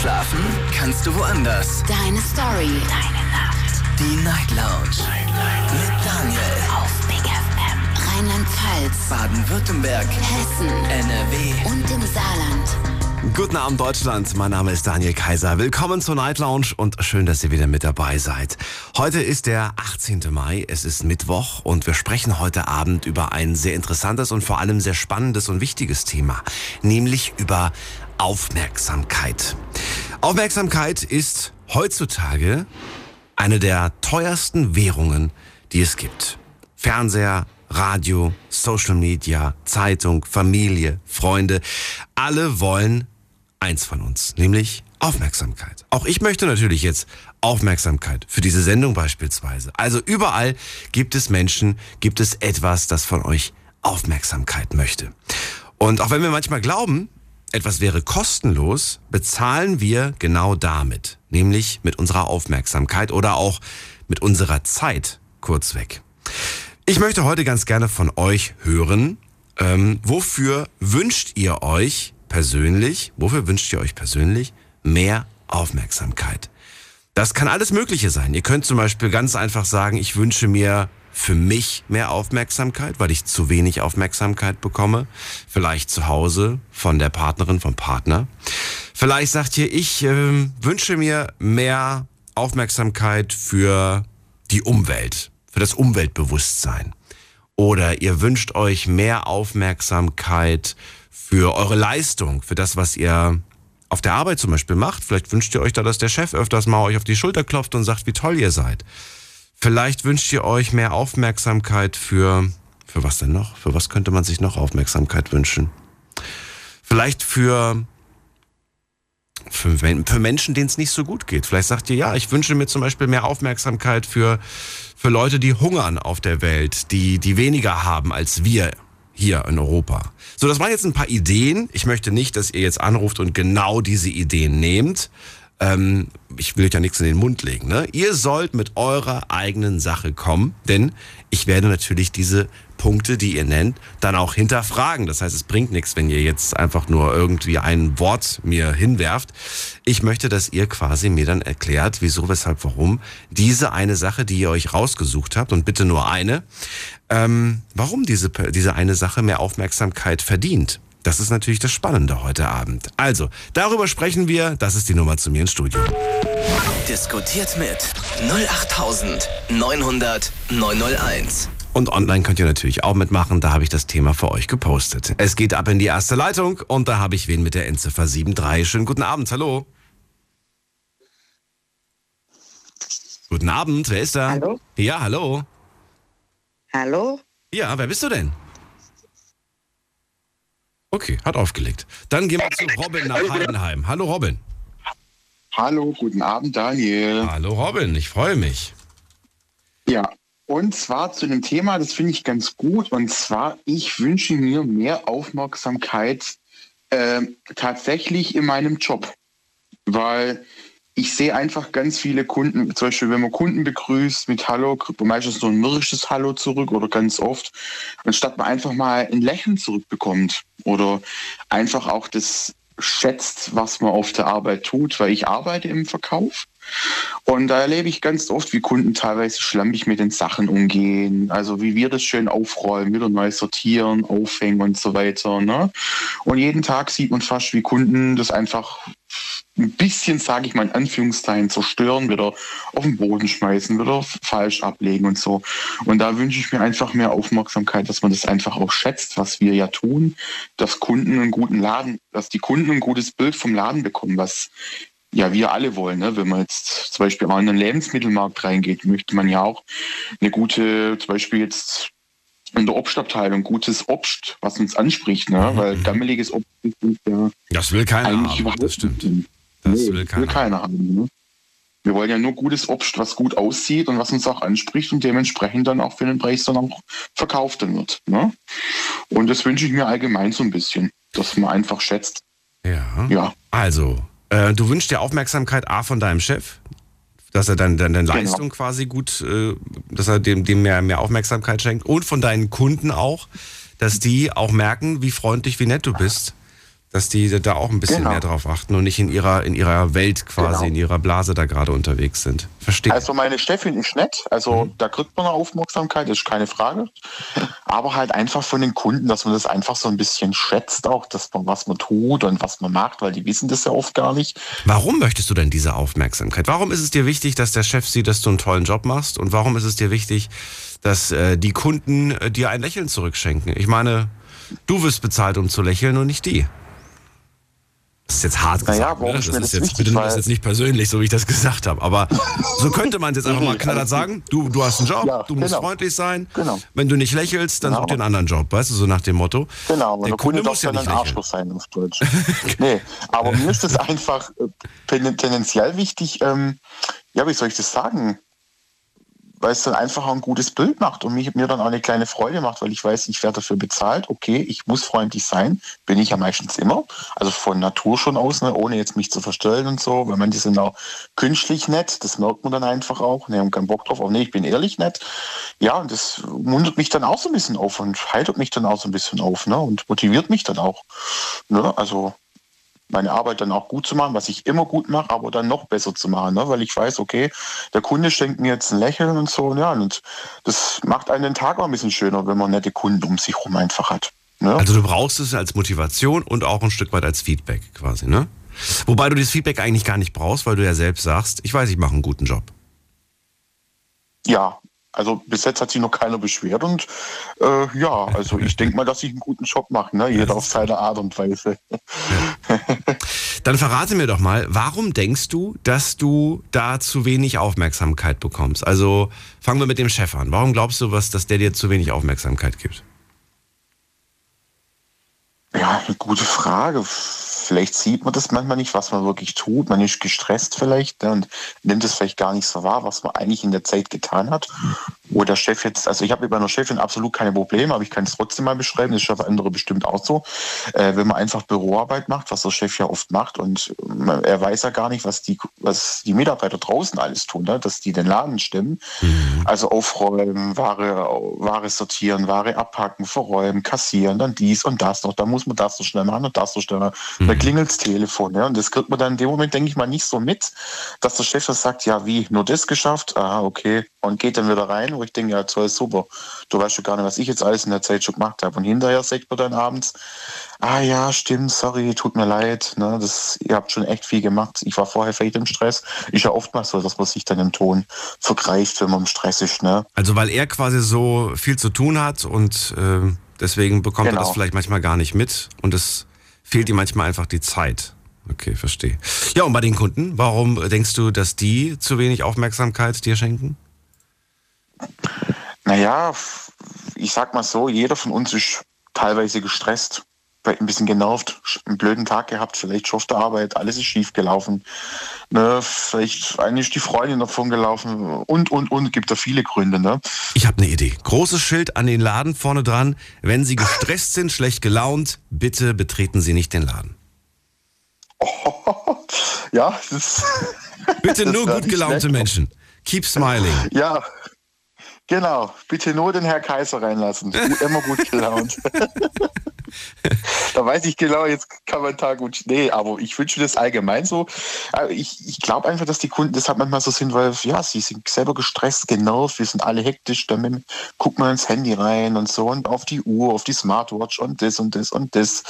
Schlafen kannst du woanders. Deine Story. Deine Nacht. Die Night Lounge. Night, Mit Daniel. Auf Big FM. Rheinland-Pfalz. Baden-Württemberg. Hessen. NRW. Und im Saarland. Guten Abend Deutschland, mein Name ist Daniel Kaiser. Willkommen zur Night Lounge und schön, dass ihr wieder mit dabei seid. Heute ist der 18. Mai, es ist Mittwoch und wir sprechen heute Abend über ein sehr interessantes und vor allem sehr spannendes und wichtiges Thema, nämlich über Aufmerksamkeit. Aufmerksamkeit ist heutzutage eine der teuersten Währungen, die es gibt. Fernseher, Radio, Social Media, Zeitung, Familie, Freunde, alle wollen eins von uns, nämlich Aufmerksamkeit. Auch ich möchte natürlich jetzt Aufmerksamkeit für diese Sendung beispielsweise. Also überall gibt es Menschen, gibt es etwas, das von euch Aufmerksamkeit möchte. Und auch wenn wir manchmal glauben, etwas wäre kostenlos, bezahlen wir genau damit, nämlich mit unserer Aufmerksamkeit oder auch mit unserer Zeit kurzweg. Ich möchte heute ganz gerne von euch hören, ähm, wofür wünscht ihr euch persönlich, wofür wünscht ihr euch persönlich mehr Aufmerksamkeit? Das kann alles Mögliche sein. Ihr könnt zum Beispiel ganz einfach sagen, ich wünsche mir für mich mehr Aufmerksamkeit, weil ich zu wenig Aufmerksamkeit bekomme. Vielleicht zu Hause von der Partnerin, vom Partner. Vielleicht sagt ihr, ich äh, wünsche mir mehr Aufmerksamkeit für die Umwelt, für das Umweltbewusstsein. Oder ihr wünscht euch mehr Aufmerksamkeit für eure Leistung, für das, was ihr auf der Arbeit zum Beispiel macht. Vielleicht wünscht ihr euch da, dass der Chef öfters mal euch auf die Schulter klopft und sagt, wie toll ihr seid. Vielleicht wünscht ihr euch mehr Aufmerksamkeit für, für was denn noch? Für was könnte man sich noch Aufmerksamkeit wünschen? Vielleicht für, für, für Menschen, denen es nicht so gut geht. Vielleicht sagt ihr, ja, ich wünsche mir zum Beispiel mehr Aufmerksamkeit für, für Leute, die hungern auf der Welt, die, die weniger haben als wir hier in Europa. So, das waren jetzt ein paar Ideen. Ich möchte nicht, dass ihr jetzt anruft und genau diese Ideen nehmt. Ähm, ich will euch ja nichts in den Mund legen. Ne? Ihr sollt mit eurer eigenen Sache kommen, denn ich werde natürlich diese Punkte, die ihr nennt, dann auch hinterfragen. Das heißt, es bringt nichts, wenn ihr jetzt einfach nur irgendwie ein Wort mir hinwerft. Ich möchte, dass ihr quasi mir dann erklärt, wieso, weshalb, warum diese eine Sache, die ihr euch rausgesucht habt, und bitte nur eine, ähm, warum diese, diese eine Sache mehr Aufmerksamkeit verdient. Das ist natürlich das Spannende heute Abend. Also, darüber sprechen wir. Das ist die Nummer zu mir ins Studio. Diskutiert mit 08900 901. Und online könnt ihr natürlich auch mitmachen. Da habe ich das Thema für euch gepostet. Es geht ab in die erste Leitung und da habe ich wen mit der Endziffer 73. Schönen guten Abend. Hallo. Guten Abend. Wer ist da? Hallo? Ja, hallo. Hallo? Ja, wer bist du denn? Okay, hat aufgelegt. Dann gehen wir zu Robin nach Heidenheim. Hallo Robin. Hallo, guten Abend, Daniel. Hallo Robin, ich freue mich. Ja, und zwar zu dem Thema, das finde ich ganz gut. Und zwar, ich wünsche mir mehr Aufmerksamkeit äh, tatsächlich in meinem Job. Weil ich sehe einfach ganz viele Kunden, zum Beispiel, wenn man Kunden begrüßt mit Hallo, meistens nur ein mürrisches Hallo zurück oder ganz oft, anstatt man einfach mal ein Lächeln zurückbekommt oder einfach auch das schätzt, was man auf der Arbeit tut, weil ich arbeite im Verkauf. Und da erlebe ich ganz oft, wie Kunden teilweise schlampig mit den Sachen umgehen. Also wie wir das schön aufräumen, wieder neu sortieren, aufhängen und so weiter. Ne? Und jeden Tag sieht man fast, wie Kunden das einfach ein bisschen, sage ich mal in Anführungszeichen, zerstören, wieder auf den Boden schmeißen, wieder falsch ablegen und so. Und da wünsche ich mir einfach mehr Aufmerksamkeit, dass man das einfach auch schätzt, was wir ja tun, dass Kunden einen guten Laden, dass die Kunden ein gutes Bild vom Laden bekommen, was ja wir alle wollen. Ne? Wenn man jetzt zum Beispiel auch in den Lebensmittelmarkt reingeht, möchte man ja auch eine gute, zum Beispiel jetzt in der Obstabteilung gutes Obst, was uns anspricht, ne? Mhm. weil gammeliges Obst ist ja Das will keiner haben, das stimmt. Das nee, will keiner. will keiner haben. Ne? Wir wollen ja nur gutes Obst, was gut aussieht und was uns auch anspricht und dementsprechend dann auch für den Preis dann auch verkauft dann wird. Ne? Und das wünsche ich mir allgemein so ein bisschen, dass man einfach schätzt. Ja. Ja. Also, äh, du wünschst dir Aufmerksamkeit A von deinem Chef, dass er dann deine Genau. Leistung quasi gut, äh, dass er dem, dem mehr, mehr Aufmerksamkeit schenkt und von deinen Kunden auch, dass die auch merken, wie freundlich, wie nett du bist. Dass die da auch ein bisschen Genau. mehr drauf achten und nicht in ihrer, in ihrer Welt quasi, Genau. in ihrer Blase da gerade unterwegs sind. Verstehe. Also meine Chefin ist nett, also Mhm. da kriegt man eine Aufmerksamkeit, ist keine Frage. Aber halt einfach von den Kunden, dass man das einfach so ein bisschen schätzt auch, dass man was man tut und was man macht, weil die wissen das ja oft gar nicht. Warum möchtest du denn diese Aufmerksamkeit? Warum ist es dir wichtig, dass der Chef sieht, dass du einen tollen Job machst? Und warum ist es dir wichtig, dass äh, die Kunden äh, dir ein Lächeln zurückschenken? Ich meine, du wirst bezahlt, um zu lächeln und nicht die. Das ist jetzt hart Naja, gesagt. ne? ist Das mir ist das jetzt, wichtig? bitte nimm das jetzt nicht persönlich, so wie ich das gesagt habe. Aber so könnte man es jetzt einfach mal knallhart sagen. Du, du hast einen Job, Ja, du musst genau. freundlich sein. Genau. Wenn du nicht lächelst, dann Genau. such dir einen anderen Job. Weißt du, so nach dem Motto. Genau, Der der Kunde, Kunde muss ja dann nicht ein. Arschloch sein auf Deutsch. nee, aber mir ist es einfach äh, ten- tendenziell wichtig, ähm, ja, wie soll ich das sagen? Weil es dann einfach auch ein gutes Bild macht und mich, mir dann auch eine kleine Freude macht, weil ich weiß, ich werde dafür bezahlt. Okay, ich muss freundlich sein, bin ich ja meistens immer. Also von Natur schon aus, ne, ohne jetzt mich zu verstellen und so, weil manche sind auch künstlich nett, das merkt man dann einfach auch. Ne, haben keinen Bock drauf, auch nee, ich bin ehrlich nett. Ja, und das muntert mich dann auch so ein bisschen auf und heitert mich dann auch so ein bisschen auf, ne, und motiviert mich dann auch. Ne, also meine Arbeit dann auch gut zu machen, was ich immer gut mache, aber dann noch besser zu machen, ne? weil ich weiß, okay, der Kunde schenkt mir jetzt ein Lächeln und so, ja, und das macht einen den Tag auch ein bisschen schöner, wenn man nette Kunden um sich herum einfach hat. Ne? Also du brauchst es als Motivation und auch ein Stück weit als Feedback quasi, ne? Wobei du das Feedback eigentlich gar nicht brauchst, weil du ja selbst sagst, ich weiß, ich mache einen guten Job. ja, also bis jetzt hat sich noch keiner beschwert und äh, ja, also ich denke mal, dass ich einen guten Job mache, ne? jeder auf seine Art und Weise. Dann verrate mir doch mal, warum denkst du, dass du da zu wenig Aufmerksamkeit bekommst? Also fangen wir mit dem Chef an. Warum glaubst du, was, dass der dir zu wenig Aufmerksamkeit gibt? Ja, eine gute Frage. Vielleicht sieht man das manchmal nicht, was man wirklich tut. Man ist gestresst vielleicht ne, und nimmt es vielleicht gar nicht so wahr, was man eigentlich in der Zeit getan hat. Wo der Chef jetzt, also ich habe mit meiner Chefin absolut keine Probleme, aber ich kann es trotzdem mal beschreiben, das ist ja für andere bestimmt auch so. Äh, wenn man einfach Büroarbeit macht, was der Chef ja oft macht und er weiß ja gar nicht, was die, was die Mitarbeiter draußen alles tun, ne, dass die den Laden stimmen. Also aufräumen, Ware, Ware sortieren, Ware abpacken, verräumen, kassieren, dann dies und das noch. Da muss man das so schnell machen und das so schnell machen. Da klingelt das Telefon. Ja, und das kriegt man dann in dem Moment, denke ich mal, nicht so mit, dass der Chef sagt, ja, wie, nur das geschafft? Ah, okay. Und geht dann wieder rein, wo ich denke, ja, toll, super. Du weißt schon gar nicht, was ich jetzt alles in der Zeit schon gemacht habe. Und hinterher sagt man dann abends, ah ja, stimmt, sorry, tut mir leid. Ne, das, ihr habt schon echt viel gemacht. Ich war vorher vielleicht im Stress. Ist ja oftmals so, dass man sich dann im Ton vergreift, wenn man im Stress ist. Ne? Also weil er quasi so viel zu tun hat und äh, deswegen bekommt er Genau. das vielleicht manchmal gar nicht mit und es fehlt ihm manchmal einfach die Zeit. Okay, verstehe. Ja, und bei den Kunden, warum denkst du, dass die zu wenig Aufmerksamkeit dir schenken? Naja, ich sag mal so, jeder von uns ist teilweise gestresst, ein bisschen genervt, einen blöden Tag gehabt, vielleicht schon auf der Arbeit, alles ist schief gelaufen. Ne, vielleicht eigentlich ist die Freundin davon gelaufen und, und, und, gibt da viele Gründe. Ne? Ich habe eine Idee. Großes Schild an den Laden vorne dran. Wenn Sie gestresst sind, schlecht gelaunt, bitte betreten Sie nicht den Laden. Ja, das Bitte Das nur gut gelaunte schlecht. Menschen. Keep smiling. ja, genau. Bitte nur den Herr Kaiser reinlassen. Immer gut gelaunt. da weiß ich genau, jetzt kann man Tag gut. Nee, aber ich wünsche das allgemein so. Ich, ich glaube einfach, dass die Kunden deshalb manchmal so sind, weil ja, sie sind selber gestresst, genervt, wir sind alle hektisch, dann guckt man ins Handy rein und so und auf die Uhr, auf die Smartwatch und das und das und das.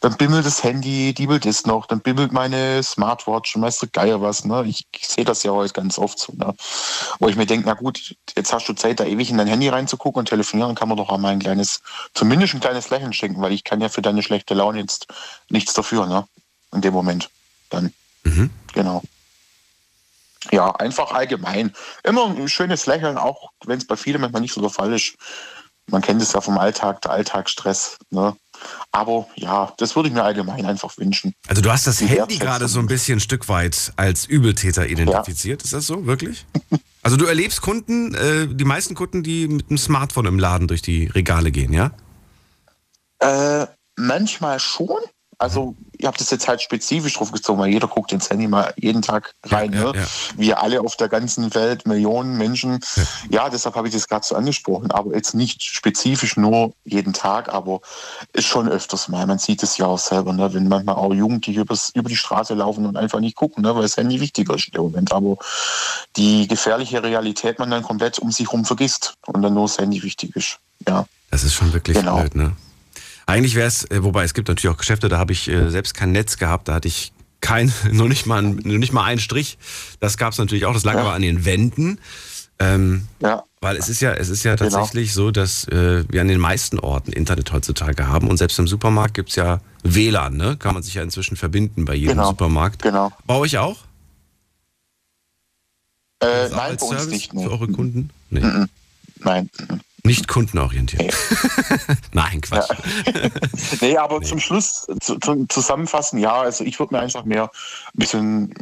Dann bimmelt das Handy, diebelt das noch, dann bimmelt meine Smartwatch und weißt du, Geier was, ne? Ich, ich sehe das ja heute ganz oft so, ne? Wo ich mir denke, na gut, jetzt hast du Zeit, da ewig in dein Handy reinzugucken und telefonieren, kann man doch auch mal ein kleines, zumindest ein kleines Lächeln schenken, weil ich kann ja für deine schlechte Laune jetzt nichts dafür, ne? In dem Moment. Dann. Mhm. Genau. Ja, einfach allgemein. Immer ein schönes Lächeln, auch wenn es bei vielen manchmal nicht so der Fall ist. Man kennt es ja vom Alltag, der Alltagsstress. Ne? Aber ja, das würde ich mir allgemein einfach wünschen. Also du hast das Die Handy gerade so ein bisschen ein Stück weit als Übeltäter identifiziert. Ist das so, wirklich? Also du erlebst Kunden, äh, die meisten Kunden, die mit einem Smartphone im Laden durch die Regale gehen, ja? Äh, manchmal schon. Also ich habe das jetzt halt spezifisch drauf gezogen, weil jeder guckt ins Handy mal jeden Tag rein. Ja, ne? ja, ja. Wir alle auf der ganzen Welt, Millionen Menschen. Ja, deshalb habe ich das gerade so angesprochen. Aber jetzt nicht spezifisch nur jeden Tag, aber ist schon öfters mal. Man sieht es ja auch selber, ne? wenn manchmal auch Jugendliche übers, über die Straße laufen und einfach nicht gucken, ne? weil das Handy wichtiger ist im Moment. Aber die gefährliche Realität man dann komplett um sich herum vergisst und dann nur das Handy wichtig ist. Ja. Das ist schon wirklich Genau. blöd, ne? Eigentlich wäre es, äh, wobei es gibt natürlich auch Geschäfte, da habe ich äh, selbst kein Netz gehabt, da hatte ich kein, nur nicht mal, nur nicht mal einen Strich. Das gab es natürlich auch, das lag Ja. aber an den Wänden. Ähm, Ja. weil es ist ja, es ist ja Genau. tatsächlich so, dass äh, wir an den meisten Orten Internet heutzutage haben und selbst im Supermarkt gibt's ja WLAN, ne? Kann man sich ja inzwischen verbinden bei jedem Genau. Supermarkt. Genau. Bei euch auch? Äh, nein, bei uns Arbeitsservice nicht. Nee. Für eure Kunden? Nee. Nein. Mhm. Nicht kundenorientiert. Nein, Quatsch. Nee, aber zum Schluss, zu, zum Zusammenfassen, ja, also ich würde mir einfach mehr ein bisschen,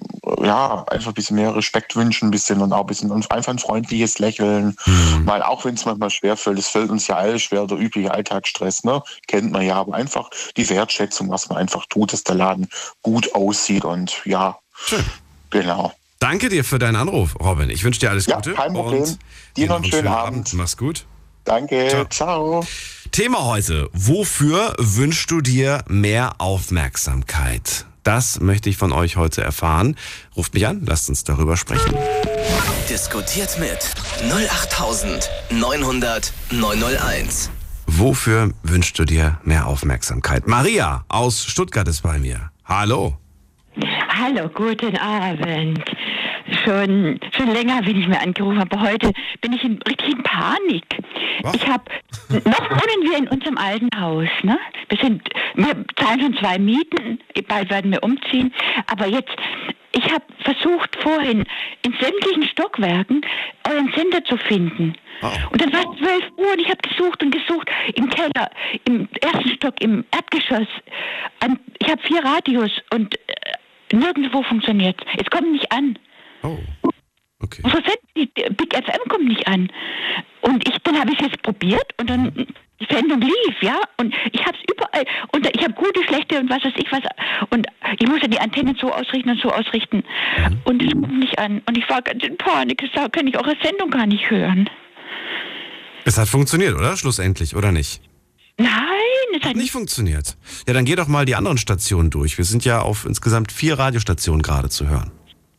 ja, einfach ein bisschen mehr Respekt wünschen, ein bisschen und auch ein bisschen und einfach ein freundliches Lächeln. Mal auch wenn es manchmal schwerfällt, es fällt uns ja alle schwer, der übliche Alltagsstress, ne? Kennt man ja, aber einfach die Wertschätzung, was man einfach tut, dass der Laden gut aussieht und ja, Schön. genau. Danke dir für deinen Anruf, Robin. Ich wünsche dir alles Ja, Gute. kein Problem. Und Dir noch einen schönen Abend. Mach's gut. Danke, Ciao. ciao. Thema heute. Wofür wünschst du dir mehr Aufmerksamkeit? Das möchte ich von euch heute erfahren. Ruft mich an, lasst uns darüber sprechen. Diskutiert mit 08900 901. Wofür wünschst du dir mehr Aufmerksamkeit? Maria aus Stuttgart ist bei mir. Hallo. Hallo, guten Abend. Schon, schon länger bin ich mir angerufen, aber heute bin ich in, richtig in Panik. Was? Ich habe, noch wohnen wir in unserem alten Haus, ne? Wir sind, wir zahlen schon zwei Mieten, bald werden wir umziehen, aber jetzt, ich habe versucht vorhin in sämtlichen Stockwerken euren Sender zu finden. Oh. Und dann war es 12 Uhr und ich habe gesucht und gesucht im Keller, im ersten Stock, im Erdgeschoss. An, ich habe vier Radios und äh, nirgendwo funktioniert. Es kommt nicht an. Oh. Okay. Send- die Big FM kommt nicht an. Und ich, dann habe ich es jetzt probiert und dann die Sendung lief, ja. Und ich habe es überall. Und ich habe gute, schlechte und was weiß ich was. Und ich musste die Antennen so ausrichten und so ausrichten. Und es kommt nicht an. Und ich war ganz in Panik. Ich sage, kann ich eure Sendung gar nicht hören. Es hat funktioniert, oder? Schlussendlich, oder nicht? Nein, es hat Nicht nicht. funktioniert. Ja, dann geh doch mal die anderen Stationen durch. Wir sind ja auf insgesamt vier Radiostationen gerade zu hören.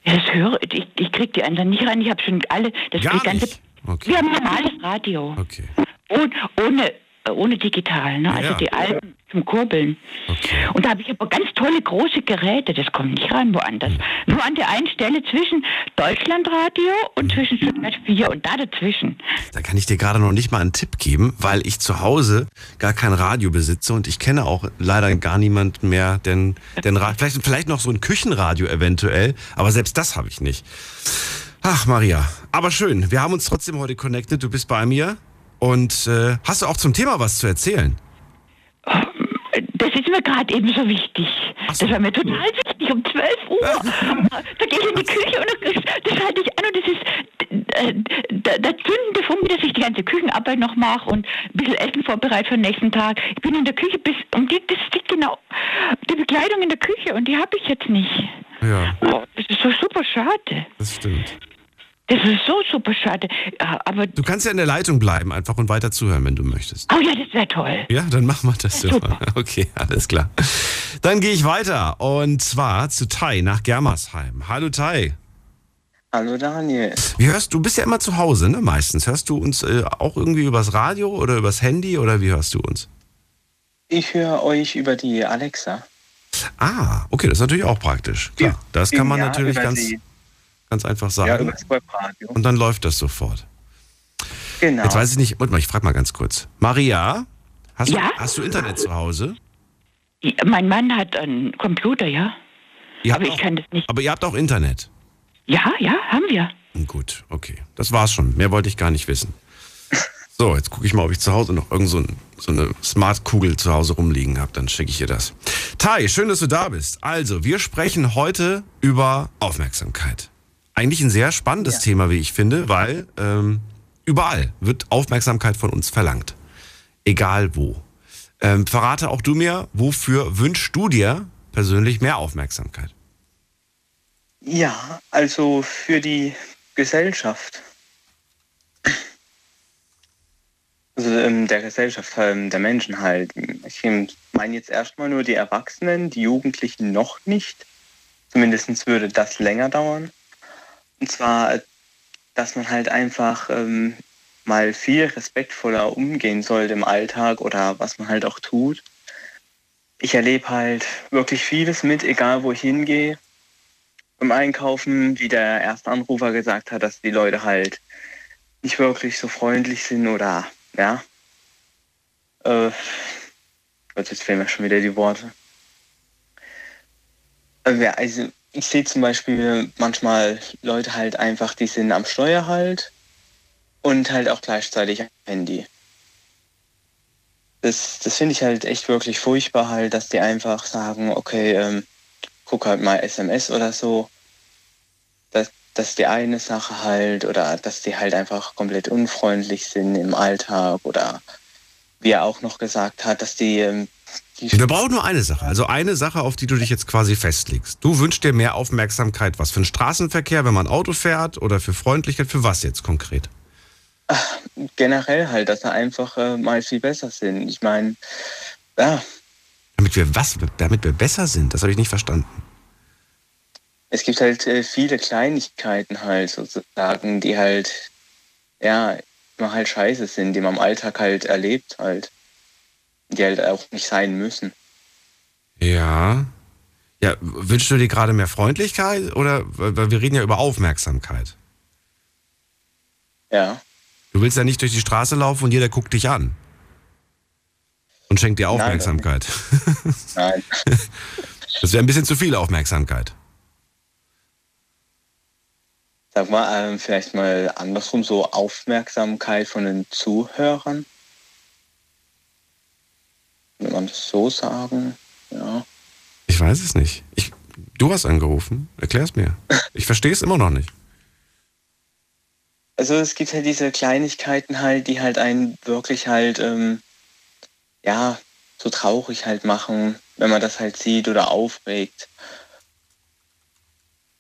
Das höre ich. Ich krieg die anderen nicht rein. Ich habe schon alle. Das Gar ganze, nicht? Okay. Wir haben normales Radio. Okay. Und, ohne, ohne digital, ne? Also Ja. die alten zum Kurbeln. Okay. Und da habe ich aber ganz tolle große Geräte, das kommt nicht ran woanders. Nur an der einen Stelle zwischen Deutschlandradio und zwischen Stuttgart 4 und da dazwischen. Da kann ich dir gerade noch nicht mal einen Tipp geben, weil ich zu Hause gar kein Radio besitze und ich kenne auch leider gar niemanden mehr, denn, denn vielleicht, vielleicht noch so ein Küchenradio eventuell, aber selbst das habe ich nicht. Ach, Maria, aber schön. Wir haben uns trotzdem heute connected. Du bist bei mir und äh, hast du auch zum Thema was zu erzählen? Das ist mir gerade eben so wichtig. So. Das war mir total wichtig, um 12 Uhr. Da gehe ich in die Küche und das, schalte ich an und das ist äh, da, da zündende Funke, dass ich die ganze Küchenarbeit noch mache und ein bisschen Essen vorbereite für den nächsten Tag. Ich bin in der Küche bis und die, das ist genau die Bekleidung in der Küche und die habe ich jetzt nicht. Ja, Oh, das ist so super schade. das stimmt. Das ist so super schade. Aber Du kannst ja in der Leitung bleiben, einfach und weiter zuhören, wenn du möchtest. oh ja, das wäre toll. Ja, dann machen wir das so. Super. Okay, alles klar. Dann gehe ich weiter und zwar zu Tai nach Germersheim. Hallo Tai. Hallo Daniel. Wie hörst du? bist ja immer zu Hause, ne? Meistens. Hörst du uns äh, auch irgendwie übers Radio oder übers Handy oder wie hörst du uns? Ich höre euch über die Alexa. Ah, okay, das ist natürlich auch praktisch. Klar, das kann man Ja, natürlich ganz, die- ganz einfach Ja, sagen. über das Webradio. und dann läuft das sofort. Genau. Jetzt weiß ich nicht, warte mal, ich frage mal ganz kurz. Maria, hast, Ja? du, hast du Internet zu Hause? Ja, Mein Mann hat einen Computer, ja. Ihr Aber ich auch, kann das nicht. Aber ihr habt auch Internet. Ja, ja, haben wir. Gut, okay. Das war's schon. Mehr wollte ich gar nicht wissen. So, jetzt gucke ich mal, ob ich zu Hause noch irgend so, ein, so eine Smart-Kugel zu Hause rumliegen habe. Dann schicke ich ihr das. Tai, schön, dass du da bist. Also, wir sprechen heute über Aufmerksamkeit. Eigentlich ein sehr spannendes Thema, wie ich finde, weil ähm, überall wird Aufmerksamkeit von uns verlangt. Egal wo. Ähm, verrate auch du mir, wofür wünschst du dir persönlich mehr Aufmerksamkeit? Ja, also für die Gesellschaft. Also ähm, der Gesellschaft, ähm, der Menschen halt. Ich meine jetzt erstmal nur die Erwachsenen, die Jugendlichen noch nicht. Zumindest würde das länger dauern. Und zwar, dass man halt einfach ähm, mal viel respektvoller umgehen sollte im Alltag oder was man halt auch tut. Ich erlebe halt wirklich vieles mit, egal wo ich hingehe. Beim Einkaufen, wie der erste Anrufer gesagt hat, dass die Leute halt nicht wirklich so freundlich sind oder ja. Äh, jetzt fehlen mir schon wieder die Worte. Äh, also ich sehe zum Beispiel manchmal Leute halt einfach, die sind am Steuer halt und halt auch gleichzeitig am Handy. Das, das finde ich halt echt wirklich furchtbar halt, dass die einfach sagen, okay, ähm, guck halt mal SMS oder so. Das, dass die eine Sache halt oder dass die halt einfach komplett unfreundlich sind im Alltag oder wie er auch noch gesagt hat, dass die ähm, wir brauchen nur eine Sache, also eine Sache, auf die du dich jetzt quasi festlegst. Du wünschst dir mehr Aufmerksamkeit, was für den Straßenverkehr, wenn man Auto fährt oder für Freundlichkeit, für was jetzt konkret? generell halt, dass er einfach äh, mal viel besser sind. Ich meine, ja. Damit wir was? Damit wir besser sind? Das habe ich nicht verstanden. Es gibt halt äh, viele Kleinigkeiten halt sozusagen, die halt, ja, immer halt scheiße sind, die man im Alltag halt erlebt halt die halt auch nicht sein müssen. Ja. Ja, wünschst du dir gerade mehr Freundlichkeit oder weil wir reden ja über Aufmerksamkeit? Ja. Du willst ja nicht durch die Straße laufen und jeder guckt dich an. Und schenkt dir Aufmerksamkeit. Nein. Nein. Das wäre ein bisschen zu viel Aufmerksamkeit. Sag mal, ähm, vielleicht mal andersrum, so Aufmerksamkeit von den Zuhörern wenn man das so sagen, ja. Ich weiß es nicht. Ich, du hast angerufen. Erklär's mir. Ich verstehe es immer noch nicht. Also es gibt halt diese Kleinigkeiten halt, die halt einen wirklich halt, ähm, ja, so traurig halt machen, wenn man das halt sieht oder aufregt.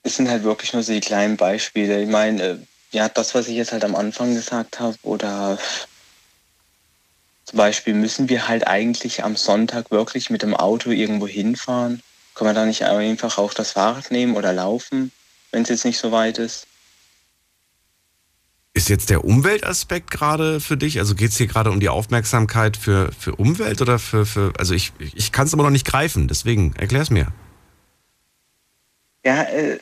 Es sind halt wirklich nur so die kleinen Beispiele. Ich meine, äh, ja, das, was ich jetzt halt am Anfang gesagt habe, oder zum Beispiel müssen wir halt eigentlich am Sonntag wirklich mit dem Auto irgendwo hinfahren. Kann man da nicht einfach auch das Fahrrad nehmen oder laufen, wenn es jetzt nicht so weit ist? Ist jetzt der Umweltaspekt gerade für dich? Also geht es hier gerade um die Aufmerksamkeit für, für Umwelt oder für, für also ich, ich kann es immer noch nicht greifen, deswegen erklär es mir. Ja, äh,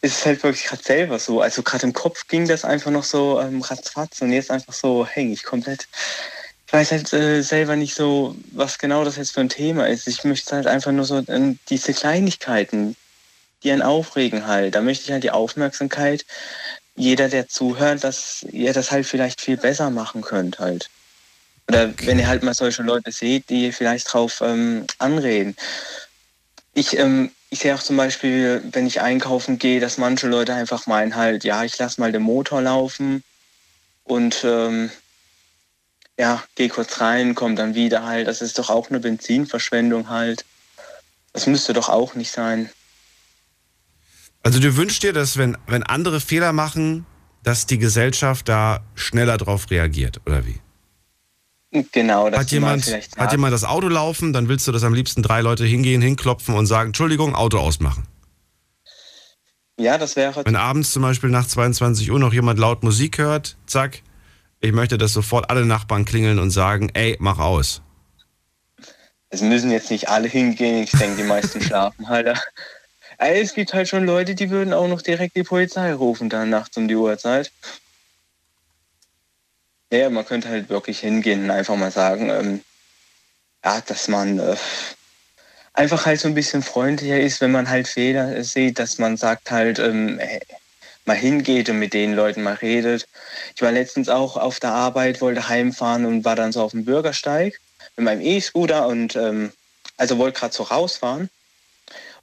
ist halt wirklich gerade selber so. Also gerade im Kopf ging das einfach noch so ähm, ratzfatz und jetzt einfach so hänge ich komplett ich weiß halt äh, selber nicht so, was genau das jetzt für ein Thema ist. Ich möchte halt einfach nur so äh, diese Kleinigkeiten, die einen aufregen halt. Da möchte ich halt die Aufmerksamkeit, jeder, der zuhört, dass ihr das halt vielleicht viel besser machen könnt halt. Oder okay. wenn ihr halt mal solche Leute seht, die vielleicht drauf ähm, anreden. Ich, ähm, ich sehe auch zum Beispiel, wenn ich einkaufen gehe, dass manche Leute einfach meinen halt, ja, ich lasse mal den Motor laufen und ähm, ja, geh kurz rein, komm dann wieder halt. Das ist doch auch eine Benzinverschwendung halt. Das müsste doch auch nicht sein. Also du wünschst dir, dass wenn, wenn andere Fehler machen, dass die Gesellschaft da schneller drauf reagiert, oder wie? Genau, das hat jemand, hat jemand das Auto laufen, dann willst du, dass am liebsten drei Leute hingehen, hinklopfen und sagen, Entschuldigung, Auto ausmachen. Ja, das wäre. Wenn abends zum Beispiel nach 22 Uhr noch jemand laut Musik hört, zack, ich möchte, dass sofort alle Nachbarn klingeln und sagen, ey, mach aus. Es müssen jetzt nicht alle hingehen. Ich denke, die meisten schlafen halt. Es gibt halt schon Leute, die würden auch noch direkt die Polizei rufen, dann nachts um die Uhrzeit. Ja, man könnte halt wirklich hingehen und einfach mal sagen, ähm, ja, dass man äh, einfach halt so ein bisschen freundlicher ist, wenn man halt Fehler sieht, dass man sagt halt, ähm, mal hingeht und mit den Leuten mal redet. Ich war letztens auch auf der Arbeit, wollte heimfahren und war dann so auf dem Bürgersteig mit meinem E-Scooter und ähm, also wollte gerade so rausfahren.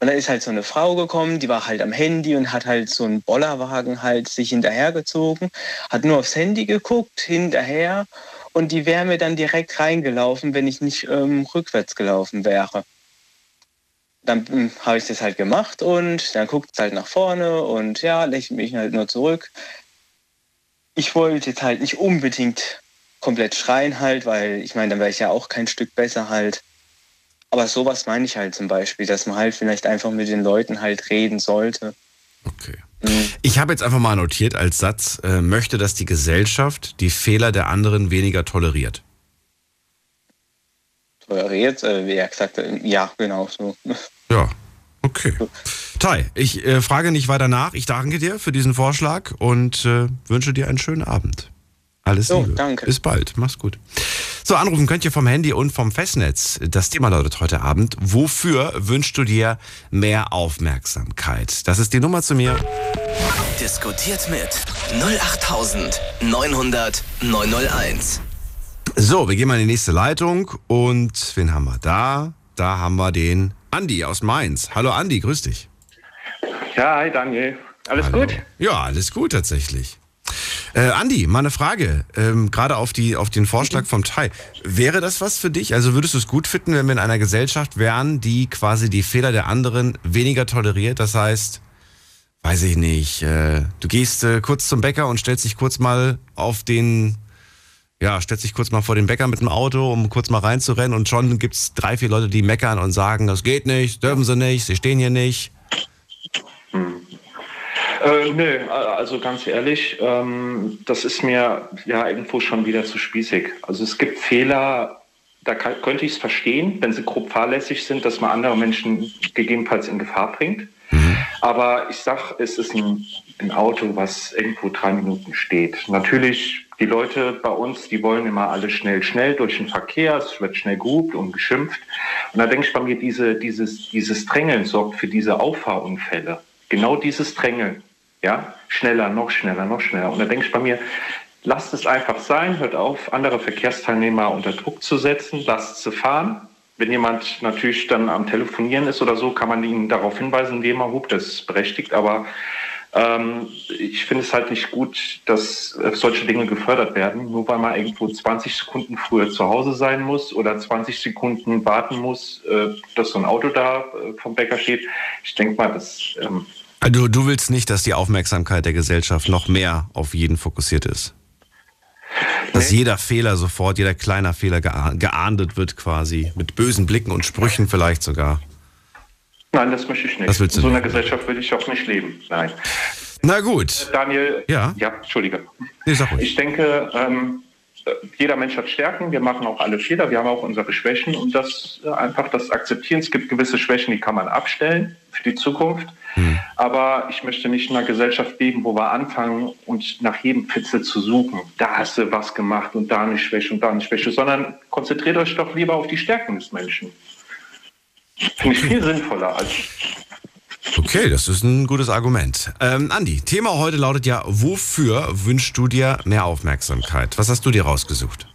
Und dann ist halt so eine Frau gekommen, die war halt am Handy und hat halt so einen Bollerwagen halt sich hinterhergezogen, hat nur aufs Handy geguckt, hinterher und die wäre mir dann direkt reingelaufen, wenn ich nicht ähm, rückwärts gelaufen wäre. Dann hm, habe ich das halt gemacht und dann guckt es halt nach vorne und ja, lächelt mich halt nur zurück. Ich wollte jetzt halt nicht unbedingt komplett schreien halt, weil ich meine, dann wäre ich ja auch kein Stück besser halt. Aber sowas meine ich halt zum Beispiel, dass man halt vielleicht einfach mit den Leuten halt reden sollte. Okay. Mhm. Ich habe jetzt einfach mal notiert als Satz, äh, möchte, dass die Gesellschaft die Fehler der anderen weniger toleriert. Toleriert, äh, wie er gesagt hat, ja, genau so. Ja, okay. Tai, ich äh, frage nicht weiter nach. Ich danke dir für diesen Vorschlag und äh, wünsche dir einen schönen Abend. Alles Liebe. danke. Bis bald. Mach's gut. So, anrufen könnt ihr vom Handy und vom Festnetz. Das Thema lautet heute Abend. Wofür wünschst du dir mehr Aufmerksamkeit? Das ist die Nummer zu mir. Diskutiert mit 08900 901. So, wir gehen mal in die nächste Leitung. Und wen haben wir da? Da haben wir den Andi aus Mainz. Hallo Andi, grüß dich. Ja, hi Daniel. Alles Hallo. gut? Ja, alles gut tatsächlich. Äh, Andi, mal eine Frage, ähm, gerade auf, die, auf den Vorschlag vom Tai. Wäre das was für dich? Also würdest du es gut finden, wenn wir in einer Gesellschaft wären, die quasi die Fehler der anderen weniger toleriert? Das heißt, weiß ich nicht, äh, du gehst äh, kurz zum Bäcker und stellst dich kurz mal auf den, ja, stellst dich kurz mal vor den Bäcker mit dem Auto, um kurz mal reinzurennen und schon gibt es drei, vier Leute, die meckern und sagen, das geht nicht, dürfen sie nicht, sie stehen hier nicht. Hm. Äh, nö, also ganz ehrlich, ähm, das ist mir ja irgendwo schon wieder zu spießig. Also es gibt Fehler, da kann, könnte ich es verstehen, wenn sie grob fahrlässig sind, dass man andere Menschen gegebenenfalls in Gefahr bringt. Mhm. Aber ich sag, es ist ein, ein Auto, was irgendwo drei Minuten steht. Natürlich, die Leute bei uns, die wollen immer alle schnell, schnell durch den Verkehr. Es wird schnell gehupt und geschimpft. Und da denke ich bei mir, diese, dieses, dieses Drängeln sorgt für diese Auffahrunfälle. Genau dieses Drängeln. Ja, schneller, noch schneller, noch schneller. Und da denke ich bei mir, lasst es einfach sein, hört auf, andere Verkehrsteilnehmer unter Druck zu setzen, lasst sie fahren. Wenn jemand natürlich dann am Telefonieren ist oder so, kann man ihn darauf hinweisen, indem er hupt, das ist berechtigt. Aber ähm, ich finde es halt nicht gut, dass äh, solche Dinge gefördert werden, nur weil man irgendwo 20 Sekunden früher zu Hause sein muss oder 20 Sekunden warten muss, äh, dass so ein Auto da äh, vom Bäcker steht. Ich denke mal, das ähm, also du willst nicht, dass die Aufmerksamkeit der Gesellschaft noch mehr auf jeden fokussiert ist? Dass nee. jeder Fehler sofort, jeder kleiner Fehler geahndet wird quasi, mit bösen Blicken und Sprüchen vielleicht sogar. Nein, das möchte ich nicht. Das willst du In so einer. Gesellschaft will ich auch nicht leben. Nein. Na gut. Daniel, ja, ja Entschuldige. Nee, sag ruhig. Ich denke, ähm, jeder Mensch hat Stärken, wir machen auch alle Fehler, wir haben auch unsere Schwächen und das äh, einfach das Akzeptieren. Es gibt gewisse Schwächen, die kann man abstellen für die Zukunft. Hm. Aber ich möchte nicht in einer Gesellschaft leben, wo wir anfangen und nach jedem Fitzel zu suchen. Da hast du was gemacht und da eine Schwäche und da eine Schwäche, sondern konzentriert euch doch lieber auf die Stärken des Menschen. Finde ich viel sinnvoller als. Okay, das ist ein gutes Argument. Ähm, Andi, Thema heute lautet ja, wofür wünschst du dir mehr Aufmerksamkeit? Was hast du dir rausgesucht?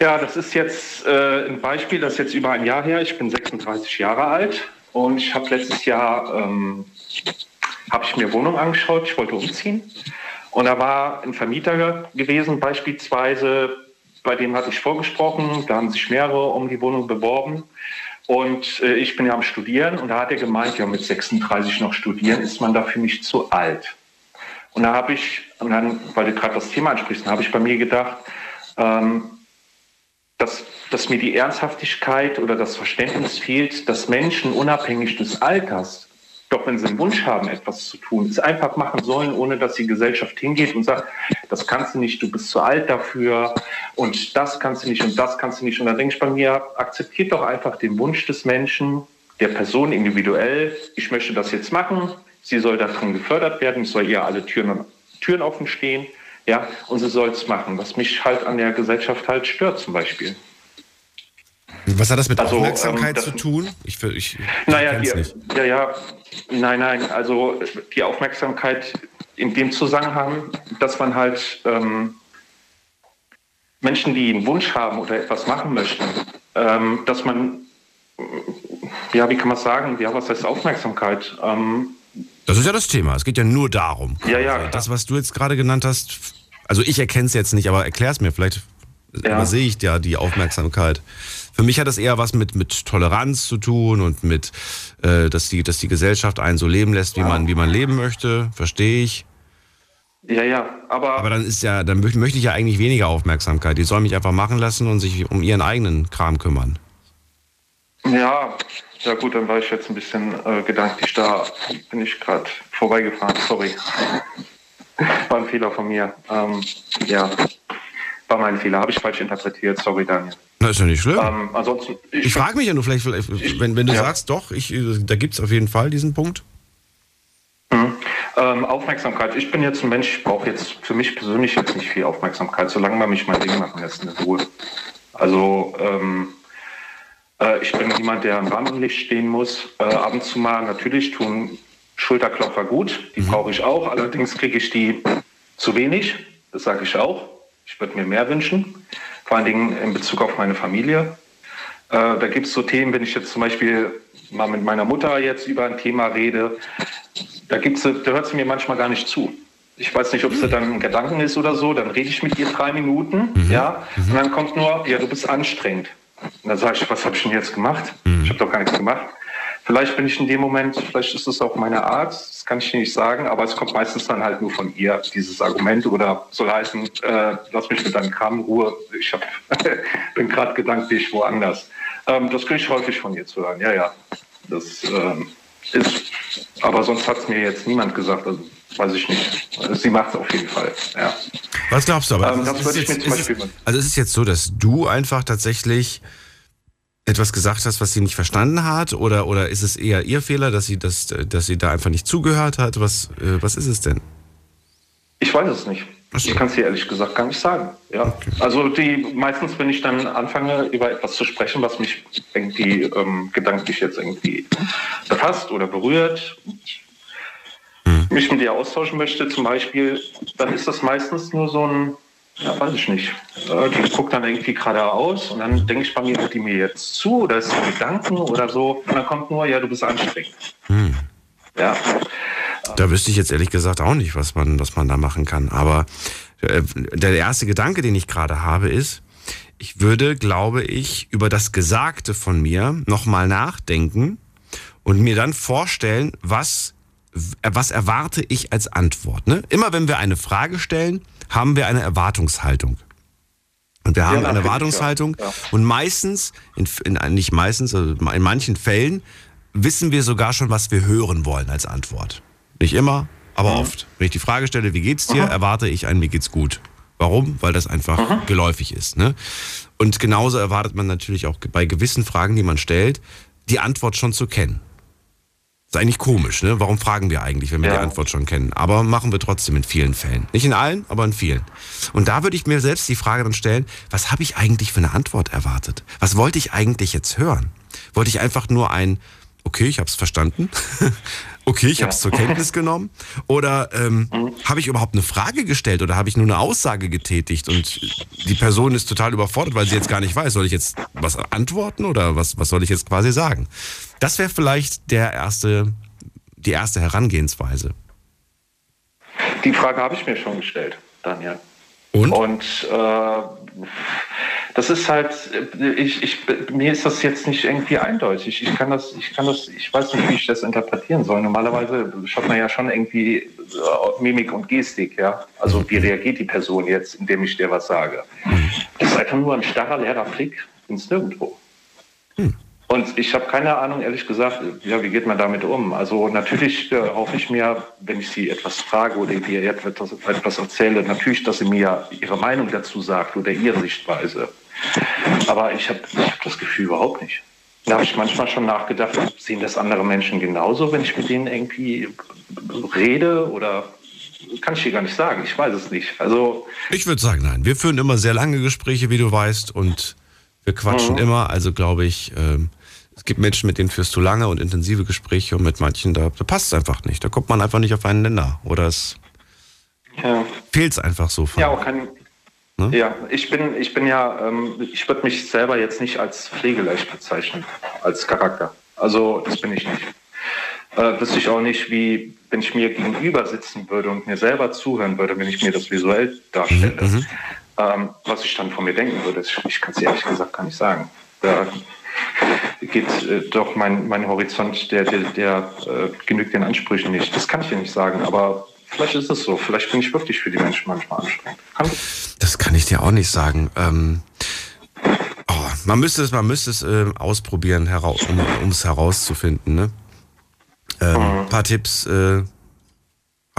Ja, das ist jetzt äh, ein Beispiel, das ist jetzt über ein Jahr her. Ich bin 36 Jahre alt und ich habe letztes Jahr ähm, habe ich mir Wohnung angeschaut. Ich wollte umziehen und da war ein Vermieter gewesen beispielsweise, bei dem hatte ich vorgesprochen. Da haben sich mehrere um die Wohnung beworben. Und äh, ich bin ja am Studieren und da hat er gemeint, ja, mit 36 noch studieren ist man dafür nicht zu alt. Und da habe ich, und dann, weil du gerade das Thema ansprichst, habe ich bei mir gedacht, ähm, dass, dass mir die Ernsthaftigkeit oder das Verständnis fehlt, dass Menschen unabhängig des Alters, doch wenn sie einen Wunsch haben, etwas zu tun, es einfach machen sollen, ohne dass die Gesellschaft hingeht und sagt, das kannst du nicht, du bist zu alt dafür und das kannst du nicht und das kannst du nicht. Und dann denke ich bei mir, akzeptiert doch einfach den Wunsch des Menschen, der Person individuell, ich möchte das jetzt machen, sie soll darin gefördert werden, es soll ihr alle Türen, Türen offen stehen ja, und sie soll es machen, was mich halt an der Gesellschaft halt stört zum Beispiel. Was hat das mit also, Aufmerksamkeit ähm, das, zu tun? Ich, ich, ich naja, die, nicht. ja, ja, nein, nein, also die Aufmerksamkeit in dem Zusammenhang, dass man halt ähm, Menschen, die einen Wunsch haben oder etwas machen möchten, ähm, dass man, ja, wie kann man sagen, ja, was heißt Aufmerksamkeit? Ähm, das ist ja das Thema. Es geht ja nur darum. Ja, ja. Also das, was du jetzt gerade genannt hast, Also ich erkenne es jetzt nicht, aber erklär es mir. Vielleicht ja. übersehe ich ja die Aufmerksamkeit. Für mich hat das eher was mit, mit Toleranz zu tun und mit, äh, dass, die, dass die Gesellschaft einen so leben lässt, wie man, wie man leben möchte. Verstehe ich. Ja, ja, aber. Aber dann ist ja, dann möchte ich ja eigentlich weniger Aufmerksamkeit. Die sollen mich einfach machen lassen und sich um ihren eigenen Kram kümmern. Ja, ja gut, dann war ich jetzt ein bisschen äh, gedanklich da. Bin ich gerade vorbeigefahren, sorry. War ein Fehler von mir. Ähm, ja, war mein Fehler. Habe ich falsch interpretiert. Sorry, Daniel. Na, ist ja nicht schlimm. Ähm, ansonsten, ich, ich frage mich ja nur vielleicht, wenn, wenn du ja. sagst, doch, ich, da gibt es auf jeden Fall diesen Punkt. Mhm. Ähm, Aufmerksamkeit. Ich bin jetzt ein Mensch, ich brauche jetzt für mich persönlich jetzt nicht viel Aufmerksamkeit, solange man mich mein Ding machen lässt in Ruhe. Also ähm, äh, ich bin jemand, der im Rampenlicht stehen muss. Äh, ab und zu mal natürlich tun Schulterklopfer gut, die mhm. brauche ich auch. Allerdings kriege ich die zu wenig, das sage ich auch. Ich würde mir mehr wünschen, vor allen Dingen in Bezug auf meine Familie. Äh, da gibt es so Themen, wenn ich jetzt zum Beispiel mal mit meiner Mutter jetzt über ein Thema rede, da, gibt's, da hört sie mir manchmal gar nicht zu. Ich weiß nicht, ob es dann ein Gedanken ist oder so. Dann rede ich mit ihr drei Minuten, mhm. ja, mhm. und dann kommt nur, ja, du bist anstrengend. Und dann sage ich, was habe ich denn jetzt gemacht? Ich habe doch gar nichts gemacht. Vielleicht bin ich in dem Moment, vielleicht ist es auch meine Art, das kann ich nicht sagen, aber es kommt meistens dann halt nur von ihr, dieses Argument oder soll heißen, äh, lass mich mit deinem Kram in Ruhe, ich hab, bin gerade gedanklich woanders. Ähm, das kriege ich häufig von ihr zu hören, ja, ja. Das ähm, ist, aber sonst hat es mir jetzt niemand gesagt, also weiß ich nicht. Sie macht es auf jeden Fall, ja. Was glaubst du aber? Ähm, das würde ich mir zum Beispiel... also ist es jetzt so, dass du einfach tatsächlich etwas gesagt hast, was sie nicht verstanden hat? Oder, oder ist es eher ihr Fehler, dass sie, das, dass sie da einfach nicht zugehört hat? Was, äh, was ist es denn? Ich weiß es nicht. So. Ich kann es dir ehrlich gesagt gar nicht sagen. Ja. Okay. Also die meistens, wenn ich dann anfange, über etwas zu sprechen, was mich irgendwie ähm, gedanklich jetzt irgendwie befasst oder berührt, hm. mich mit dir austauschen möchte, zum Beispiel, dann ist das meistens nur so ein ja, weiß ich nicht. Die guckt dann irgendwie geradeaus und dann denke ich bei mir, hört die mir jetzt zu oder ist Gedanken oder so. Und dann kommt nur, ja, du bist anstrengend. Hm. Ja. Da wüsste ich jetzt ehrlich gesagt auch nicht, was man, was man da machen kann. Aber äh, der erste Gedanke, den ich gerade habe, ist, ich würde, glaube ich, über das Gesagte von mir nochmal nachdenken und mir dann vorstellen, was, was erwarte ich als Antwort. Ne? Immer wenn wir eine Frage stellen, haben wir eine Erwartungshaltung. Und wir haben ja, eine Erwartungshaltung ja. und meistens, in, in, nicht meistens, also in manchen Fällen, wissen wir sogar schon, was wir hören wollen als Antwort. Nicht immer, aber mhm. oft. Wenn ich die Frage stelle, wie geht's dir, mhm. erwarte ich ein, mir geht's gut. Warum? Weil das einfach mhm. geläufig ist. Ne? Und genauso erwartet man natürlich auch bei gewissen Fragen, die man stellt, die Antwort schon zu kennen. Ist eigentlich komisch, ne? Warum fragen wir eigentlich, wenn wir ja. die Antwort schon kennen? Aber machen wir trotzdem in vielen Fällen. Nicht in allen, aber in vielen. Und da würde ich mir selbst die Frage dann stellen, was habe ich eigentlich für eine Antwort erwartet? Was wollte ich eigentlich jetzt hören? Wollte ich einfach nur ein, okay, ich habe es verstanden. okay, ich ja. habe es zur Kenntnis genommen. Oder ähm, mhm. habe ich überhaupt eine Frage gestellt oder habe ich nur eine Aussage getätigt und die Person ist total überfordert, weil sie jetzt gar nicht weiß, soll ich jetzt was antworten oder was, was soll ich jetzt quasi sagen? Das wäre vielleicht der erste, die erste Herangehensweise. Die Frage habe ich mir schon gestellt, Daniel. Und? Und äh, das ist halt, ich, ich, mir ist das jetzt nicht irgendwie eindeutig. Ich kann das, ich kann das, ich weiß nicht, wie ich das interpretieren soll. Normalerweise schaut man ja schon irgendwie äh, Mimik und Gestik, ja. Also wie reagiert die Person jetzt, indem ich dir was sage? Das ist einfach nur ein starrer, leerer Blick ins Nirgendwo. Hm. Und ich habe keine Ahnung, ehrlich gesagt, ja, wie geht man damit um? Also natürlich äh, hoffe ich mir, wenn ich sie etwas frage oder ihr etwas, etwas erzähle, natürlich, dass sie mir ihre Meinung dazu sagt oder ihre Sichtweise. Aber ich habe hab das Gefühl überhaupt nicht. Da habe ich manchmal schon nachgedacht, sehen das andere Menschen genauso, wenn ich mit denen irgendwie rede oder kann ich dir gar nicht sagen. Ich weiß es nicht. Also ich würde sagen, nein. Wir führen immer sehr lange Gespräche, wie du weißt, und wir quatschen mhm. immer. Also glaube ich, ähm, es gibt Menschen, mit denen führst du lange und intensive Gespräche und mit manchen, da, da passt es einfach nicht. Da kommt man einfach nicht auf einen Nenner. Oder es ja. fehlt es einfach so. Von, ja, auch kein, ne? ja, ich bin, ich bin ja, ähm, ich würde mich selber jetzt nicht als pflegeleicht bezeichnen, als Charakter. Also das bin ich nicht. äh, wüsste ich auch nicht, wie, wenn ich mir gegenüber sitzen würde und mir selber zuhören würde, wenn ich mir das visuell darstelle, mhm. ähm, was ich dann von mir denken würde. Ich kann es ehrlich gesagt gar nicht sagen. Da geht äh, doch mein, mein Horizont, der, der, der äh, genügt den Ansprüchen nicht. Das kann ich dir nicht sagen, aber vielleicht ist es so. Vielleicht bin ich wirklich für die Menschen manchmal anstrengend. Kann das kann ich dir auch nicht sagen. Ähm, oh, man müsste es, man müsste es äh, ausprobieren, heraus, um es herauszufinden. Ne? Ähm, mhm. paar Tipps äh,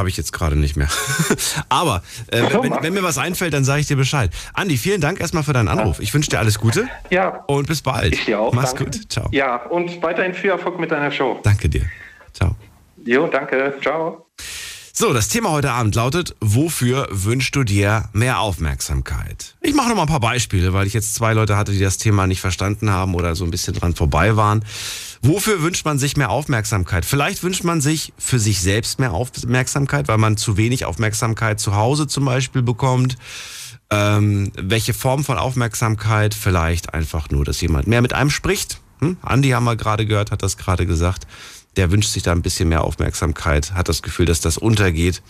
habe ich jetzt gerade nicht mehr. Aber äh, wenn, wenn, mir was einfällt, dann sage ich dir Bescheid. Andi, vielen Dank erstmal für deinen Anruf. Ich wünsche dir alles Gute. Ja. Und bis bald. Ich dir auch. Mach's danke. gut. Ciao. Ja, und weiterhin viel Erfolg mit deiner Show. Danke dir. Ciao. Jo, danke. Ciao. So, das Thema heute Abend lautet, wofür wünschst du dir mehr Aufmerksamkeit? Ich mache noch mal ein paar Beispiele, weil ich jetzt zwei Leute hatte, die das Thema nicht verstanden haben oder so ein bisschen dran vorbei waren. Wofür wünscht man sich mehr Aufmerksamkeit? Vielleicht wünscht man sich für sich selbst mehr Aufmerksamkeit, weil man zu wenig Aufmerksamkeit zu Hause zum Beispiel bekommt. Ähm, welche Form von Aufmerksamkeit? Vielleicht einfach nur, dass jemand mehr mit einem spricht. Hm? Andi haben wir gerade gehört, hat das gerade gesagt der wünscht sich da ein bisschen mehr Aufmerksamkeit, hat das Gefühl, dass das untergeht.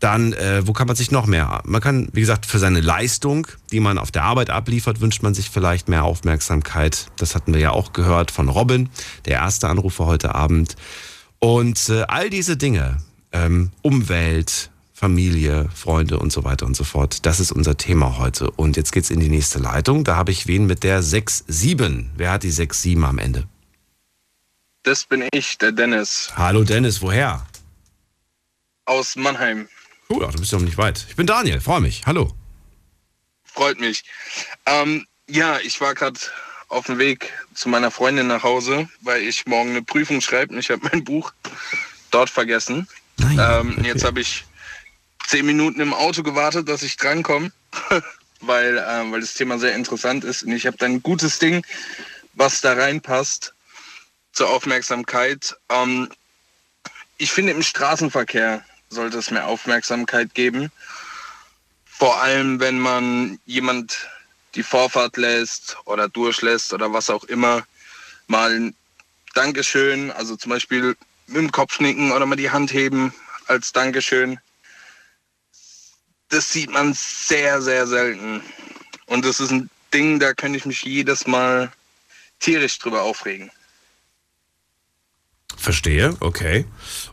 Dann, äh, wo kann man sich noch mehr? Man kann, wie gesagt, für seine Leistung, die man auf der Arbeit abliefert, wünscht man sich vielleicht mehr Aufmerksamkeit. Das hatten wir ja auch gehört von Robin, der erste Anrufer heute Abend. Und äh, all diese Dinge, ähm, Umwelt, Familie, Freunde und so weiter und so fort. Das ist unser Thema heute. Und jetzt geht's in die nächste Leitung. Da habe ich wen mit der 6-7. Wer hat die 6-7 am Ende? Das bin ich, der Dennis. Hallo Dennis, woher? Aus Mannheim. Cool, ach, du bist ja noch nicht weit. Ich bin Daniel, freue mich. Hallo. Freut mich. Ähm, ja, ich war gerade auf dem Weg zu meiner Freundin nach Hause, weil ich morgen eine Prüfung schreibe und ich habe mein Buch dort vergessen. Nein, ähm, okay. Jetzt habe ich zehn Minuten im Auto gewartet, dass ich drankomme, weil, äh, weil das Thema sehr interessant ist. Und ich habe dann ein gutes Ding, was da reinpasst zur Aufmerksamkeit. Ähm, ich finde, im Straßenverkehr sollte es mehr Aufmerksamkeit geben. Vor allem, wenn man jemand die Vorfahrt lässt oder durchlässt oder was auch immer, mal ein Dankeschön, also zum Beispiel mit dem Kopf nicken oder mal die Hand heben als Dankeschön. Das sieht man sehr, sehr selten. Und das ist ein Ding, da könnte ich mich jedes Mal tierisch drüber aufregen. Verstehe, okay.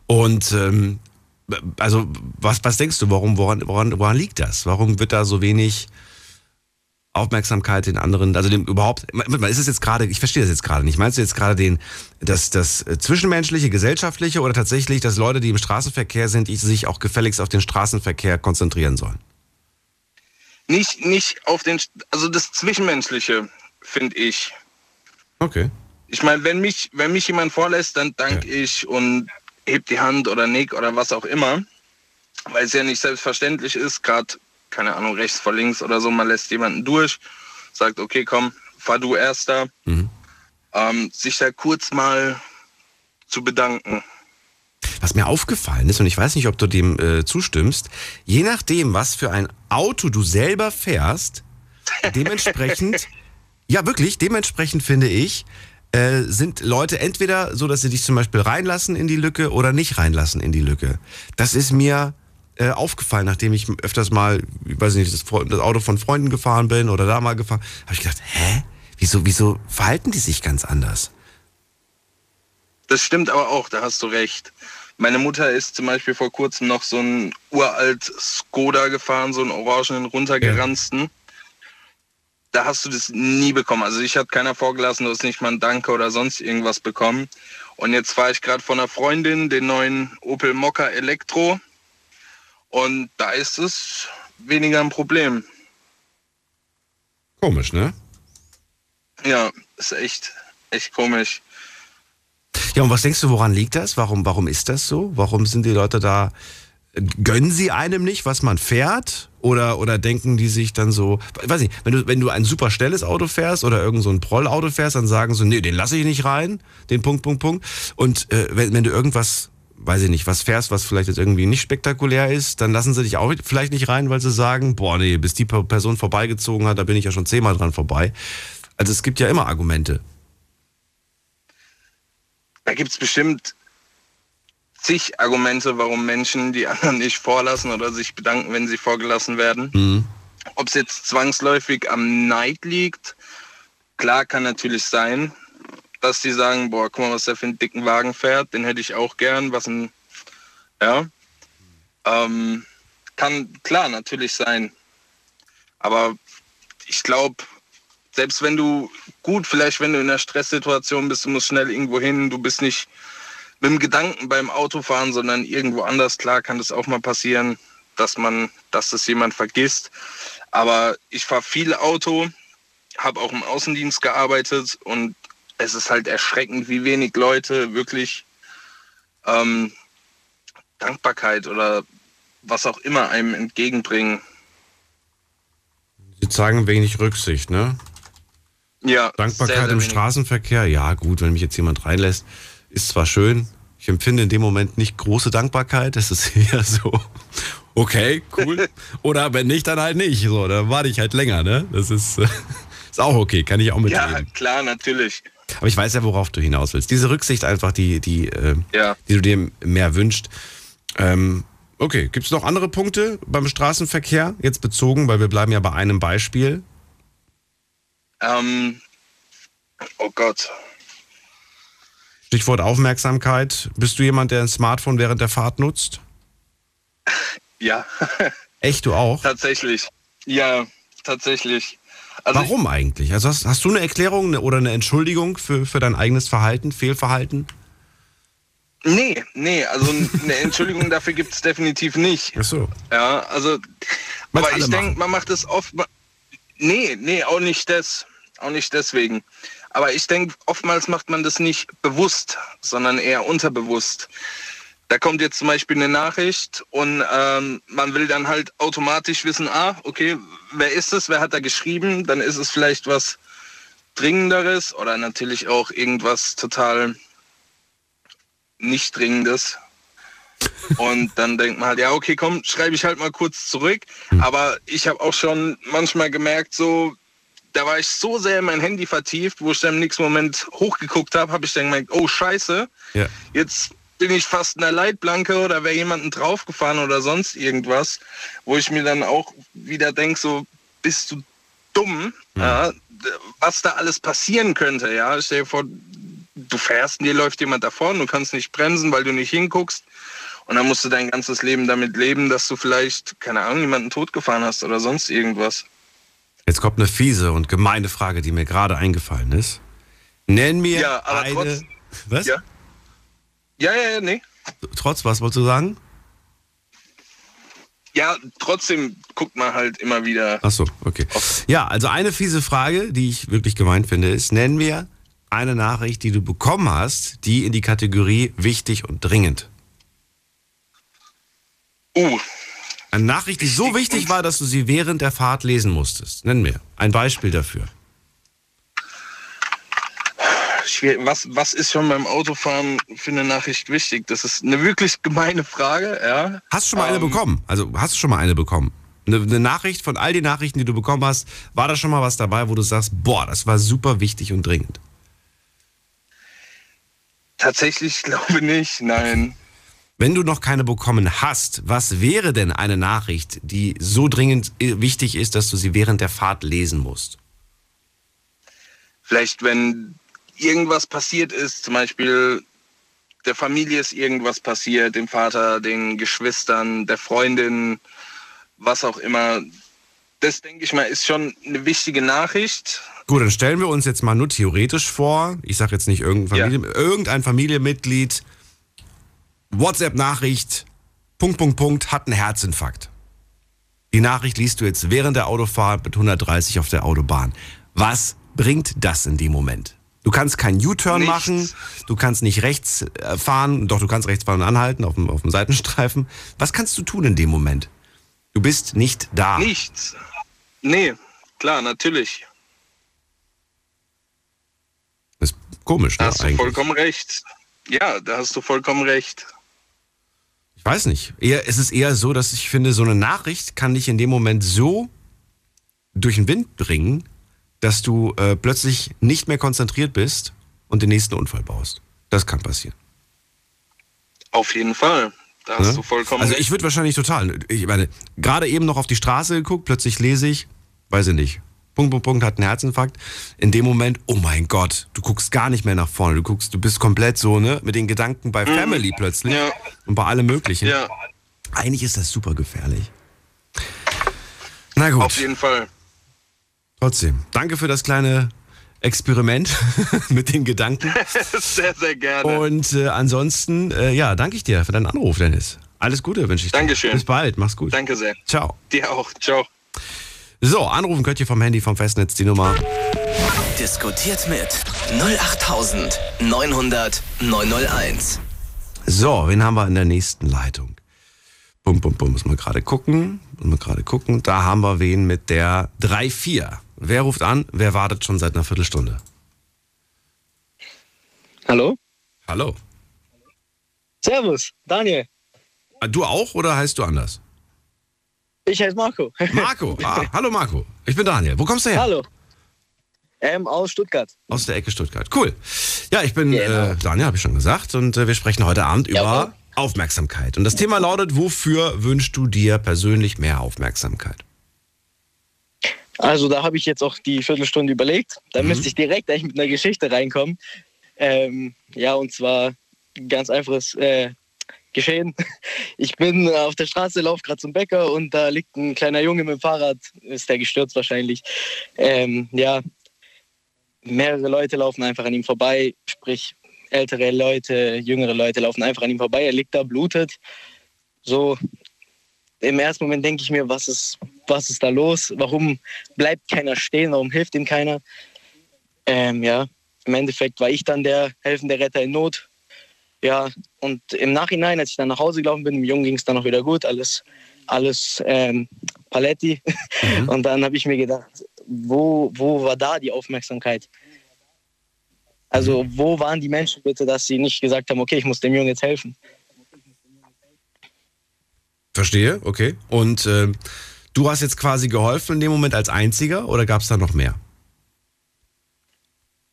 Und ähm, also was, was denkst du, warum, woran, woran, woran liegt das? Warum wird da so wenig Aufmerksamkeit den anderen, also dem überhaupt, ist es jetzt gerade, ich verstehe das jetzt gerade nicht, meinst du jetzt gerade den, das, das zwischenmenschliche, gesellschaftliche oder tatsächlich, dass Leute, die im Straßenverkehr sind, sich auch gefälligst auf den Straßenverkehr konzentrieren sollen? Nicht, nicht auf den, also das Zwischenmenschliche, finde ich. Okay ich meine, wenn mich, wenn mich jemand vorlässt, dann danke ja. ich und heb die Hand oder nick oder was auch immer. Weil es ja nicht selbstverständlich ist, gerade, keine Ahnung, rechts vor links oder so, man lässt jemanden durch, sagt, okay, komm, fahr du erster. Mhm. Ähm, sich da kurz mal zu bedanken. Was mir aufgefallen ist, und ich weiß nicht, ob du dem äh, zustimmst, je nachdem, was für ein Auto du selber fährst, dementsprechend, ja wirklich, dementsprechend finde ich, äh, sind Leute entweder so, dass sie dich zum Beispiel reinlassen in die Lücke oder nicht reinlassen in die Lücke. Das ist mir äh, aufgefallen, nachdem ich öfters mal, ich weiß nicht, das, das Auto von Freunden gefahren bin oder da mal gefahren, habe ich gedacht, hä? Wieso, wieso verhalten die sich ganz anders? Das stimmt aber auch, da hast du recht. Meine Mutter ist zum Beispiel vor kurzem noch so ein uralt Skoda gefahren, so einen orangenen runtergeranzten. Ja da hast du das nie bekommen. Also ich hatte keiner vorgelassen, du hast nicht mal ein Danke oder sonst irgendwas bekommen. Und jetzt fahre ich gerade von einer Freundin den neuen Opel Mokka Elektro. Und da ist es weniger ein Problem. Komisch, ne? Ja, ist echt, echt komisch. Ja, und was denkst du, woran liegt das? Warum, warum ist das so? Warum sind die Leute da gönnen sie einem nicht, was man fährt? Oder, oder denken die sich dann so, weiß nicht, wenn du, wenn du ein super schnelles Auto fährst oder irgend so ein Prollauto fährst, dann sagen sie, nee, den lasse ich nicht rein, den Punkt, Punkt, Punkt. Und äh, wenn, wenn du irgendwas, weiß ich nicht, was fährst, was vielleicht jetzt irgendwie nicht spektakulär ist, dann lassen sie dich auch vielleicht nicht rein, weil sie sagen, boah, nee, bis die Person vorbeigezogen hat, da bin ich ja schon zehnmal dran vorbei. Also es gibt ja immer Argumente. Da gibt es bestimmt zig Argumente, warum Menschen die anderen nicht vorlassen oder sich bedanken, wenn sie vorgelassen werden. Mhm. Ob es jetzt zwangsläufig am Neid liegt, klar kann natürlich sein, dass die sagen, boah, guck mal, was der für einen dicken Wagen fährt, den hätte ich auch gern, was ein, ja, ähm, kann klar natürlich sein. Aber ich glaube, selbst wenn du, gut, vielleicht wenn du in einer Stresssituation bist, du musst schnell irgendwo hin, du bist nicht mit dem Gedanken beim Autofahren, sondern irgendwo anders, klar kann das auch mal passieren, dass man, dass das jemand vergisst. Aber ich fahre viel Auto, habe auch im Außendienst gearbeitet und es ist halt erschreckend, wie wenig Leute wirklich ähm, Dankbarkeit oder was auch immer einem entgegenbringen. Sie zeigen wenig Rücksicht, ne? Ja. Dankbarkeit sehr, sehr im wenig. Straßenverkehr, ja gut, wenn mich jetzt jemand reinlässt, ist zwar schön, ich empfinde in dem Moment nicht große Dankbarkeit, es ist eher so, okay, cool. Oder wenn nicht, dann halt nicht. So, dann warte ich halt länger, ne? Das ist, ist auch okay, kann ich auch mitreden. Ja, klar, natürlich. Aber ich weiß ja, worauf du hinaus willst. Diese Rücksicht einfach, die, die, äh, ja. die du dir mehr wünscht. Ähm, okay, gibt es noch andere Punkte beim Straßenverkehr, jetzt bezogen, weil wir bleiben ja bei einem Beispiel? Ähm, oh Gott. Stichwort Aufmerksamkeit. Bist du jemand, der ein Smartphone während der Fahrt nutzt? Ja. Echt, du auch? Tatsächlich. Ja, tatsächlich. Also Warum eigentlich? Also hast, hast, du eine Erklärung oder eine Entschuldigung für, für dein eigenes Verhalten, Fehlverhalten? Nee, nee, also eine Entschuldigung dafür gibt es definitiv nicht. Ach so. Ja, also, Weil's aber ich denke, man macht es oft. Nee, nee, auch nicht das. Auch nicht deswegen. Aber ich denke, oftmals macht man das nicht bewusst, sondern eher unterbewusst. Da kommt jetzt zum Beispiel eine Nachricht und ähm, man will dann halt automatisch wissen, ah, okay, wer ist es, wer hat da geschrieben? Dann ist es vielleicht was Dringenderes oder natürlich auch irgendwas total nicht Dringendes. Und dann denkt man halt, ja, okay, komm, schreibe ich halt mal kurz zurück. Hm. Aber ich habe auch schon manchmal gemerkt, so, da war ich so sehr in mein Handy vertieft, wo ich dann im nächsten Moment hochgeguckt habe, habe ich dann gemerkt, oh scheiße, ja. jetzt bin ich fast in der Leitplanke oder wäre jemanden draufgefahren oder sonst irgendwas, wo ich mir dann auch wieder denke, so bist du dumm, mhm. ja, was da alles passieren könnte. Ja, stell dir vor, du fährst und dir läuft jemand davon, du kannst nicht bremsen, weil du nicht hinguckst. Und dann musst du dein ganzes Leben damit leben, dass du vielleicht, keine Ahnung, jemanden totgefahren hast oder sonst irgendwas. Jetzt kommt eine fiese und gemeine Frage, die mir gerade eingefallen ist. Nenn mir ja, eine. Trotz, was? Ja. ja, ja, ja, nee. Trotz was wolltest du sagen? Ja, trotzdem guckt man halt immer wieder. Ach so, okay. Ja, also eine fiese Frage, die ich wirklich gemeint finde, ist: Nenn mir eine Nachricht, die du bekommen hast, die in die Kategorie wichtig und dringend. Uh, eine Nachricht, die so wichtig war, dass du sie während der Fahrt lesen musstest. Nenn mir ein Beispiel dafür. Was, was ist schon beim Autofahren für eine Nachricht wichtig? Das ist eine wirklich gemeine Frage, ja. Hast du schon mal ähm, eine bekommen? Also hast du schon mal eine bekommen? Eine, eine, Nachricht von all den Nachrichten, die du bekommen hast, war da schon mal was dabei, wo du sagst, boah, das war super wichtig und dringend? Tatsächlich glaube nicht, nein. Wenn du noch keine bekommen hast, was wäre denn eine Nachricht, die so dringend wichtig ist, dass du sie während der Fahrt lesen musst? Vielleicht, wenn irgendwas passiert ist, zum Beispiel der Familie ist irgendwas passiert, dem Vater, den Geschwistern, der Freundin, was auch immer. Das, denke ich mal, ist schon eine wichtige Nachricht. Gut, dann stellen wir uns jetzt mal nur theoretisch vor, ich sage jetzt nicht irgendein, Familie, ja. irgendein Familienmitglied WhatsApp-Nachricht, Punkt, Punkt, Punkt, hat einen Herzinfarkt. Die Nachricht liest du jetzt während der Autofahrt mit 130 auf der Autobahn. Was bringt das in dem Moment? Du kannst keinen U-Turn machen, du kannst nicht rechts äh, fahren, doch du kannst rechts fahren und anhalten auf dem, auf dem Seitenstreifen. Was kannst du tun in dem Moment? Du bist nicht da. Nichts. Nee, klar, natürlich. Das ist komisch, ne? Da hast du vollkommen recht. Ja, da hast du vollkommen recht. Ich weiß nicht. Eher, es ist eher so, dass ich finde, so eine Nachricht kann dich in dem Moment so durch den Wind bringen, dass du äh, plötzlich nicht mehr konzentriert bist und den nächsten Unfall baust. Das kann passieren. Auf jeden Fall. Da hast ja? du vollkommen. Also ich würde wahrscheinlich total. Ich meine, gerade eben noch auf die Straße geguckt, plötzlich lese ich, weiß ich nicht, Punkt, Punkt, Punkt, hat einen Herzinfarkt. In dem Moment, oh mein Gott, du guckst gar nicht mehr nach vorne. Du guckst, du bist komplett so, ne, mit den Gedanken bei mhm. Family plötzlich ja. und bei allem Möglichen. Ja. Eigentlich ist das super gefährlich. Na gut. Auf jeden Fall. Trotzdem, danke für das kleine Experiment mit den Gedanken. sehr, sehr gerne. Und äh, ansonsten, äh, ja, danke ich dir für deinen Anruf, Dennis. Alles Gute wünsche ich dir. Dankeschön. Bis bald, mach's gut. Danke sehr. Ciao. Dir auch. Ciao. So, anrufen könnt ihr vom Handy vom Festnetz die Nummer. Diskutiert mit 08900 901. So, wen haben wir in der nächsten Leitung? Bum, bum, bum, muss man gerade gucken. Muss man gerade gucken. Da haben wir wen mit der 3-4. Wer ruft an? Wer wartet schon seit einer Viertelstunde? Hallo? Hallo. Servus, Daniel. Ah, du auch oder heißt du anders? Ich heiße Marco. Marco, ah, hallo Marco. Ich bin Daniel. Wo kommst du her? Hallo. Ähm, aus Stuttgart. Aus der Ecke Stuttgart. Cool. Ja, ich bin genau. äh, Daniel, habe ich schon gesagt. Und äh, wir sprechen heute Abend über ja, Aufmerksamkeit. Und das Thema lautet, wofür wünschst du dir persönlich mehr Aufmerksamkeit? Also da habe ich jetzt auch die Viertelstunde überlegt. Da mhm. müsste ich direkt eigentlich mit einer Geschichte reinkommen. Ähm, ja, und zwar ganz einfaches äh, geschehen. Ich bin auf der Straße, laufe gerade zum Bäcker und da liegt ein kleiner Junge mit dem Fahrrad, ist der gestürzt wahrscheinlich. Ähm, ja, mehrere Leute laufen einfach an ihm vorbei, sprich ältere Leute, jüngere Leute laufen einfach an ihm vorbei. Er liegt da, blutet. So, im ersten Moment denke ich mir, was ist, was ist da los? Warum bleibt keiner stehen? Warum hilft ihm keiner? Ähm, ja, im Endeffekt war ich dann der helfende Retter in Not. Ja, und im Nachhinein, als ich dann nach Hause gelaufen bin, dem Jungen ging es dann auch wieder gut, alles, alles ähm, Paletti. Mhm. Und dann habe ich mir gedacht, wo, wo war da die Aufmerksamkeit? Also mhm. wo waren die Menschen bitte, dass sie nicht gesagt haben, okay, ich muss dem Jungen jetzt helfen? Verstehe, okay. Und äh, du hast jetzt quasi geholfen in dem Moment als Einziger oder gab es da noch mehr?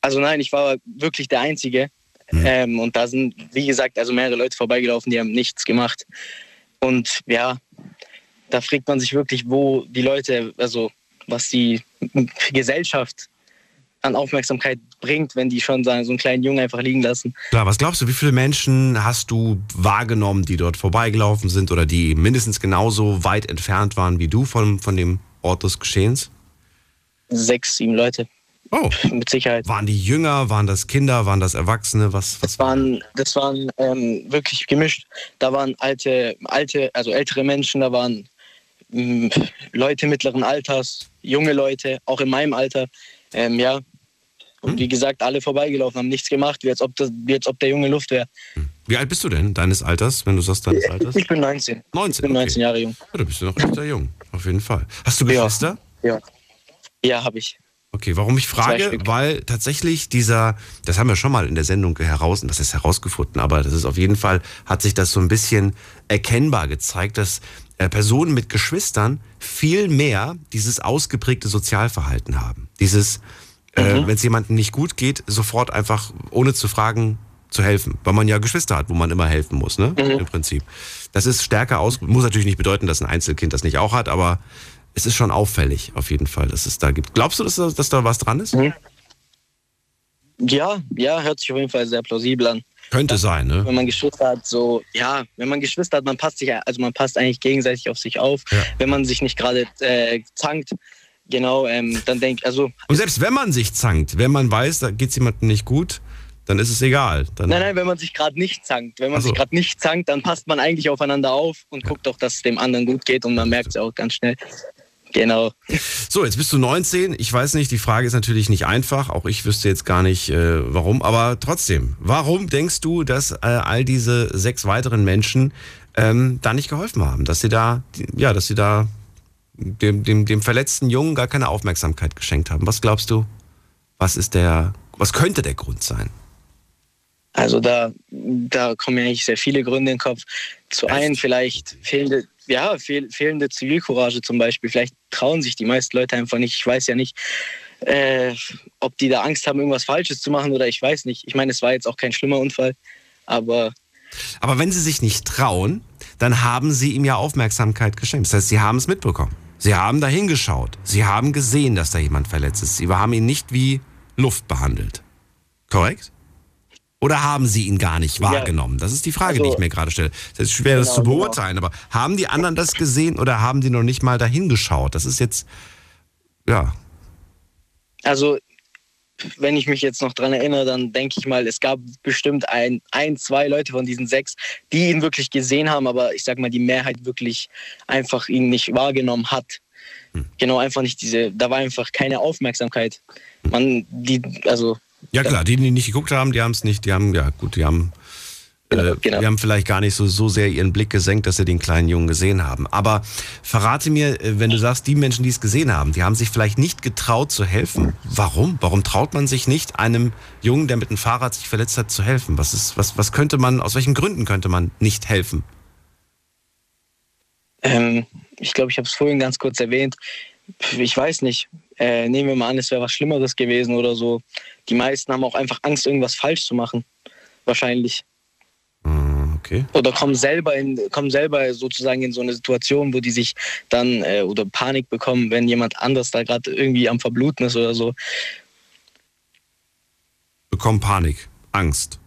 Also nein, ich war wirklich der Einzige. Mhm. Ähm, und da sind, wie gesagt, also mehrere Leute vorbeigelaufen, die haben nichts gemacht. Und ja, da fragt man sich wirklich, wo die Leute, also was die Gesellschaft an Aufmerksamkeit bringt, wenn die schon so einen kleinen Jungen einfach liegen lassen. Klar, was glaubst du, wie viele Menschen hast du wahrgenommen, die dort vorbeigelaufen sind oder die mindestens genauso weit entfernt waren wie du von, von dem Ort des Geschehens? Sechs, sieben Leute. Oh. Mit Sicherheit. Waren die Jünger, waren das Kinder, waren das Erwachsene? Was, was das waren, das waren ähm, wirklich gemischt. Da waren alte, alte, also ältere Menschen, da waren ähm, Leute mittleren Alters, junge Leute, auch in meinem Alter. Ähm, ja. Und hm. wie gesagt, alle vorbeigelaufen, haben nichts gemacht, wie als ob, das, wie als ob der Junge Luft wäre. Hm. Wie alt bist du denn, deines Alters, wenn du sagst deines Alters? Ich bin 19. 19? Ich bin 19 okay. Jahre jung. Ja, da bist du noch echt sehr jung, auf jeden Fall. Hast du Geschwister? Ja, ja, ja habe ich. Okay, warum ich frage, weil tatsächlich dieser, das haben wir schon mal in der Sendung heraus, das ist herausgefunden, aber das ist auf jeden Fall, hat sich das so ein bisschen erkennbar gezeigt, dass äh, Personen mit Geschwistern viel mehr dieses ausgeprägte Sozialverhalten haben. Dieses, äh, mhm. wenn es jemandem nicht gut geht, sofort einfach, ohne zu fragen, zu helfen. Weil man ja Geschwister hat, wo man immer helfen muss, ne? Mhm. Im Prinzip. Das ist stärker aus, muss natürlich nicht bedeuten, dass ein Einzelkind das nicht auch hat, aber es ist schon auffällig, auf jeden Fall, dass es da gibt. Glaubst du, dass, dass da was dran ist? Mhm. Ja, ja, hört sich auf jeden Fall sehr plausibel an. Könnte sein, ne? Wenn man Geschwister hat, so, ja, wenn man Geschwister hat, man passt sich, also man passt eigentlich gegenseitig auf sich auf. Ja. Wenn man sich nicht gerade äh, zankt, genau, ähm, dann denkt, also. Und selbst wenn man sich zankt, wenn man weiß, da geht es jemandem nicht gut, dann ist es egal. Dann nein, nein, wenn man sich gerade nicht zankt. Wenn man so. sich gerade nicht zankt, dann passt man eigentlich aufeinander auf und ja. guckt doch, dass es dem anderen gut geht und man merkt es auch ganz schnell. Genau. So, jetzt bist du 19. Ich weiß nicht, die Frage ist natürlich nicht einfach. Auch ich wüsste jetzt gar nicht, äh, warum. Aber trotzdem, warum denkst du, dass äh, all diese sechs weiteren Menschen ähm, da nicht geholfen haben? Dass sie da, ja, dass sie da dem, dem, dem verletzten Jungen gar keine Aufmerksamkeit geschenkt haben. Was glaubst du? Was ist der, was könnte der Grund sein? Also da, da kommen ja eigentlich sehr viele Gründe in den Kopf. Zu Echt? einen vielleicht fehlende, ja, fehl, fehlende Zivilcourage zum Beispiel. Vielleicht trauen sich die meisten Leute einfach nicht. Ich weiß ja nicht, äh, ob die da Angst haben, irgendwas Falsches zu machen oder ich weiß nicht. Ich meine, es war jetzt auch kein schlimmer Unfall, aber Aber wenn sie sich nicht trauen, dann haben sie ihm ja Aufmerksamkeit geschenkt. Das heißt, sie haben es mitbekommen. Sie haben da hingeschaut. Sie haben gesehen, dass da jemand verletzt ist. Sie haben ihn nicht wie Luft behandelt. Korrekt? Oder haben sie ihn gar nicht wahrgenommen? Das ist die Frage, also, die ich mir gerade stelle. Es ist schwer, genau, das zu genau. beurteilen, genau. aber haben die anderen das gesehen oder haben die noch nicht mal dahin geschaut? Das ist jetzt, ja. Also, wenn ich mich jetzt noch dran erinnere, dann denke ich mal, es gab bestimmt ein, ein, zwei Leute von diesen sechs, die ihn wirklich gesehen haben, aber ich sag mal, die Mehrheit wirklich einfach ihn nicht wahrgenommen hat. Hm. Genau, einfach nicht diese, da war einfach keine Aufmerksamkeit. Man, die, also ja klar, die, die nicht geguckt haben, die haben es nicht, die haben, ja gut, die haben, genau, äh, genau. die haben vielleicht gar nicht so, so sehr ihren Blick gesenkt, dass sie den kleinen Jungen gesehen haben. Aber verrate mir, äh, wenn du sagst, die Menschen, die es gesehen haben, die haben sich vielleicht nicht getraut zu helfen. Warum? Warum traut man sich nicht, einem Jungen, der mit dem Fahrrad sich verletzt hat, zu helfen? Was ist, was, was könnte man, aus welchen Gründen könnte man nicht helfen? Ähm, ich glaube, ich habe es vorhin ganz kurz erwähnt. Ich weiß nicht äh, nehmen wir mal an, es wäre was Schlimmeres gewesen oder so. Die meisten haben auch einfach Angst, irgendwas falsch zu machen. Wahrscheinlich. Ah, okay. Oder kommen selber, in, kommen selber sozusagen in so eine Situation, wo die sich dann äh, oder Panik bekommen, wenn jemand anders da gerade irgendwie am Verbluten ist oder so. Bekommen Panik, Angst.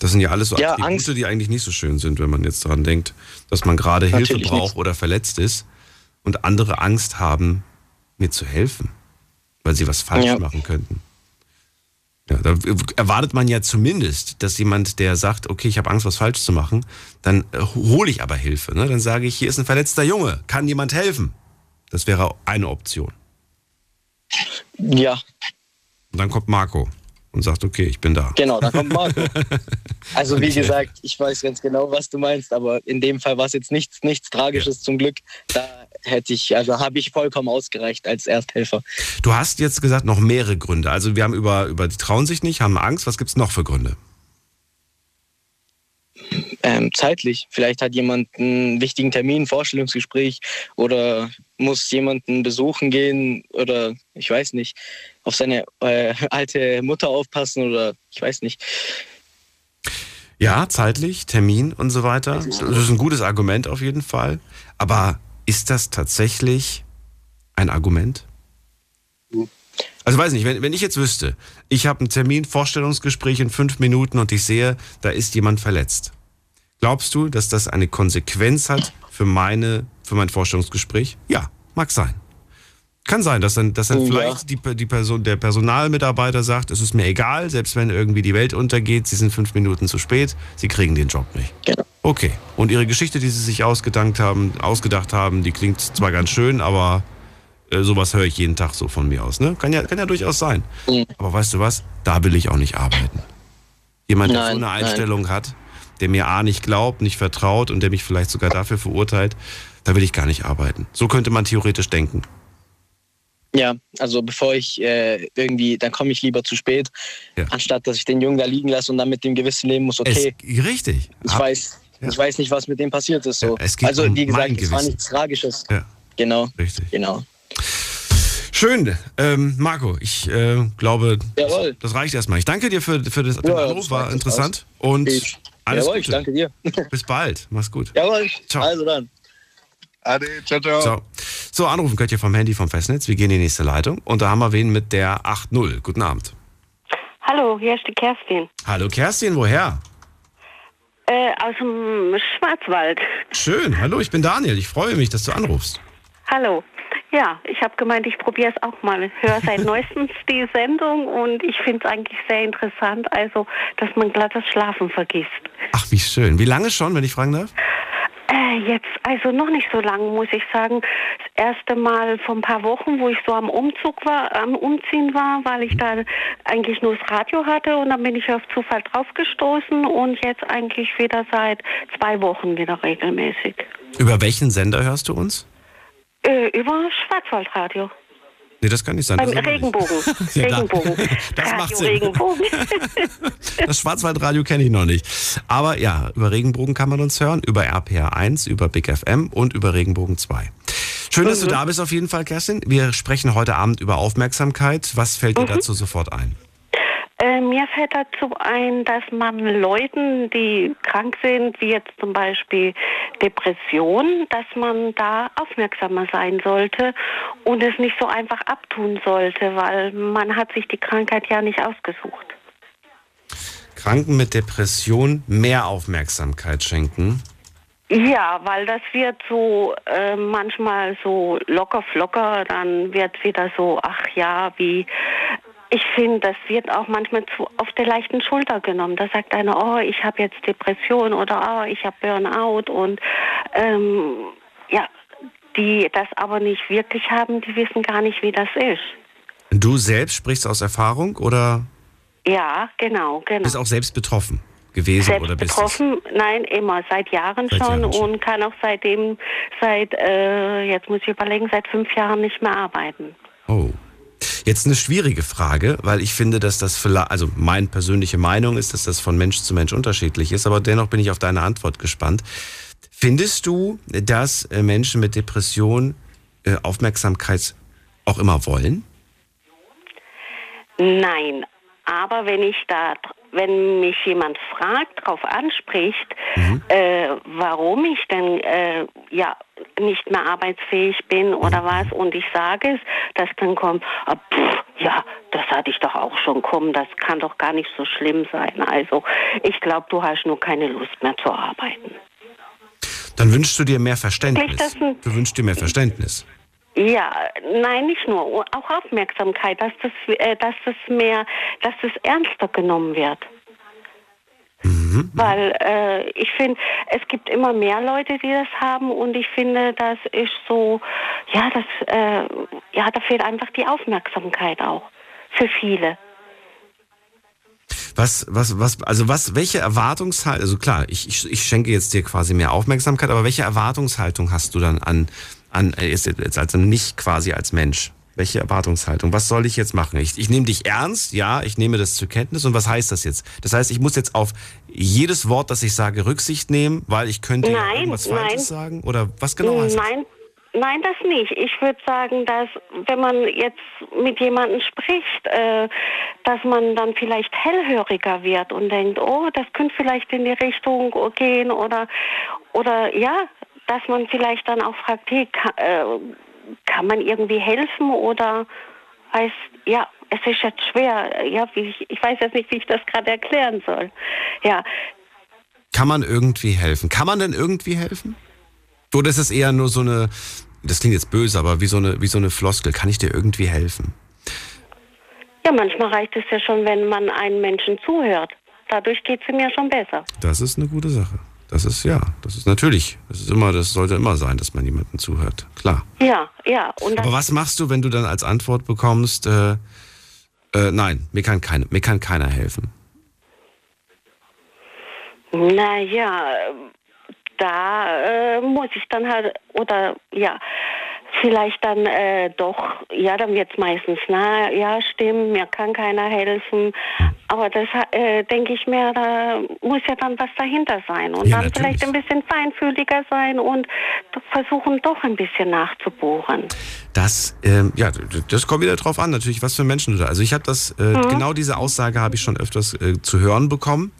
Das sind ja alles so ja, Attribute, Angst. die eigentlich nicht so schön sind, wenn man jetzt daran denkt, dass man gerade Hilfe braucht nicht. oder verletzt ist und andere Angst haben, mir zu helfen weil sie was falsch ja. machen könnten. Ja, da erwartet man ja zumindest, dass jemand, der sagt, okay, ich habe Angst, was falsch zu machen, dann äh, hole ich aber Hilfe. Ne? Dann sage ich, hier ist ein verletzter Junge, kann jemand helfen? Das wäre eine Option. Ja. Und dann kommt Marco und sagt, okay, ich bin da. Genau, dann kommt Marco. Also wie gesagt, ich weiß ganz genau, was du meinst, aber in dem Fall war es jetzt nichts, nichts Tragisches ja. zum Glück. Da hätte ich, also habe ich vollkommen ausgereicht als Ersthelfer. Du hast jetzt gesagt, noch mehrere Gründe. Also wir haben über, über die trauen sich nicht, haben Angst. Was gibt es noch für Gründe? Ähm, zeitlich. Vielleicht hat jemand einen wichtigen Termin, Vorstellungsgespräch oder muss jemanden besuchen gehen oder ich weiß nicht, auf seine äh, alte Mutter aufpassen oder ich weiß nicht. Ja, zeitlich, Termin und so weiter. Das ist ein gutes Argument auf jeden Fall. Aber ist das tatsächlich ein Argument? Also weiß nicht, wenn, wenn ich jetzt wüsste, ich habe einen Termin, Vorstellungsgespräch in fünf Minuten und ich sehe, da ist jemand verletzt. Glaubst du, dass das eine Konsequenz hat für meine, für mein Vorstellungsgespräch? Ja, mag sein. Kann sein, dass dann, dass dann ja. vielleicht die, die Person, der Personalmitarbeiter sagt, es ist mir egal, selbst wenn irgendwie die Welt untergeht, sie sind fünf Minuten zu spät, sie kriegen den Job nicht. Genau. Okay. Und Ihre Geschichte, die Sie sich ausgedacht haben, ausgedacht haben, die klingt zwar ganz schön, aber äh, sowas höre ich jeden Tag so von mir aus. Ne? Kann, ja, kann ja durchaus sein. Mhm. Aber weißt du was? Da will ich auch nicht arbeiten. Jemand, der so eine Einstellung nein. hat, der mir A nicht glaubt, nicht vertraut und der mich vielleicht sogar dafür verurteilt, da will ich gar nicht arbeiten. So könnte man theoretisch denken. Ja, also bevor ich äh, irgendwie, dann komme ich lieber zu spät, ja. anstatt dass ich den Jungen da liegen lasse und dann mit dem Gewissen leben muss, okay. Es, richtig. Ich Ab, weiß, ja. ich weiß nicht, was mit dem passiert ist. So. Ja, also um wie gesagt, es war nichts Tragisches. Ja. Genau. Richtig. Genau. Schön, ähm, Marco. Ich äh, glaube, Jawohl. das reicht erstmal. Ich danke dir für, für das ja, Anruf, war interessant. Aus. Und ich, alles Jawohl, Gute. ich danke dir. Bis bald. Mach's gut. Jawohl. Ciao. Also dann. Ade, ciao, ciao. So. so, anrufen könnt ihr vom Handy vom Festnetz. Wir gehen in die nächste Leitung. Und da haben wir wen mit der 8.0. Guten Abend. Hallo, hier ist die Kerstin. Hallo Kerstin, woher? Äh, aus dem Schwarzwald. Schön, hallo, ich bin Daniel. Ich freue mich, dass du anrufst. Hallo. Ja, ich habe gemeint, ich probiere es auch mal. Höre seit neuestens die Sendung und ich finde es eigentlich sehr interessant, also dass man glatt das Schlafen vergisst. Ach, wie schön. Wie lange schon, wenn ich fragen darf? Jetzt, also noch nicht so lange, muss ich sagen. Das erste Mal vor ein paar Wochen, wo ich so am Umzug war, am Umziehen war, weil ich da eigentlich nur das Radio hatte und dann bin ich auf Zufall draufgestoßen und jetzt eigentlich wieder seit zwei Wochen wieder regelmäßig. Über welchen Sender hörst du uns? Äh, über Schwarzwaldradio. Nee, das kann nicht sein. Beim Regenbogen. ja, Regenbogen. Das Radio macht Sinn. Regenbogen. das Schwarzwaldradio kenne ich noch nicht. Aber ja, über Regenbogen kann man uns hören, über RPR 1, über Big FM und über Regenbogen 2. Schön, dass mhm. du da bist auf jeden Fall, Kerstin. Wir sprechen heute Abend über Aufmerksamkeit. Was fällt dir mhm. dazu sofort ein? Äh, mir fällt dazu ein, dass man Leuten, die krank sind, wie jetzt zum Beispiel Depression, dass man da aufmerksamer sein sollte und es nicht so einfach abtun sollte, weil man hat sich die Krankheit ja nicht ausgesucht. Kranken mit Depression mehr Aufmerksamkeit schenken? Ja, weil das wird so äh, manchmal so locker flocker, dann wird wieder so, ach ja, wie ich finde, das wird auch manchmal zu auf der leichten Schulter genommen. Da sagt einer, oh, ich habe jetzt Depression oder oh, ich habe Burnout und ähm, ja, die das aber nicht wirklich haben, die wissen gar nicht, wie das ist. Du selbst sprichst aus Erfahrung oder? Ja, genau, genau. Bist auch selbst betroffen gewesen selbst oder bist betroffen? Nein, immer seit Jahren seit schon Jahren und kann auch seitdem seit äh, jetzt muss ich überlegen seit fünf Jahren nicht mehr arbeiten. Oh. Jetzt eine schwierige Frage, weil ich finde, dass das vielleicht, also meine persönliche Meinung ist, dass das von Mensch zu Mensch unterschiedlich ist, aber dennoch bin ich auf deine Antwort gespannt. Findest du, dass äh, Menschen mit Depression äh, Aufmerksamkeit auch immer wollen? Nein, aber wenn ich da, wenn mich jemand fragt, darauf anspricht, mhm. äh, warum ich denn äh, ja nicht mehr arbeitsfähig bin oder was, und ich sage es, das dann kommt, ah, pff, ja, das hatte ich doch auch schon kommen, das kann doch gar nicht so schlimm sein. Also ich glaube, du hast nur keine Lust mehr zu arbeiten. Dann wünschst du dir mehr Verständnis. Du wünschst dir mehr Verständnis. Ja, nein, nicht nur, auch Aufmerksamkeit, dass das, äh, dass das mehr, dass das ernster genommen wird. Mhm. Weil äh, ich finde, es gibt immer mehr Leute, die das haben und ich finde, das ist so, ja, das, äh, ja, da fehlt einfach die Aufmerksamkeit auch für viele. Was, was, was, also was, welche Erwartungshaltung, also klar, ich, ich, ich schenke jetzt dir quasi mehr Aufmerksamkeit, aber welche Erwartungshaltung hast du dann an, an jetzt, jetzt also nicht quasi als Mensch? Welche Erwartungshaltung? Was soll ich jetzt machen? Ich, ich nehme dich ernst, ja, ich nehme das zur Kenntnis. Und was heißt das jetzt? Das heißt, ich muss jetzt auf jedes Wort, das ich sage, Rücksicht nehmen, weil ich könnte nein, irgendwas nein. Falsches sagen? Oder was genau heißt Nein, Nein, das nicht. Ich würde sagen, dass wenn man jetzt mit jemandem spricht, äh, dass man dann vielleicht hellhöriger wird und denkt, oh, das könnte vielleicht in die Richtung gehen oder oder ja, dass man vielleicht dann auch fragt, hey, kann, äh, kann man irgendwie helfen oder weiß, ja, es ist jetzt schwer, ja, ich, ich weiß jetzt nicht, wie ich das gerade erklären soll. Ja. Kann man irgendwie helfen? Kann man denn irgendwie helfen? Oder ist es eher nur so eine, das klingt jetzt böse, aber wie so eine, wie so eine Floskel, kann ich dir irgendwie helfen? Ja, manchmal reicht es ja schon, wenn man einem Menschen zuhört. Dadurch geht es ihm ja schon besser. Das ist eine gute Sache. Das ist ja, das ist natürlich, das ist immer, das sollte immer sein, dass man jemandem zuhört. Klar. Ja, ja. Aber was machst du, wenn du dann als Antwort bekommst, äh, äh, nein, mir kann, keine, mir kann keiner helfen? Naja, da äh, muss ich dann halt, oder ja, vielleicht dann äh, doch, ja, dann wird es meistens, na ja, stimmt, mir kann keiner helfen. Aber das äh, denke ich mir, da muss ja dann was dahinter sein. Und ja, dann natürlich. vielleicht ein bisschen feinfühliger sein und versuchen doch ein bisschen nachzubohren. Das, ähm, ja, das kommt wieder drauf an, natürlich, was für Menschen du da. Also ich habe das, äh, mhm. genau diese Aussage habe ich schon öfters äh, zu hören bekommen.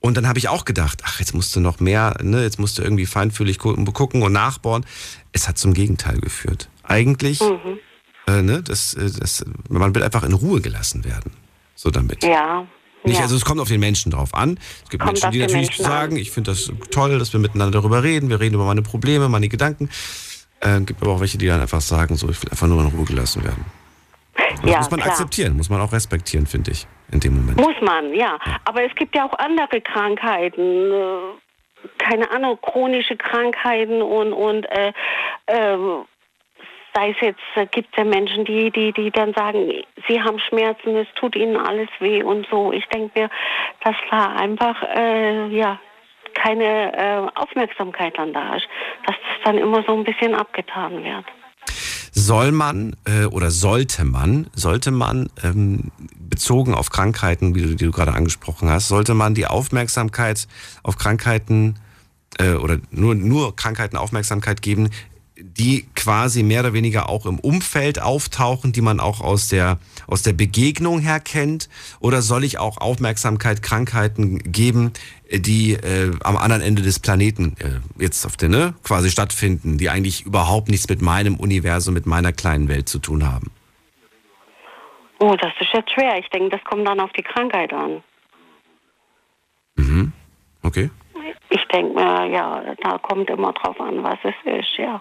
Und dann habe ich auch gedacht, ach, jetzt musst du noch mehr, ne, jetzt musst du irgendwie feinfühlig gucken und nachbohren. Es hat zum Gegenteil geführt. Eigentlich, mhm. äh, ne, das, äh, das, man will einfach in Ruhe gelassen werden. So damit. Ja. Nicht, ja. also es kommt auf den Menschen drauf an. Es gibt kommt Menschen, die natürlich Menschen sagen, an. ich finde das toll, dass wir miteinander darüber reden, wir reden über meine Probleme, meine Gedanken. Äh, gibt aber auch welche, die dann einfach sagen, so, ich will einfach nur in Ruhe gelassen werden. Und das ja, muss man klar. akzeptieren, muss man auch respektieren, finde ich in dem Moment. Muss man, ja. Aber es gibt ja auch andere Krankheiten, äh, keine Ahnung, chronische Krankheiten und, und äh, äh, sei es jetzt, äh, gibt es ja Menschen, die, die, die dann sagen, sie haben Schmerzen, es tut ihnen alles weh und so. Ich denke mir, dass da einfach, äh, ja, keine äh, Aufmerksamkeit dann da ist, dass das dann immer so ein bisschen abgetan wird. Soll man äh, oder sollte man, sollte man ähm, bezogen auf Krankheiten, wie du, die du gerade angesprochen hast, sollte man die Aufmerksamkeit auf Krankheiten äh, oder nur, nur Krankheiten Aufmerksamkeit geben, die quasi mehr oder weniger auch im Umfeld auftauchen, die man auch aus der, aus der Begegnung her kennt? Oder soll ich auch Aufmerksamkeit, Krankheiten geben, die äh, am anderen Ende des Planeten äh, jetzt auf der, ne, quasi stattfinden, die eigentlich überhaupt nichts mit meinem Universum, mit meiner kleinen Welt zu tun haben? Oh, das ist jetzt schwer. Ich denke, das kommt dann auf die Krankheit an. Mhm. Okay. Ich denke mir, ja, da kommt immer drauf an, was es ist, ja.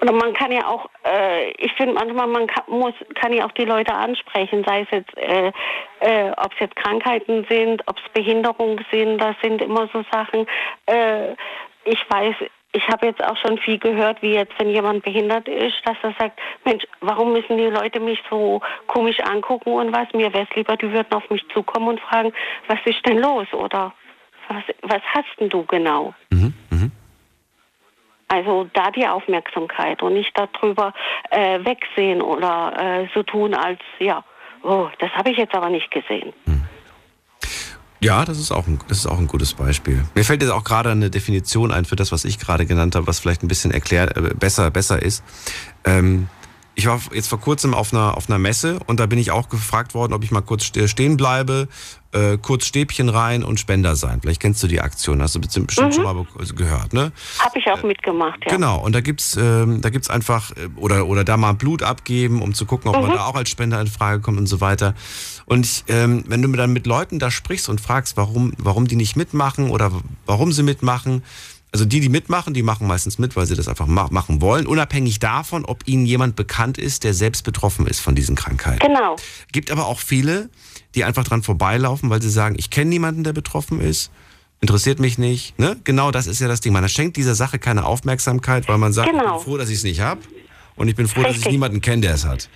Und man kann ja auch, äh, ich finde manchmal, man kann, muss, kann ja auch die Leute ansprechen, sei es jetzt, äh, äh, ob es jetzt Krankheiten sind, ob es Behinderungen sind, das sind immer so Sachen. Äh, ich weiß, ich habe jetzt auch schon viel gehört, wie jetzt, wenn jemand behindert ist, dass er sagt, Mensch, warum müssen die Leute mich so komisch angucken und was? Mir wäre es lieber, die würden auf mich zukommen und fragen, was ist denn los oder was, was hast denn du genau? Mhm, mh. Also da die Aufmerksamkeit und nicht darüber äh, wegsehen oder äh, so tun, als ja, oh, das habe ich jetzt aber nicht gesehen. Mhm. Ja, das ist, auch ein, das ist auch ein gutes Beispiel. Mir fällt jetzt auch gerade eine Definition ein für das, was ich gerade genannt habe, was vielleicht ein bisschen erklärt, äh, besser, besser ist. Ähm, ich war jetzt vor kurzem auf einer, auf einer Messe und da bin ich auch gefragt worden, ob ich mal kurz stehen bleibe, äh, kurz Stäbchen rein und Spender sein. Vielleicht kennst du die Aktion, hast du bestimmt mhm. schon mal gehört, ne? Habe ich auch äh, mitgemacht, ja. Genau, und da gibt's, ähm, da gibt's einfach, äh, oder, oder da mal Blut abgeben, um zu gucken, ob mhm. man da auch als Spender in Frage kommt und so weiter. Und ich, ähm, wenn du dann mit Leuten da sprichst und fragst, warum, warum die nicht mitmachen oder warum sie mitmachen, also die, die mitmachen, die machen meistens mit, weil sie das einfach machen wollen, unabhängig davon, ob ihnen jemand bekannt ist, der selbst betroffen ist von diesen Krankheiten. Genau. Gibt aber auch viele, die einfach dran vorbeilaufen, weil sie sagen, ich kenne niemanden, der betroffen ist, interessiert mich nicht. Ne? Genau das ist ja das Ding. Man schenkt dieser Sache keine Aufmerksamkeit, weil man sagt, genau. ich bin froh, dass ich es nicht habe. Und ich bin froh, Richtig. dass ich niemanden kenne, der es hat.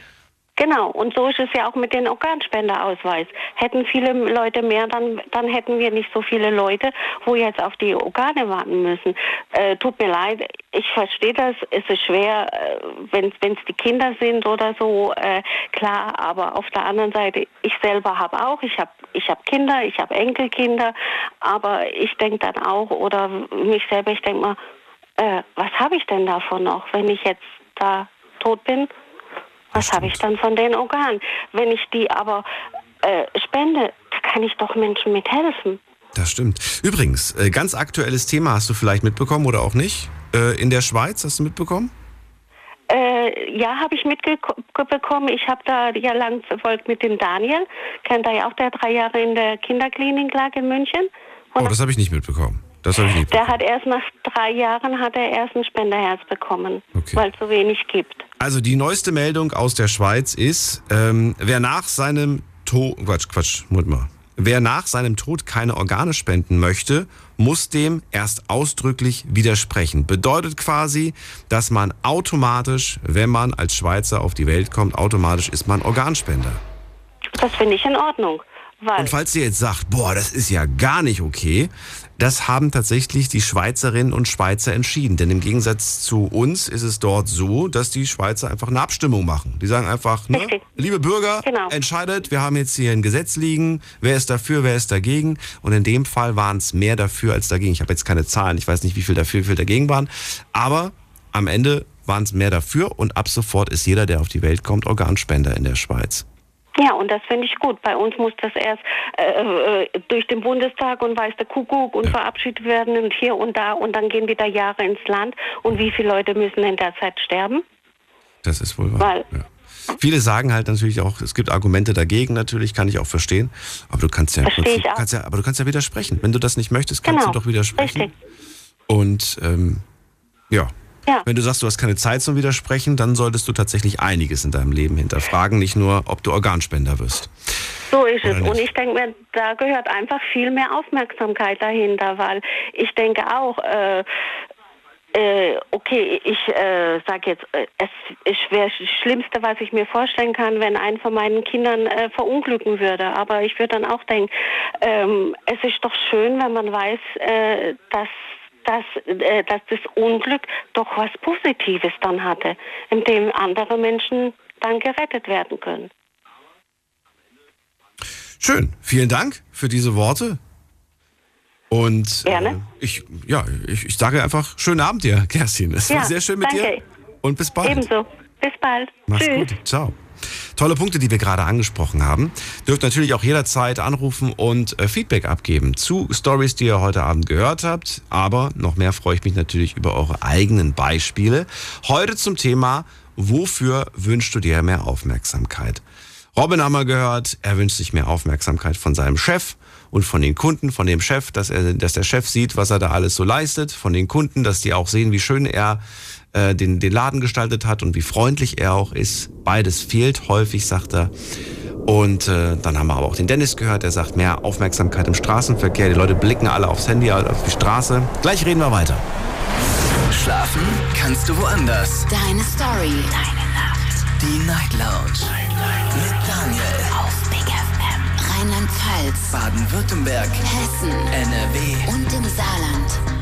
Genau, und so ist es ja auch mit dem Organspenderausweis. Hätten viele Leute mehr, dann, dann hätten wir nicht so viele Leute, wo jetzt auf die Organe warten müssen. Äh, tut mir leid, ich verstehe das, es ist schwer, äh, wenn es die Kinder sind oder so, äh, klar, aber auf der anderen Seite, ich selber habe auch, ich habe ich hab Kinder, ich habe Enkelkinder, aber ich denke dann auch, oder mich selber, ich denke mal, äh, was habe ich denn davon noch, wenn ich jetzt da tot bin? Was habe ich dann von den Organen? Wenn ich die aber äh, spende, kann ich doch Menschen mithelfen. Das stimmt. Übrigens, äh, ganz aktuelles Thema hast du vielleicht mitbekommen oder auch nicht? Äh, in der Schweiz hast du mitbekommen? Äh, ja, habe ich mitbekommen. Ich habe da ja lang verfolgt mit dem Daniel. Kennt er ja auch, der drei Jahre in der Kinderklinik lag in München. Und oh, das habe ich nicht mitbekommen. Das habe ich nicht. Der hat erst nach drei Jahren hat er erst ein Spenderherz bekommen, okay. weil es so wenig gibt. Also die neueste Meldung aus der Schweiz ist, ähm, wer nach seinem Tod, Quatsch, Quatsch, Moment mal. Wer nach seinem Tod keine Organe spenden möchte, muss dem erst ausdrücklich widersprechen. Bedeutet quasi, dass man automatisch, wenn man als Schweizer auf die Welt kommt, automatisch ist man Organspender. Das finde ich in Ordnung. Und falls ihr jetzt sagt, boah, das ist ja gar nicht okay, das haben tatsächlich die Schweizerinnen und Schweizer entschieden. Denn im Gegensatz zu uns ist es dort so, dass die Schweizer einfach eine Abstimmung machen. Die sagen einfach, ne, liebe Bürger, genau. entscheidet, wir haben jetzt hier ein Gesetz liegen, wer ist dafür, wer ist dagegen. Und in dem Fall waren es mehr dafür als dagegen. Ich habe jetzt keine Zahlen, ich weiß nicht, wie viel dafür, wie viel dagegen waren. Aber am Ende waren es mehr dafür und ab sofort ist jeder, der auf die Welt kommt, Organspender in der Schweiz. Ja, und das finde ich gut. Bei uns muss das erst äh, äh, durch den Bundestag und weiß der Kuckuck und ja. verabschiedet werden und hier und da und dann gehen wieder Jahre ins Land. Und wie viele Leute müssen in der Zeit sterben? Das ist wohl wahr. Weil, ja. Viele sagen halt natürlich auch, es gibt Argumente dagegen, natürlich, kann ich auch verstehen. Aber du kannst ja, Prinzip, kannst ja, aber du kannst ja widersprechen. Wenn du das nicht möchtest, kannst genau. du doch widersprechen. Richtig. Und ähm, ja, ja. Wenn du sagst, du hast keine Zeit zum Widersprechen, dann solltest du tatsächlich einiges in deinem Leben hinterfragen, nicht nur, ob du Organspender wirst. So ist Oder es. Nicht? Und ich denke mir, da gehört einfach viel mehr Aufmerksamkeit dahinter, weil ich denke auch, äh, äh, okay, ich äh, sage jetzt, äh, es wäre das Schlimmste, was ich mir vorstellen kann, wenn ein von meinen Kindern äh, verunglücken würde. Aber ich würde dann auch denken, ähm, es ist doch schön, wenn man weiß, äh, dass dass, äh, dass das Unglück doch was Positives dann hatte, in dem andere Menschen dann gerettet werden können. Schön, vielen Dank für diese Worte. Und äh, ich, ja, ich, ich sage einfach schönen Abend dir, Kerstin. Es Ja, war sehr schön mit danke. dir. Und bis bald. Ebenso. Bis bald. Mach's Tschüss. gut. Ciao. Tolle Punkte, die wir gerade angesprochen haben. Dürft natürlich auch jederzeit anrufen und äh, Feedback abgeben zu Stories, die ihr heute Abend gehört habt. Aber noch mehr freue ich mich natürlich über eure eigenen Beispiele. Heute zum Thema, wofür wünschst du dir mehr Aufmerksamkeit? Robin haben wir gehört, er wünscht sich mehr Aufmerksamkeit von seinem Chef und von den Kunden, von dem Chef, dass, er, dass der Chef sieht, was er da alles so leistet, von den Kunden, dass die auch sehen, wie schön er äh, den, den Laden gestaltet hat und wie freundlich er auch ist. Beides fehlt häufig, sagt er. Und äh, dann haben wir aber auch den Dennis gehört, der sagt, mehr Aufmerksamkeit im Straßenverkehr. Die Leute blicken alle aufs Handy, auf die Straße. Gleich reden wir weiter. Schlafen kannst du woanders. Deine Story. Deine Nacht. Die Night Lounge. Mit Daniel. Auf Big FM. Rheinland-Pfalz. Baden-Württemberg. Hessen. NRW. Und im Saarland.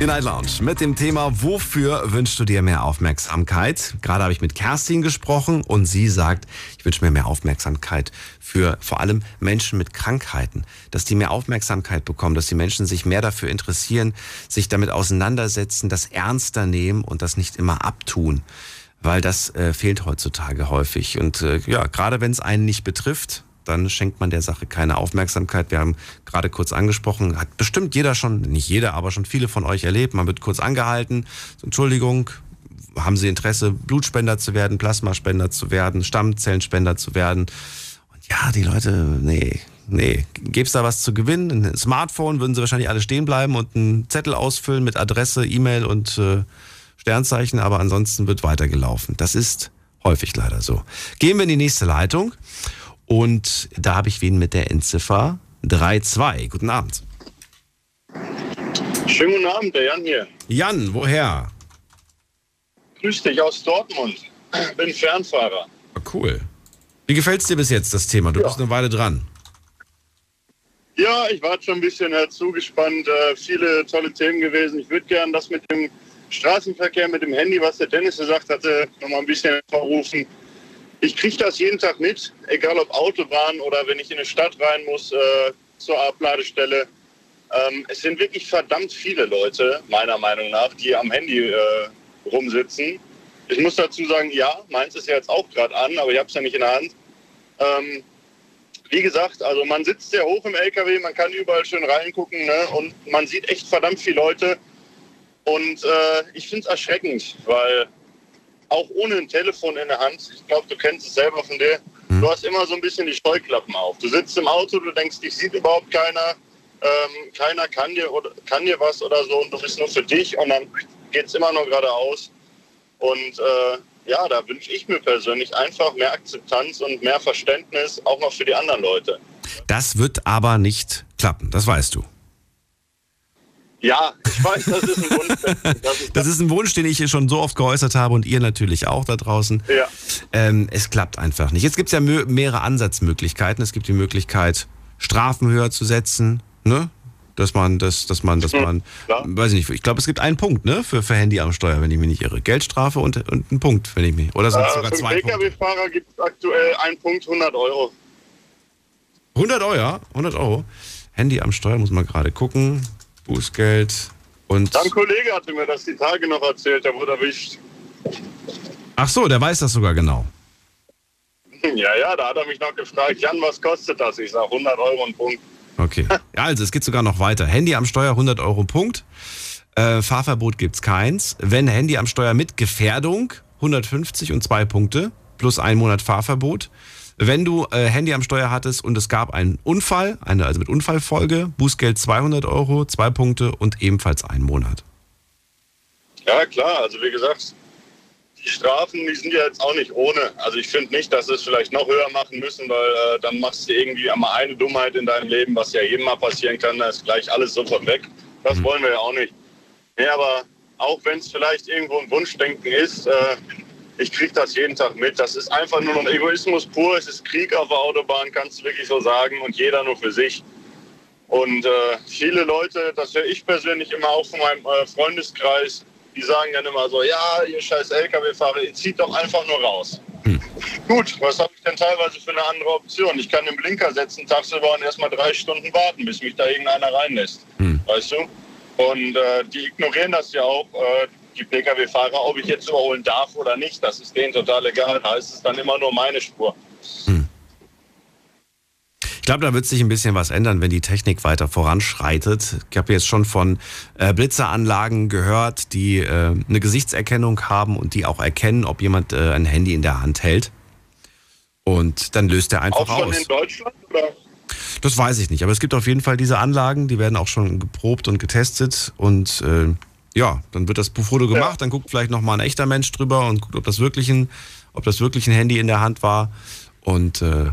Die Night Lounge mit dem Thema, wofür wünschst du dir mehr Aufmerksamkeit? Gerade habe ich mit Kerstin gesprochen und sie sagt, ich wünsche mir mehr Aufmerksamkeit für vor allem Menschen mit Krankheiten, dass die mehr Aufmerksamkeit bekommen, dass die Menschen sich mehr dafür interessieren, sich damit auseinandersetzen, das ernster nehmen und das nicht immer abtun, weil das äh, fehlt heutzutage häufig. Und äh, ja, gerade wenn es einen nicht betrifft, dann schenkt man der Sache keine Aufmerksamkeit. Wir haben gerade kurz angesprochen, hat bestimmt jeder schon, nicht jeder, aber schon viele von euch erlebt. Man wird kurz angehalten. Entschuldigung, haben Sie Interesse, Blutspender zu werden, Plasmaspender zu werden, Stammzellenspender zu werden? Und ja, die Leute, nee, nee. Gäbe es da was zu gewinnen? Ein Smartphone würden sie wahrscheinlich alle stehen bleiben und einen Zettel ausfüllen mit Adresse, E-Mail und äh, Sternzeichen, aber ansonsten wird weitergelaufen. Das ist häufig leider so. Gehen wir in die nächste Leitung. Und da habe ich wen mit der Endziffer 32. Guten Abend. Schönen guten Abend, der Jan hier. Jan, woher? Grüß dich aus Dortmund. Bin Fernfahrer. Ah, Cool. Wie gefällt's dir bis jetzt, das Thema? Du bist eine Weile dran. Ja, ich war schon ein bisschen zugespannt. Äh, viele tolle Themen gewesen. Ich würde gerne das mit dem Straßenverkehr, mit dem Handy, was der Dennis gesagt hatte, nochmal ein bisschen verrufen. Ich kriege das jeden Tag mit, egal ob Autobahn oder wenn ich in eine Stadt rein muss äh, zur Abladestelle. Ähm, es sind wirklich verdammt viele Leute, meiner Meinung nach, die am Handy äh, rumsitzen. Ich muss dazu sagen, ja, meins ist ja jetzt auch gerade an, aber ich habe es ja nicht in der Hand. Ähm, wie gesagt, also man sitzt sehr hoch im LKW, man kann überall schön reingucken ne? und man sieht echt verdammt viele Leute. Und äh, ich finde es erschreckend, weil auch ohne ein Telefon in der Hand, ich glaube, du kennst es selber von dir, du hast immer so ein bisschen die Scheuklappen auf. Du sitzt im Auto, du denkst, dich sieht überhaupt keiner, ähm, keiner kann dir, oder, kann dir was oder so und du bist nur für dich und dann geht es immer nur geradeaus. Und äh, ja, da wünsche ich mir persönlich einfach mehr Akzeptanz und mehr Verständnis, auch noch für die anderen Leute. Das wird aber nicht klappen, das weißt du. Ja, ich weiß, das ist ein Wunsch. Das ist Das ist ein Wunsch, den ich hier schon so oft geäußert habe und ihr natürlich auch da draußen. Ja. Ähm, es klappt einfach nicht. Jetzt gibt es ja mehrere Ansatzmöglichkeiten. Es gibt die Möglichkeit, Strafen höher zu setzen, ne? Dass man, das, dass man, dass man, weiß ich nicht, ich glaube, es gibt einen Punkt, ne, für, für Handy am Steuer, wenn ich mich nicht irre. Geldstrafe und, und einen Punkt, wenn ich mich, oder sind es äh, sogar für zwei Punkte? Pkw-Fahrer gibt es aktuell einen Punkt 100 Euro. 100 Euro, ja? 100 Euro. Handy am Steuer, muss man gerade gucken. Bußgeld und, Ein Kollege hatte mir das die Tage noch erzählt, der wurde erwischt. ach so, der weiß das sogar genau. Ja, ja, da hat er mich noch gefragt, Jan, was kostet das? Ich sage 100 Euro und Punkt. Okay. Ja, also es geht sogar noch weiter. Handy am Steuer 100 Euro Punkt. Äh, Fahrverbot gibt's keins. Wenn Handy am Steuer mit Gefährdung 150 und zwei Punkte plus ein Monat Fahrverbot. Wenn du äh, Handy am Steuer hattest und es gab einen Unfall, eine, also mit Unfallfolge, Bußgeld 200 Euro, zwei Punkte und ebenfalls einen Monat. Ja, klar, also wie gesagt, die Strafen, die sind ja jetzt auch nicht ohne. Also ich finde nicht, dass sie es vielleicht noch höher machen müssen, weil äh, dann machst du irgendwie einmal eine Dummheit in deinem Leben, was ja jedem mal passieren kann, da ist gleich alles sofort weg. Das wollen wir ja auch nicht. Nee, aber auch wenn es vielleicht irgendwo ein Wunschdenken ist, äh, ich kriege das jeden Tag mit. Das ist einfach nur noch Egoismus pur. Es ist Krieg auf der Autobahn, kannst du wirklich so sagen, und jeder nur für sich. Und äh, viele Leute, das höre ich persönlich immer auch von meinem äh, Freundeskreis, die sagen dann immer so, ja, ihr scheiß LKW-Fahrer, ihr zieht doch einfach nur raus. Gut, was habe ich denn teilweise für eine andere Option? Ich kann den Blinker setzen tagsüber und erstmal drei Stunden warten, bis mich da irgendeiner reinlässt. Hm. Weißt du? Und äh, die ignorieren das ja auch, äh, die Pkw-Fahrer, ob ich jetzt überholen darf oder nicht. Das ist denen total egal. Da ist es dann immer nur meine Spur. Ich glaube, da wird sich ein bisschen was ändern, wenn die Technik weiter voranschreitet. Ich habe jetzt schon von äh, Blitzeranlagen gehört, die äh, eine Gesichtserkennung haben und die auch erkennen, ob jemand äh, ein Handy in der Hand hält. Und dann löst er einfach auch schon aus. in Deutschland? Oder? Das weiß ich nicht, aber es gibt auf jeden Fall diese Anlagen, die werden auch schon geprobt und getestet und äh, ja, dann wird das Foto gemacht, dann guckt vielleicht nochmal ein echter Mensch drüber und guckt, ob das wirklich ein, ob das wirklich ein Handy in der Hand war und äh,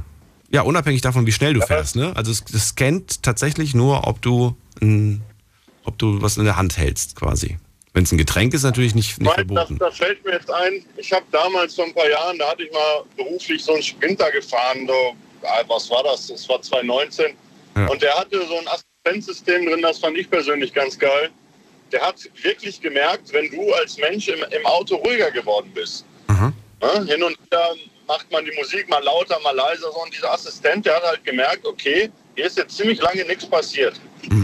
ja, unabhängig davon, wie schnell du fährst, ne? Also es, es scannt tatsächlich nur, ob du ein, ob du was in der Hand hältst, quasi. Wenn es ein Getränk ist, natürlich nicht, nicht Weil, das, verboten. das fällt mir jetzt ein. Ich habe damals vor ein paar Jahren, da hatte ich mal beruflich so einen Sprinter gefahren. So, ah, was war das? Das war 2019. Ja. Und der hatte so ein Assistenzsystem drin, das fand ich persönlich ganz geil. Der hat wirklich gemerkt, wenn du als Mensch im, im Auto ruhiger geworden bist. Ja, hin und wieder macht man die Musik mal lauter, mal leiser. So. Und dieser Assistent, der hat halt gemerkt, okay, hier ist jetzt ziemlich lange nichts passiert.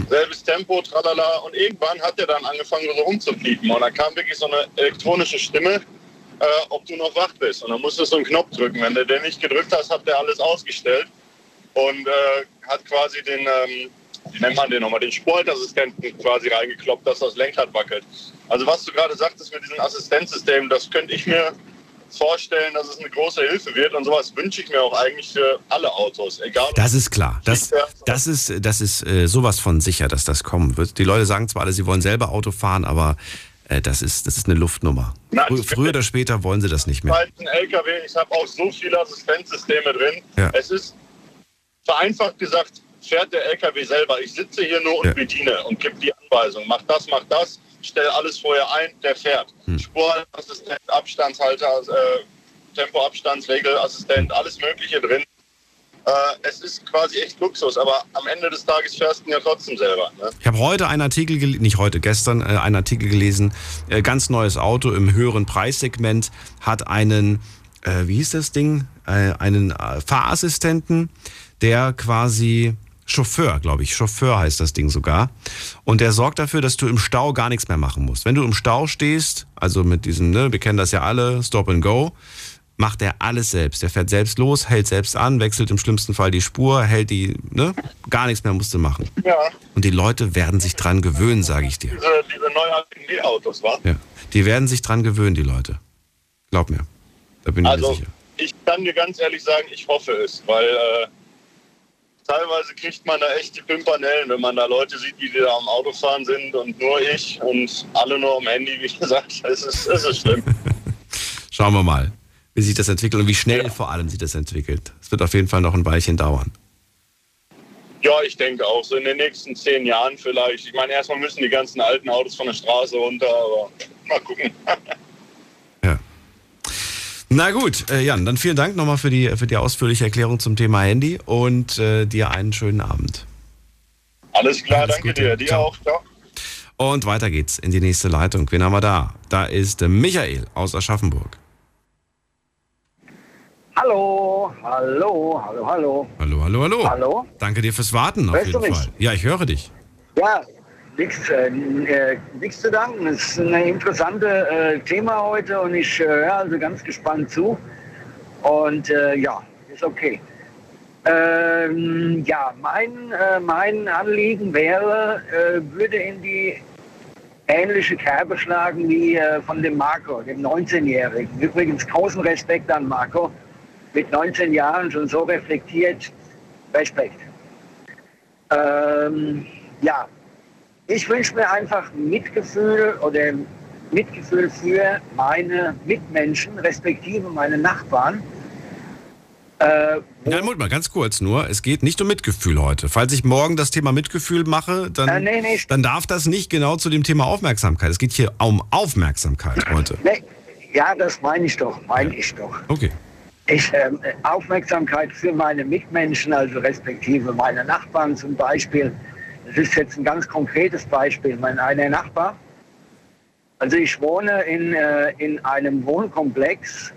Selbes Tempo, tralala. Und irgendwann hat er dann angefangen, so rumzupiepen. Und dann kam wirklich so eine elektronische Stimme, äh, ob du noch wach bist. Und dann musstest du einen Knopf drücken. Wenn du den nicht gedrückt hast, hat der alles ausgestellt. Und äh, hat quasi den, ähm, wie nennt man den nochmal, den Sportassistenten quasi reingekloppt, dass das Lenkrad wackelt. Also was du gerade sagtest mit diesem Assistenzsystem, das könnte ich mir vorstellen, dass es eine große Hilfe wird. Und sowas wünsche ich mir auch eigentlich für alle Autos. Egal. ob Das ist klar. Das, das ist, das ist äh, sowas von sicher, dass das kommen wird. Die Leute sagen zwar alle, sie wollen selber Auto fahren, aber äh, das, ist, das ist eine Luftnummer. Na, Frü früher oder später wollen sie das nicht mehr. alten LKW, ich habe auch so viele Assistenzsysteme drin. Ja. Es ist vereinfacht gesagt, fährt der LKW selber. Ich sitze hier nur und Ja. bediene und gebe die Anweisung. Mach das, mach das, stell alles vorher ein, der fährt. Hm. Spurassistent, Abstandshalter, äh, Tempoabstandsregelassistent, alles Mögliche drin. Äh, es ist quasi echt Luxus, aber am Ende des Tages fährst du ja trotzdem selber. Ne? Ich habe heute einen Artikel, gel- nicht heute, gestern äh, einen Artikel gelesen, äh, ganz neues Auto im höheren Preissegment hat einen, äh, wie hieß das Ding, äh, einen äh, Fahrassistenten, der quasi Chauffeur, glaube ich, Chauffeur heißt das Ding sogar. Und der sorgt dafür, dass du im Stau gar nichts mehr machen musst. Wenn du im Stau stehst, also mit diesem, ne, wir kennen das ja alle, Stop and Go, macht er alles selbst. Der fährt selbst los, hält selbst an, wechselt im schlimmsten Fall die Spur, hält die, ne, gar nichts mehr musst du machen. Ja, Und die Leute werden sich dran gewöhnen, sage ich dir. diese, diese neuartigen E-Autos, wa? Ja. Die werden sich dran gewöhnen, die Leute. Glaub mir. Da bin ich mir Also, sicher. ich kann dir ganz ehrlich sagen, ich hoffe es, weil äh, teilweise kriegt man da echt die Pimpernellen, wenn man da Leute sieht, die da am Autofahren sind und nur ich und alle nur am Handy, wie gesagt, es ist, es ist schlimm. Schauen wir mal, wie sich das entwickelt und wie schnell vor allem sich das entwickelt. Es wird auf jeden Fall noch ein Weilchen dauern. Ja, ich denke auch, so in den nächsten zehn Jahren vielleicht. Ich meine, erstmal müssen die ganzen alten Autos von der Straße runter, aber mal gucken. Na gut, äh, Jan, dann vielen Dank nochmal für die, für die ausführliche Erklärung zum Thema Handy und äh, dir einen schönen Abend. Alles klar, Alles danke Gute. dir. Dir Ciao. auch. Ciao. Und weiter geht's in die nächste Leitung. Wen haben wir da? Da ist Michael aus Aschaffenburg. Hallo, hallo, hallo, hallo. Hallo, hallo, hallo. Hallo? Danke dir fürs Warten auf Hörst jeden du mich? Fall. Ja, ich höre dich. Ja, nichts äh, äh, nix zu danken. Es ist ein interessantes äh, Thema heute und ich äh, höre also ganz gespannt zu. Und äh, ja, ist okay. Ähm, ja, mein, äh, mein Anliegen wäre, würde in die ähnliche Kerbe schlagen wie von dem Marco, dem 19-Jährigen. Übrigens großen Respekt an Marco. Mit 19 Jahren schon so reflektiert. Respekt. Ähm, ja, ich wünsche mir einfach Mitgefühl oder Mitgefühl für meine Mitmenschen, respektive meine Nachbarn. Äh, Nein, Mut mal, ganz kurz nur. Es geht nicht um Mitgefühl heute. Falls ich morgen das Thema Mitgefühl mache, dann, Äh, nee, nee. dann darf das nicht genau zu dem Thema Aufmerksamkeit. Es geht hier um Aufmerksamkeit heute. nee, ja, das meine ich doch, meine ich doch. Okay. Ich, ähm, Aufmerksamkeit für meine Mitmenschen, also respektive meine Nachbarn zum Beispiel. Das ist jetzt ein ganz konkretes Beispiel. Mein einer Nachbar, also ich wohne in, äh, in einem Wohnkomplex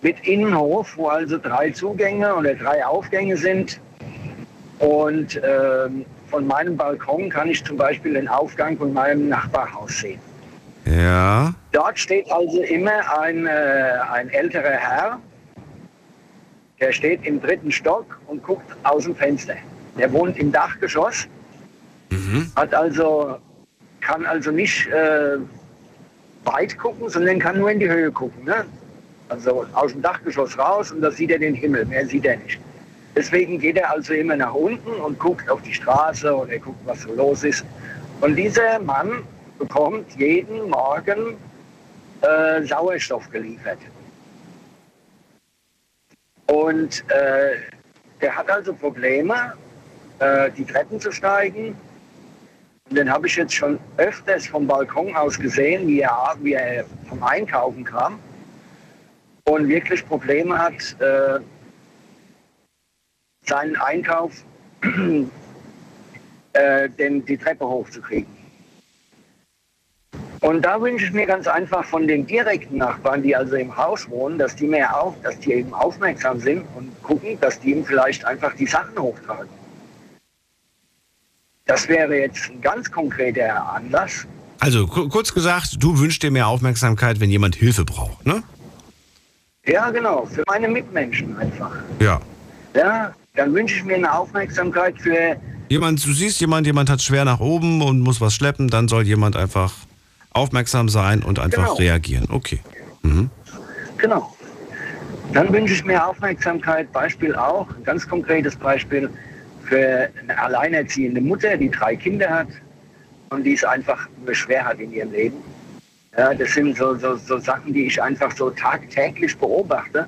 mit Innenhof, wo also drei Zugänge oder drei Aufgänge sind. Und ähm, von meinem Balkon kann ich zum Beispiel den Aufgang von meinem Nachbarhaus sehen. Ja. Dort steht also immer ein, äh, ein älterer Herr, der steht im dritten Stock und guckt aus dem Fenster. Der wohnt im Dachgeschoss, hat also, kann also nicht äh, weit gucken, sondern kann nur in die Höhe gucken. Ne? Also aus dem Dachgeschoss raus und da sieht er den Himmel, mehr sieht er nicht. Deswegen geht er also immer nach unten und guckt auf die Straße und er guckt, was so los ist. Und dieser Mann bekommt jeden Morgen äh, Sauerstoff geliefert. Und äh, der hat also Probleme, äh, die Treppen zu steigen. Und den habe ich jetzt schon öfters vom Balkon aus gesehen, wie er, wie er vom Einkaufen kam und wirklich Probleme hat, äh, seinen Einkauf äh, den, die Treppe hochzukriegen. Und da wünsche ich mir ganz einfach von den direkten Nachbarn, die also im Haus wohnen, dass die mehr auf, dass die eben aufmerksam sind und gucken, dass die ihm vielleicht einfach die Sachen hochtragen. Das wäre jetzt ein ganz konkreter Anlass. Also ku- kurz gesagt, du wünschst dir mehr Aufmerksamkeit, wenn jemand Hilfe braucht, ne? Ja, genau, für meine Mitmenschen einfach. Ja. Ja, dann wünsche ich mir eine Aufmerksamkeit für, Jemand, du siehst jemand, jemand hat schwer nach oben und muss was schleppen, dann soll jemand einfach aufmerksam sein und einfach Genau. reagieren. Okay. Mhm. genau. Dann wünsche ich mir Aufmerksamkeit, Beispiel auch, ein ganz konkretes Beispiel für eine alleinerziehende Mutter, die drei Kinder hat und die es einfach schwer hat in ihrem Leben. Ja, das sind so, so, so Sachen, die ich einfach so tagtäglich beobachte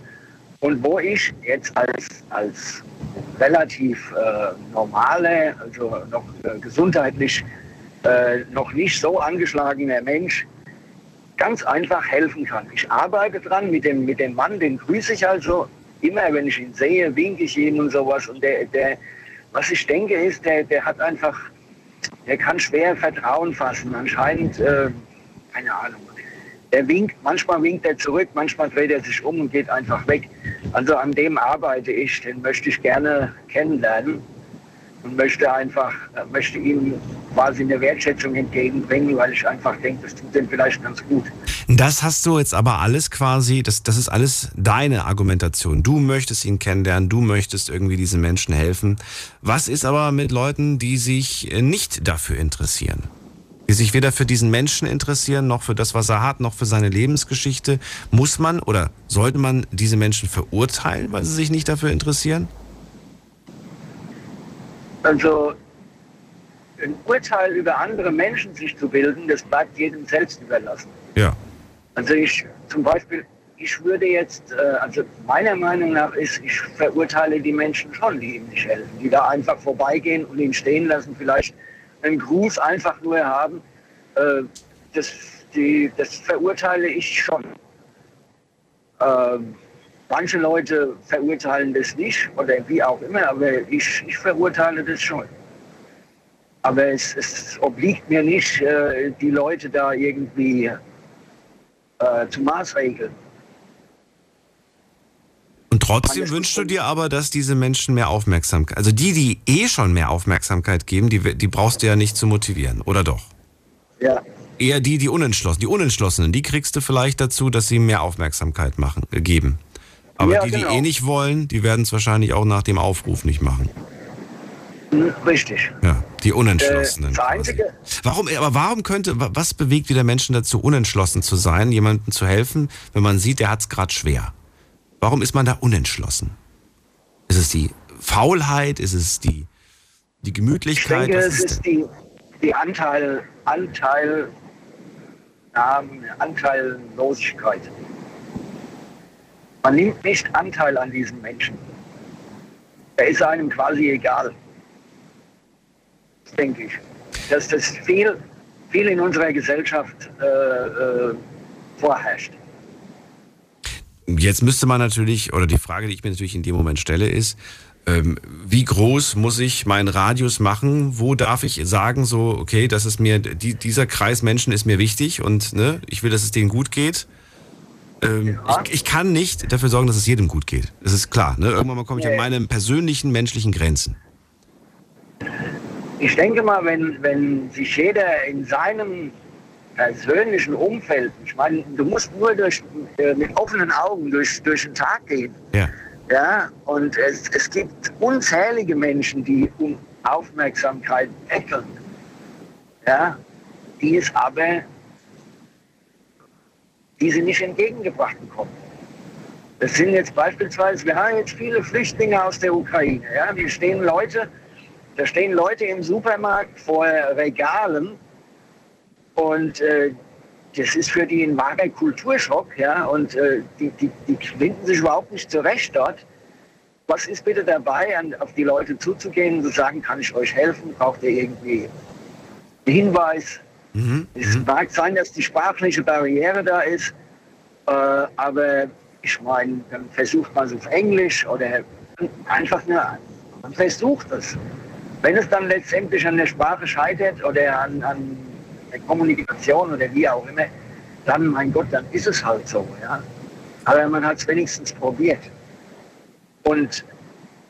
und wo ich jetzt als, als relativ äh, normale, also noch äh, gesundheitlich äh, noch nicht so angeschlagener Mensch ganz einfach helfen kann. Ich arbeite dran mit dem, mit dem Mann, den grüße ich also immer, wenn ich ihn sehe, winke ich ihm und sowas. Und der, der, was ich denke ist, der, der hat einfach, der kann schwer Vertrauen fassen. Anscheinend, äh, keine Ahnung. Der winkt, manchmal winkt er zurück, manchmal dreht er sich um und geht einfach weg. Also an dem arbeite ich, den möchte ich gerne kennenlernen und möchte einfach, äh, möchte ihm quasi eine Wertschätzung entgegenbringen, weil ich einfach denke, das tut ihm vielleicht ganz gut. Das hast du jetzt aber alles quasi, das, das ist alles deine Argumentation. Du möchtest ihn kennenlernen, du möchtest irgendwie diesen Menschen helfen. Was ist aber mit Leuten, die sich nicht dafür interessieren? Die sich weder für diesen Menschen interessieren, noch für das, was er hat, noch für seine Lebensgeschichte. Muss man oder sollte man diese Menschen verurteilen, weil sie sich nicht dafür interessieren? Also ein Urteil über andere Menschen sich zu bilden, das bleibt jedem selbst überlassen. Ja. Also ich zum Beispiel, ich würde jetzt, äh, also meiner Meinung nach ist, ich verurteile die Menschen schon, die ihm nicht helfen, die da einfach vorbeigehen und ihn stehen lassen, vielleicht einen Gruß einfach nur haben. Äh, das, die, das verurteile ich schon. Ähm, manche Leute verurteilen das nicht oder wie auch immer, aber ich, ich verurteile das schon. Aber es, es obliegt mir nicht, äh, die Leute da irgendwie äh, zu maßregeln. Und trotzdem wünschst du dir aber, dass diese Menschen mehr Aufmerksamkeit, also die, die eh schon mehr Aufmerksamkeit geben, die, die brauchst du ja nicht zu motivieren, oder doch? Ja. Eher die, die unentschlossen, die Unentschlossenen, die kriegst du vielleicht dazu, dass sie mehr Aufmerksamkeit machen, äh, geben. Aber Ja, die, genau. die eh nicht wollen, die werden es wahrscheinlich auch nach dem Aufruf nicht machen. Richtig. Ja, die Unentschlossenen. Äh, das Einzige, Warum, aber warum könnte, wa- was bewegt wieder Menschen dazu, unentschlossen zu sein, jemandem zu helfen, wenn man sieht, der hat es gerade schwer? Warum ist man da unentschlossen? Ist es die Faulheit? Ist es die, die ich Gemütlichkeit? denke, Was es ist ist die, die Anteil, Anteil, ähm, Anteillosigkeit. Man nimmt nicht Anteil an diesen Menschen. Er ist einem quasi egal. Denke ich. Dass das viel, viel in unserer Gesellschaft äh, äh, vorherrscht. Jetzt müsste man natürlich, oder die Frage, die ich mir natürlich in dem Moment stelle, ist, ähm, wie groß muss ich meinen Radius machen? Wo darf ich sagen, so, okay, das ist mir, die, dieser Kreis Menschen ist mir wichtig und ne, ich will, dass es denen gut geht. Ähm, ich, ich, kann nicht dafür sorgen, dass es jedem gut geht. Das ist klar. Ne? Irgendwann mal komme ich nee. an meine persönlichen menschlichen Grenzen. Ich denke mal, wenn, wenn sich jeder in seinem persönlichen Umfeld, ich meine, du musst nur durch, äh, mit offenen Augen durch, durch den Tag gehen. Ja. Ja, und es, es gibt unzählige Menschen, die um Aufmerksamkeit betteln. Ja, die es aber, die sie nicht entgegengebracht bekommen. Das sind jetzt beispielsweise, wir haben jetzt viele Flüchtlinge aus der Ukraine. Ja, wir stehen Leute, da stehen Leute im Supermarkt vor Regalen und äh, das ist für die ein wahrer Kulturschock, ja, und äh, die, die, die finden sich überhaupt nicht zurecht dort. Was ist bitte dabei, an, auf die Leute zuzugehen und zu sagen, kann ich euch helfen? Braucht ihr irgendwie einen Hinweis? Mhm. Es mhm. mag sein, dass die sprachliche Barriere da ist, äh, aber ich meine, dann versucht man es auf Englisch oder einfach nur, man versucht es. Wenn es dann letztendlich an der Sprache scheitert oder an, an der Kommunikation oder wie auch immer, dann, mein Gott, dann ist es halt so. Ja? Aber man hat es wenigstens probiert. Und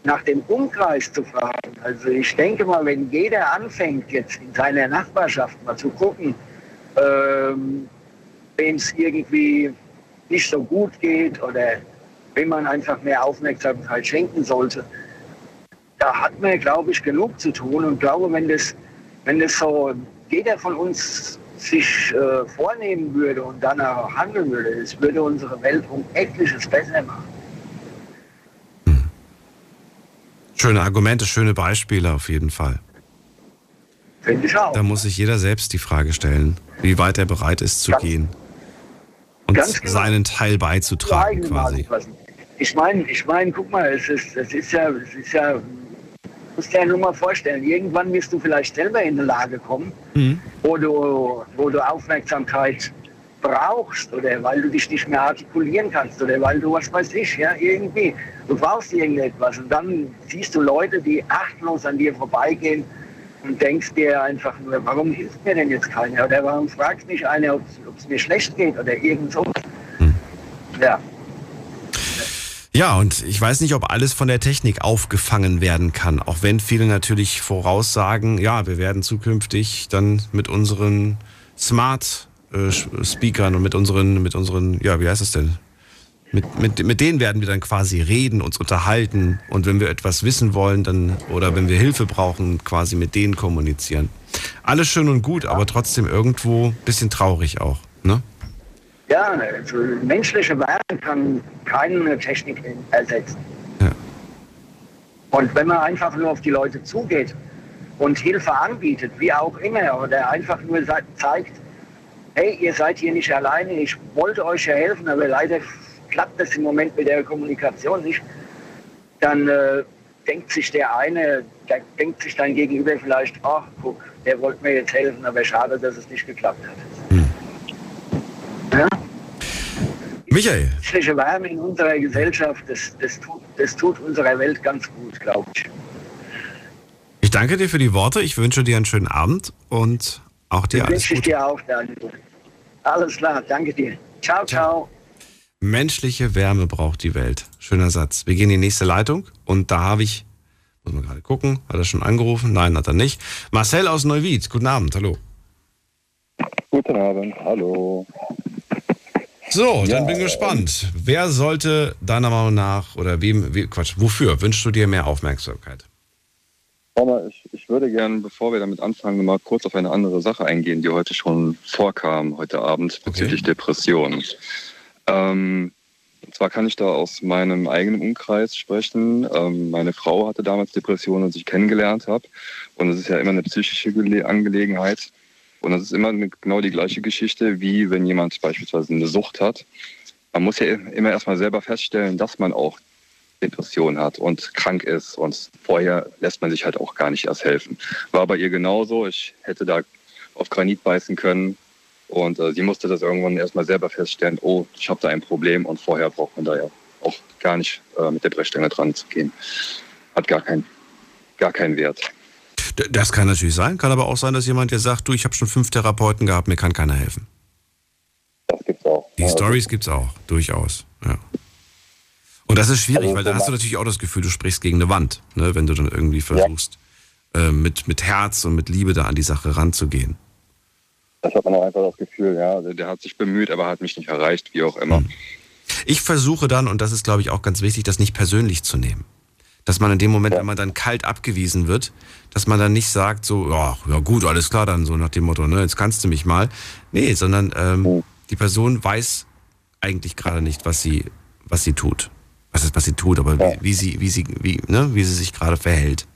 nach dem Umkreis zu fragen, also ich denke mal, wenn jeder anfängt, jetzt in seiner Nachbarschaft mal zu gucken, ähm, wem es irgendwie nicht so gut geht oder wem man einfach mehr Aufmerksamkeit schenken sollte, da hat man, glaube ich, genug zu tun und glaube, wenn das, wenn das so jeder von uns sich äh, vornehmen würde und danach handeln würde, es würde unsere Welt um etliches besser machen. Hm. Schöne Argumente, schöne Beispiele auf jeden Fall. Finde ich auch. Da muss sich jeder selbst die Frage stellen, wie weit er bereit ist zu ganz, gehen und genau. seinen Teil beizutragen quasi. Ich meine, ich meine, guck mal, es ist, es ist ja, es ist ja musst dir ja nur mal vorstellen, irgendwann wirst du vielleicht selber in eine Lage kommen, mhm. wo, du, wo du Aufmerksamkeit brauchst oder weil du dich nicht mehr artikulieren kannst oder weil du, was weiß ich, ja, irgendwie, du brauchst irgendetwas und dann siehst du Leute, die achtlos an dir vorbeigehen und denkst dir einfach nur, warum hilft mir denn jetzt keiner oder warum fragt mich einer, ob es mir schlecht geht oder irgend so. Mhm. Ja. Ja, und ich weiß nicht, ob alles von der Technik aufgefangen werden kann, auch wenn viele natürlich voraussagen, ja, wir werden zukünftig dann mit unseren Smart äh, Speakern und mit unseren, mit unseren, ja, wie heißt das denn? Mit, mit, mit denen werden wir dann quasi reden, uns unterhalten und wenn wir etwas wissen wollen, dann oder wenn wir Hilfe brauchen, quasi mit denen kommunizieren. Alles schön und gut, aber trotzdem irgendwo bisschen traurig auch, ne? Ja, also menschliche Wärme kann keine Technik ersetzen. Ja. Und wenn man einfach nur auf die Leute zugeht und Hilfe anbietet, wie auch immer, oder einfach nur zeigt, hey, ihr seid hier nicht alleine, ich wollte euch ja helfen, aber leider klappt das im Moment mit der Kommunikation nicht, dann äh, denkt sich der eine, der denkt sich dann gegenüber vielleicht, ach guck, der wollte mir jetzt helfen, aber schade, dass es nicht geklappt hat. Hm. Ja? Michael. Menschliche Wärme in unserer Gesellschaft, das, das, tut, das tut unserer Welt ganz gut, glaube ich. Ich danke dir für die Worte. Ich wünsche dir einen schönen Abend und auch dir ich alles Gute. wünsche ich dir auch, Daniel. Alles klar, danke dir. Ciao, ciao, ciao. Menschliche Wärme braucht die Welt. Schöner Satz. Wir gehen in die nächste Leitung und da habe ich, muss man gerade gucken, hat er schon angerufen? Nein, hat er nicht. Marcel aus Neuwied, guten Abend, hallo. Guten Abend, hallo. So, dann bin gespannt. Wer sollte deiner Meinung nach oder wem, wie, Quatsch, wofür wünschst du dir mehr Aufmerksamkeit? ich, ich würde gerne, bevor wir damit anfangen, mal kurz auf eine andere Sache eingehen, die heute schon vorkam, heute Abend, bezüglich okay. Depressionen. Ähm, und zwar kann ich da aus meinem eigenen Umkreis sprechen. Ähm, meine Frau hatte damals Depressionen, als ich kennengelernt habe. Und es ist ja immer eine psychische Angelegenheit. Und das ist immer genau die gleiche Geschichte, wie wenn jemand beispielsweise eine Sucht hat. Man muss ja immer erstmal selber feststellen, dass man auch Depression hat und krank ist. Und vorher lässt man sich halt auch gar nicht erst helfen. War bei ihr genauso. Ich hätte da auf Granit beißen können. Und äh, sie musste das irgendwann erstmal selber feststellen, oh, ich habe da ein Problem. Und vorher braucht man da ja auch gar nicht äh, mit der Brechstange dran zu gehen. Hat gar, kein, gar keinen Wert. Das kann natürlich sein, kann aber auch sein, dass jemand dir sagt, du, ich habe schon fünf Therapeuten gehabt, mir kann keiner helfen. Das gibt's auch. Die Also, Stories gibt's auch, durchaus. Ja. Und das ist schwierig, Also, weil da so hast du natürlich auch das Gefühl, du sprichst gegen eine Wand, ne, wenn du dann irgendwie versuchst, äh, mit, mit Herz und mit Liebe da an die Sache ranzugehen. Das hat man auch einfach das Gefühl, ja. Also der hat sich bemüht, aber hat mich nicht erreicht, wie auch immer. Ich versuche dann, und das ist, glaube ich, auch ganz wichtig, das nicht persönlich zu nehmen. Dass man in dem Moment, wenn man dann kalt abgewiesen wird, dass man dann nicht sagt, so, ja, ja gut, alles klar, dann so nach dem Motto, ne, jetzt kannst du mich mal. Nee, sondern ähm, die Person weiß eigentlich gerade nicht, was sie, was sie tut. Was ist, was sie tut, aber wie, wie sie, wie sie, wie, ne, wie sie sich gerade verhält.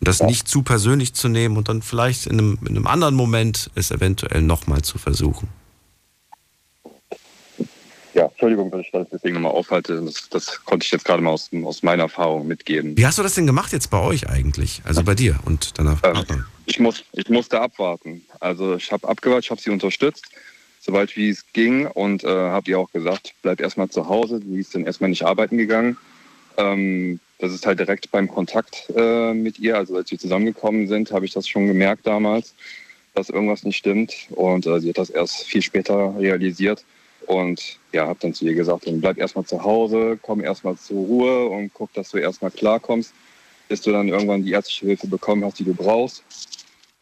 Und das nicht zu persönlich zu nehmen und dann vielleicht in einem, in einem anderen Moment es eventuell nochmal zu versuchen. Ja, Entschuldigung, dass ich das deswegen nochmal aufhalte. Das, das konnte ich jetzt gerade mal aus, aus meiner Erfahrung mitgeben. Wie hast du das denn gemacht jetzt bei euch eigentlich? Also bei dir und deiner Partnerin? Ich, muss, ich musste abwarten. Also ich habe abgewartet, ich habe sie unterstützt, soweit wie es ging und äh, habe ihr auch gesagt, bleib erstmal zu Hause. Die ist dann erstmal nicht arbeiten gegangen. Ähm, das ist halt direkt beim Kontakt äh, mit ihr, also als wir zusammengekommen sind, habe ich das schon gemerkt damals, dass irgendwas nicht stimmt. Und äh, sie hat das erst viel später realisiert. Und ja, habe dann zu ihr gesagt, dann bleib erstmal zu Hause, komm erstmal zur Ruhe und guck, dass du erstmal klarkommst, bis du dann irgendwann die ärztliche Hilfe bekommen hast, die du brauchst.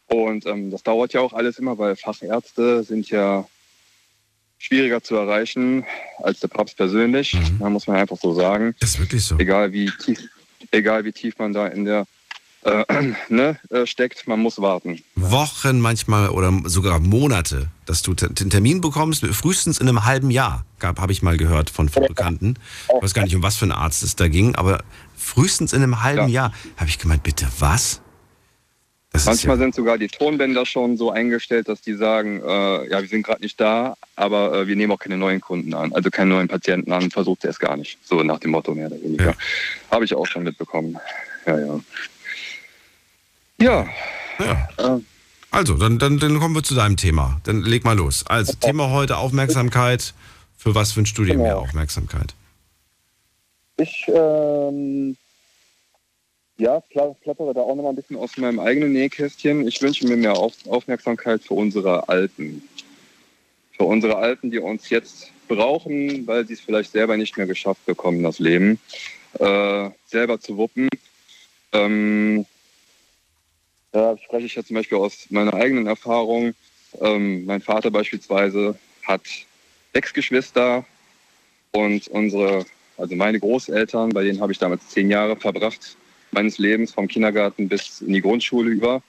Und ähm, das dauert ja auch alles immer, weil Fachärzte sind ja schwieriger zu erreichen als der Papst persönlich. Da muss man einfach so sagen. Das ist wirklich so. Egal wie tief, egal wie tief man da in der äh, ne, äh, steckt, man muss warten. Wochen manchmal oder sogar Monate, dass du den Termin bekommst, frühestens in einem halben Jahr, habe ich mal gehört von, von Bekannten. Ich weiß gar nicht, um was für einen Arzt es da ging, aber frühestens in einem halben Jahr habe ich gemeint, bitte was? Das Manchmal sind sogar die Tonbänder schon so eingestellt, dass die sagen, äh, ja, wir sind gerade nicht da, aber äh, wir nehmen auch keine neuen Kunden an, also keine neuen Patienten an, versucht er es gar nicht. So nach dem Motto mehr oder weniger. Habe ich auch schon mitbekommen. Ja, ja. Ja. ja. Also, dann, dann, dann kommen wir zu deinem Thema. Dann leg mal los. Also, Thema heute Aufmerksamkeit. Für was wünschst du dir mehr Aufmerksamkeit? Ich, ähm, ja, pla- plappere da auch noch mal ein bisschen aus meinem eigenen Nähkästchen. Ich wünsche mir mehr Auf Aufmerksamkeit für unsere Alten. Für unsere Alten, die uns jetzt brauchen, weil sie es vielleicht selber nicht mehr geschafft bekommen, das Leben äh, selber zu wuppen. Ähm, da spreche ich ja zum Beispiel aus meiner eigenen Erfahrung. Ähm, mein Vater beispielsweise hat sechs Geschwister und unsere, also meine Großeltern, bei denen habe ich damals zehn Jahre verbracht, meines Lebens vom Kindergarten bis in die Grundschule über.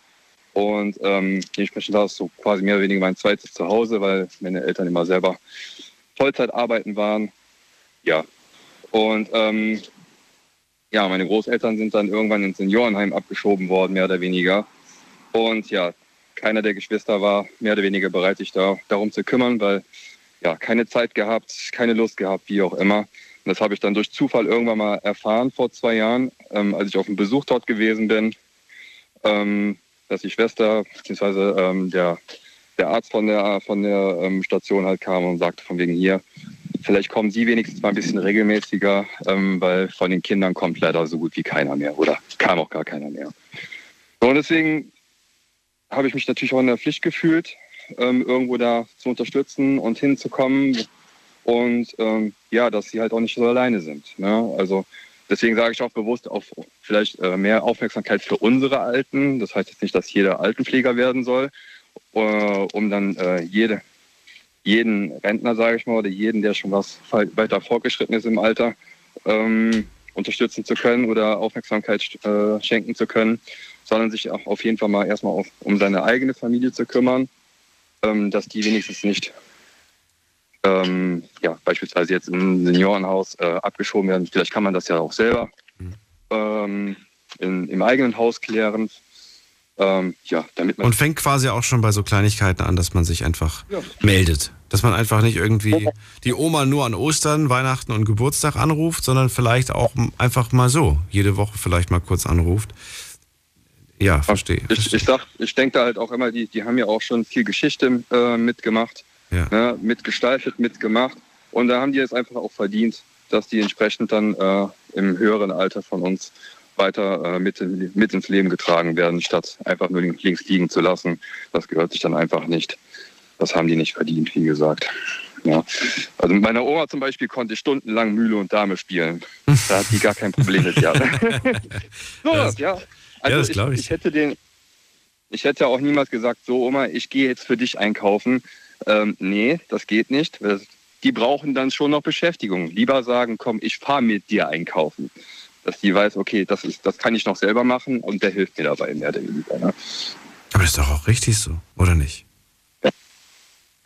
Und ähm, dementsprechend war es so quasi mehr oder weniger mein zweites Zuhause, weil meine Eltern immer selber Vollzeit arbeiten waren. Ja. Und ähm, ja, meine Großeltern sind dann irgendwann ins Seniorenheim abgeschoben worden, mehr oder weniger. Und ja, keiner der Geschwister war mehr oder weniger bereit, sich da, darum zu kümmern, weil ja, keine Zeit gehabt, keine Lust gehabt, wie auch immer. Und das habe ich dann durch Zufall irgendwann mal erfahren vor zwei Jahren, ähm, als ich auf einem Besuch dort gewesen bin, ähm, dass die Schwester bzw. Ähm, der, der Arzt von der, von der ähm, Station halt kam und sagte von wegen hier, vielleicht kommen Sie wenigstens mal ein bisschen regelmäßiger, ähm, weil von den Kindern kommt leider so gut wie keiner mehr oder kam auch gar keiner mehr. Und deswegen habe ich mich natürlich auch in der Pflicht gefühlt, ähm, irgendwo da zu unterstützen und hinzukommen. Und ähm, ja, dass sie halt auch nicht so alleine sind. Ne? Also deswegen sage ich auch bewusst auf vielleicht äh, mehr Aufmerksamkeit für unsere Alten. Das heißt jetzt nicht, dass jeder Altenpfleger werden soll, äh, um dann äh, jede, jeden Rentner, sage ich mal, oder jeden, der schon was weiter fortgeschritten ist im Alter, ähm, unterstützen zu können oder Aufmerksamkeit äh, schenken zu können, sondern sich auch auf jeden Fall mal erstmal auf, um seine eigene Familie zu kümmern, ähm, dass die wenigstens nicht ähm, ja, beispielsweise jetzt im Seniorenhaus äh, abgeschoben werden. Vielleicht kann man das ja auch selber ähm, in, im eigenen Haus klären. Ähm, ja, damit man Und fängt quasi auch schon bei so Kleinigkeiten an, dass man sich einfach Ja. meldet. Dass man einfach nicht irgendwie die Oma nur an Ostern, Weihnachten und Geburtstag anruft, sondern vielleicht auch einfach mal so, jede Woche vielleicht mal kurz anruft. Ja, verstehe. Ich, ich, sag, ich denke da halt auch immer, die, die haben ja auch schon viel Geschichte äh, mitgemacht, Ja. ne, mitgestaltet, mitgemacht. Und da haben die es einfach auch verdient, dass die entsprechend dann äh, im höheren Alter von uns weiter äh, mit, in, mit ins Leben getragen werden, statt einfach nur links liegen zu lassen. Das gehört sich dann einfach nicht. das haben die nicht verdient, wie gesagt. Ja. Also mit meiner Oma zum Beispiel konnte ich stundenlang Mühle und Dame spielen. Da hat die gar kein Problem mit. Ja. so, das, ja. Also ja, das ich, ich. ich hätte den, ich hätte auch niemals gesagt, so Oma, ich gehe jetzt für dich einkaufen. Ähm, nee, das geht nicht. Die brauchen dann schon noch Beschäftigung. Lieber sagen, komm, ich fahre mit dir einkaufen. Dass die weiß, okay, das, ist, das kann ich noch selber machen und der hilft mir dabei mehr oder weniger. Ne? Aber das ist doch auch richtig so, oder nicht? Ja.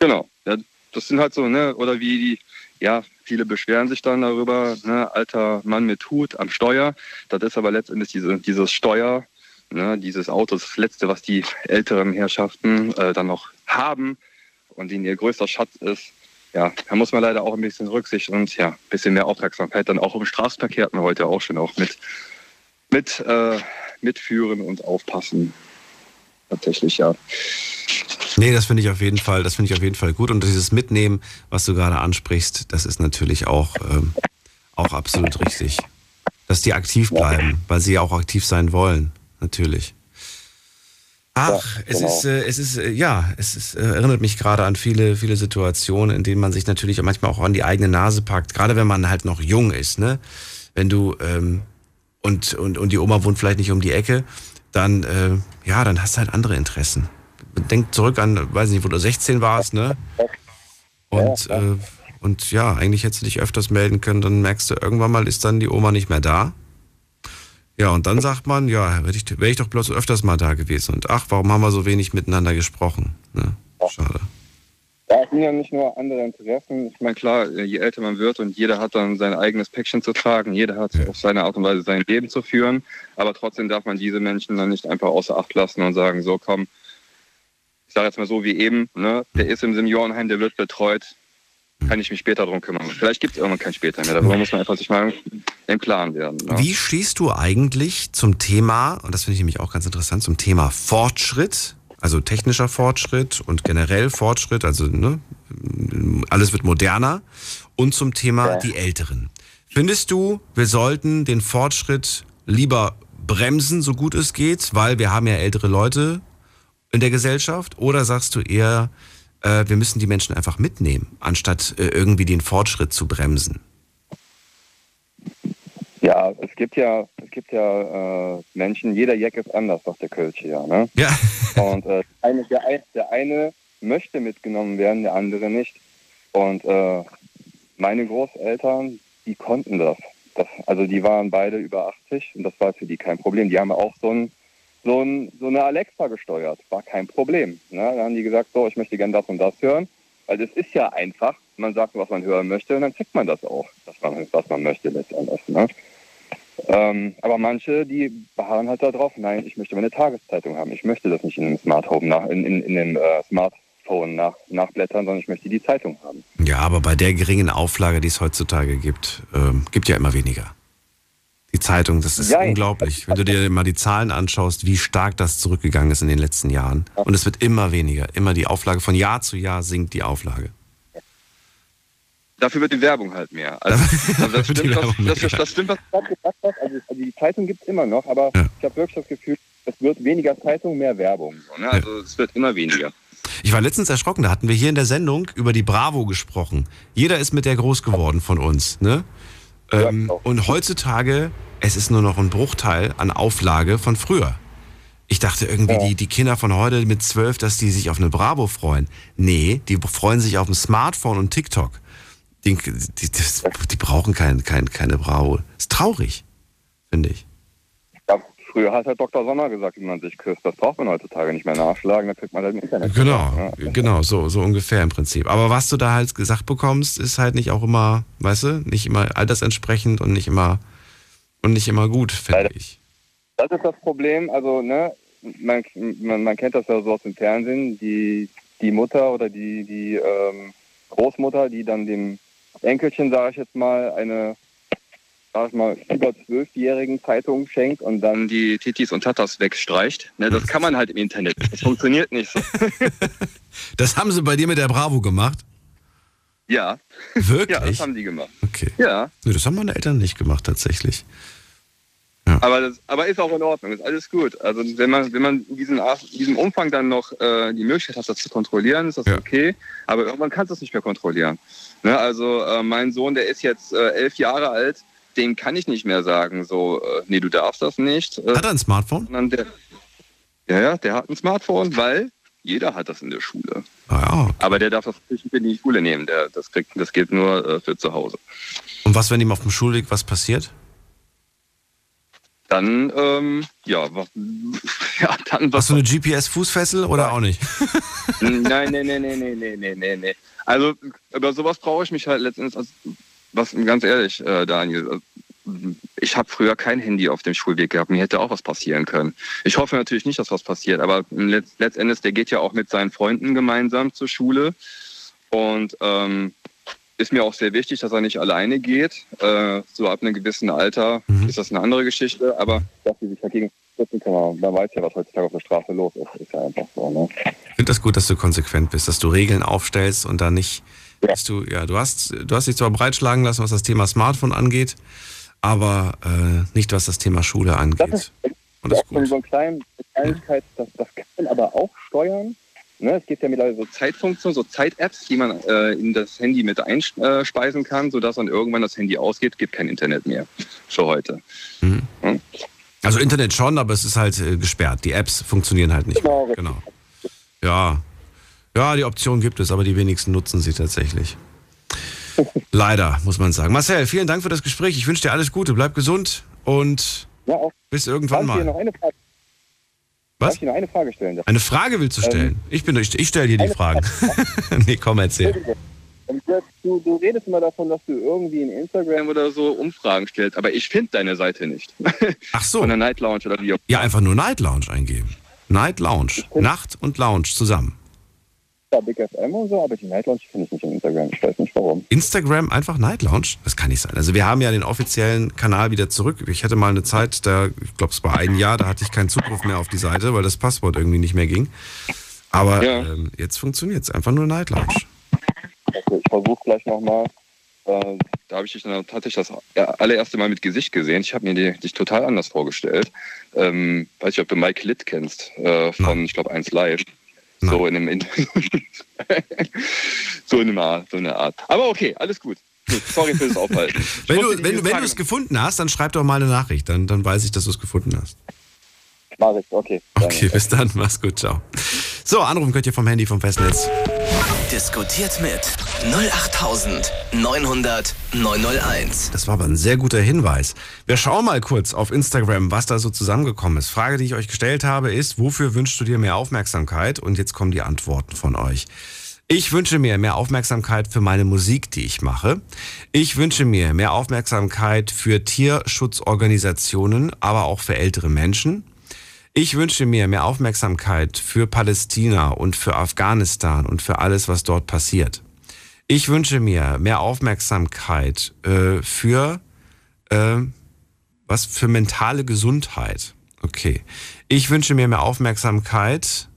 Genau. Ja, das sind halt so, ne, oder wie die, ja, viele beschweren sich dann darüber, ne, alter Mann mit Hut am Steuer. Das ist aber letztendlich diese, dieses Steuer, ne, dieses Auto, das Letzte, was die älteren Herrschaften äh, dann noch haben und ihnen ihr größter Schatz ist. Ja, da muss man leider auch ein bisschen Rücksicht und ja, ein bisschen mehr Aufmerksamkeit dann auch im Straßenverkehr hat man heute auch schon auch mit, mit äh, mitführen und aufpassen. Tatsächlich, ja. Nee, das finde ich auf jeden Fall, das finde ich auf jeden Fall gut. Und dieses Mitnehmen, was du gerade ansprichst, das ist natürlich auch, ähm, auch absolut richtig. Dass die aktiv bleiben, weil sie auch aktiv sein wollen, natürlich. Ach, ja, es genau. ist, äh, es ist, äh, ja, es ist, äh, erinnert mich gerade an viele, viele Situationen, in denen man sich natürlich manchmal auch an die eigene Nase packt, gerade wenn man halt noch jung ist, ne? Wenn du, ähm, und, und, und die Oma wohnt vielleicht nicht um die Ecke, dann, äh, ja, dann hast du halt andere Interessen. Denk zurück an, weiß nicht, wo du 16 warst, ne? Und, äh, und ja, eigentlich hättest du dich öfters melden können, dann merkst du, irgendwann mal ist dann die Oma nicht mehr da. Ja, und dann sagt man, ja, wäre ich, wär ich doch bloß öfters mal da gewesen. Und ach, warum haben wir so wenig miteinander gesprochen? Ne? Schade. Ja, es sind ja nicht nur andere Interessen. Ich meine, klar, je älter man wird und jeder hat dann sein eigenes Päckchen zu tragen, jeder hat ja. auf seine Art und Weise sein Leben zu führen, aber trotzdem darf man diese Menschen dann nicht einfach außer Acht lassen und sagen, so komm, ich sage jetzt mal so wie eben, ne, der ist im Seniorenheim, der wird betreut, kann ich mich später darum kümmern. Vielleicht gibt es irgendwann kein später mehr. Darüber muss man einfach sich mal im Klaren werden. Ja. Wie stehst du eigentlich zum Thema, und das finde ich nämlich auch ganz interessant, zum Thema Fortschritt, also technischer Fortschritt und generell Fortschritt, also ne, alles wird moderner, und zum Thema ja. die Älteren. Findest du, wir sollten den Fortschritt lieber bremsen, so gut es geht, weil wir haben ja ältere Leute in der Gesellschaft? Oder sagst du eher, äh, wir müssen die Menschen einfach mitnehmen, anstatt äh, irgendwie den Fortschritt zu bremsen. Ja, es gibt ja, es gibt ja äh, Menschen, jeder Jack ist anders, sagt der Kölsche ja. Ne? Ja. Und äh, eine, der, der, eine möchte mitgenommen werden, der andere nicht. Und äh, meine Großeltern, die konnten das. das. Also die waren beide über 80 und das war für die kein Problem. Die haben auch so ein so, ein, so eine Alexa gesteuert. War kein Problem. Ne? Dann haben die gesagt, so, ich möchte gerne das und das hören. Weil das ist ja einfach. Man sagt, was man hören möchte und dann kriegt man das auch, was man, was man möchte letztendlich. Ne? Ähm, aber manche, die beharren halt darauf, nein, ich möchte meine Tageszeitung haben. Ich möchte das nicht in dem Smart Home nach, in, in, in dem äh, Smartphone nach, nachblättern, sondern ich möchte die Zeitung haben. Ja, aber bei der geringen Auflage, die es heutzutage gibt, ähm, gibt ja immer weniger. Die Zeitung, das ist ja, unglaublich. Wenn du dir mal die Zahlen anschaust, wie stark das zurückgegangen ist in den letzten Jahren. Und es wird immer weniger. Immer die Auflage, von Jahr zu Jahr sinkt die Auflage. Dafür wird die Werbung halt mehr. Also, also das, stimmt, was, das, das, stimmt, was du gerade gesagt hast. Also, also die Zeitung gibt es immer noch, aber ja. ich habe wirklich das Gefühl, es wird weniger Zeitung, mehr Werbung. Ne? Also ja. es wird immer weniger. Ich war letztens erschrocken, da hatten wir hier in der Sendung über die Bravo gesprochen. Jeder ist mit der groß geworden von uns. Ne? Ähm, ja, und heutzutage, es ist nur noch ein Bruchteil an Auflage von früher. Ich dachte irgendwie, ja. die, die Kinder von heute mit zwölf, dass die sich auf eine Bravo freuen. Nee, die freuen sich auf ein Smartphone und TikTok. Die, die, das, die brauchen kein, kein, keine Bravo. Ist traurig, finde ich. Früher hat halt Dr. Sommer gesagt, wie man sich küsst. Das braucht man heutzutage nicht mehr nachschlagen, da kriegt man halt im Internet. Genau, ja. genau, so, so ungefähr im Prinzip. Aber was du da halt gesagt bekommst, ist halt nicht auch immer, weißt du, nicht immer altersentsprechend und nicht immer und nicht immer gut, finde ich. Das ist das Problem, also, ne, man, man, man, kennt das ja so aus dem Fernsehen, die, die Mutter oder die, die ähm, Großmutter, die dann dem Enkelchen, sage ich jetzt mal, eine sag ich mal, über zwölfjährigen Zeitungen schenkt und dann die Titis und Tatas wegstreicht. Ne, das kann man halt im Internet. Das funktioniert nicht so. das haben sie bei dir mit der Bravo gemacht? Ja. Wirklich? Ja, das haben die gemacht. Okay. Ja. Nee, das haben meine Eltern nicht gemacht, tatsächlich. Ja. Aber, das, aber ist auch in Ordnung, ist alles gut. Also wenn man, wenn man in diesem, in diesem Umfang dann noch äh, die Möglichkeit hat, das zu kontrollieren, ist das ja. okay. Aber irgendwann kannst du es nicht mehr kontrollieren. Ne? Also äh, mein Sohn, der ist jetzt äh, elf Jahre alt, dem kann ich nicht mehr sagen, so, äh, nee, du darfst das nicht. Äh, hat er ein Smartphone? Der, ja, ja, der hat ein Smartphone, weil jeder hat das in der Schule. Ah, ja, okay. Aber der darf das nicht in die Schule nehmen. Der, das, kriegt, das geht nur äh, für zu Hause. Und was, wenn ihm auf dem Schulweg was passiert? Dann, ähm, ja, ja, dann. Hast du eine GPS-Fußfessel oder auch nicht? nein, nein, nein, nein, nein, nein, nein, nein. Also über sowas brauche ich mich halt letztendlich, also, was ganz ehrlich, äh, Daniel, also, ich habe früher kein Handy auf dem Schulweg gehabt. Mir hätte auch was passieren können. Ich hoffe natürlich nicht, dass was passiert, aber letzt, letztendlich, der geht ja auch mit seinen Freunden gemeinsam zur Schule. Und ähm, ist mir auch sehr wichtig, dass er nicht alleine geht. Äh, so ab einem gewissen Alter mhm. ist das eine andere Geschichte, aber dass sie sich dagegen schützen kann, man weiß ja, was heutzutage auf der Straße los ist. Ist ja einfach so. Ne? Ich finde das gut, dass du konsequent bist, dass du Regeln aufstellst und da nicht. Dass du, ja, du hast, du hast dich zwar breitschlagen lassen, was das Thema Smartphone angeht, aber äh, nicht was das Thema Schule angeht. Das ist, und das ist gut. so eine kleine Kleinigkeit, das, das kann man aber auch steuern. Ne, es gibt ja mittlerweile so Zeitfunktionen, so Zeit-Apps, die man äh, in das Handy mit einspeisen kann, sodass dann irgendwann das Handy ausgeht, gibt kein Internet mehr für heute. Mhm. Hm? Also Internet schon, aber es ist halt äh, gesperrt. Die Apps funktionieren halt nicht. Genau. Mehr. genau. Ja. Ja, die Option gibt es, aber die wenigsten nutzen sie tatsächlich. Leider, muss man sagen. Marcel, vielen Dank für das Gespräch. Ich wünsche dir alles Gute. Bleib gesund und ja, bis irgendwann mal. Was? Darf ich dir noch eine Frage stellen? Darf? Eine Frage willst du stellen? Ähm, ich bin ich, ich stelle dir die Fragen. nee, komm, erzähl. Du, du, redest immer davon, dass du irgendwie in Instagram oder so Umfragen stellst, aber ich finde deine Seite nicht. Ach so. Von der Night Lounge oder wie auch Ja, einfach nur Night Lounge eingeben. Night Lounge. Nacht und Lounge zusammen da Big FM und so, aber die Night Lounge finde ich nicht in Instagram. Ich weiß nicht warum. Instagram einfach Night Lounge? Das kann nicht sein. Also wir haben ja den offiziellen Kanal wieder zurück. Ich hatte mal eine Zeit, da, ich glaube es war ein Jahr, da hatte ich keinen Zugriff mehr auf die Seite, weil das Passwort irgendwie nicht mehr ging. Aber ja. ähm, jetzt funktioniert es. Einfach nur Night Lounge. Okay, ich versuche gleich nochmal. Äh, da habe ich dich dann tatsächlich das allererste Mal mit Gesicht gesehen. Ich habe mir die, dich total anders vorgestellt. Ähm, weiß nicht, ob du Mike Litt kennst, äh, von, Nein. ich glaube, 1 Live. So in, einem, so, in einer, so eine Art. Aber okay, alles gut. Sorry für das Aufhalten. wenn du, wenn, wenn du es gefunden hast, dann schreib doch mal eine Nachricht. Dann, dann weiß ich, dass du es gefunden hast. Mach ich, okay. Okay, bis dann. Mach's gut, ciao. So, anrufen könnt ihr vom Handy vom Festnetz. Diskutiert mit 08900 901. Das war aber ein sehr guter Hinweis. Wir schauen mal kurz auf Instagram, was da so zusammengekommen ist. Frage, die ich euch gestellt habe, ist, wofür wünschst du dir mehr Aufmerksamkeit? Und jetzt kommen die Antworten von euch. Ich wünsche mir mehr Aufmerksamkeit für meine Musik, die ich mache. Ich wünsche mir mehr Aufmerksamkeit für Tierschutzorganisationen, aber auch für ältere Menschen. Ich wünsche mir mehr Aufmerksamkeit für Palästina und für Afghanistan und für alles, was dort passiert. Ich wünsche mir mehr Aufmerksamkeit äh, für äh, was für mentale Gesundheit. Okay. Ich wünsche mir mehr Aufmerksamkeit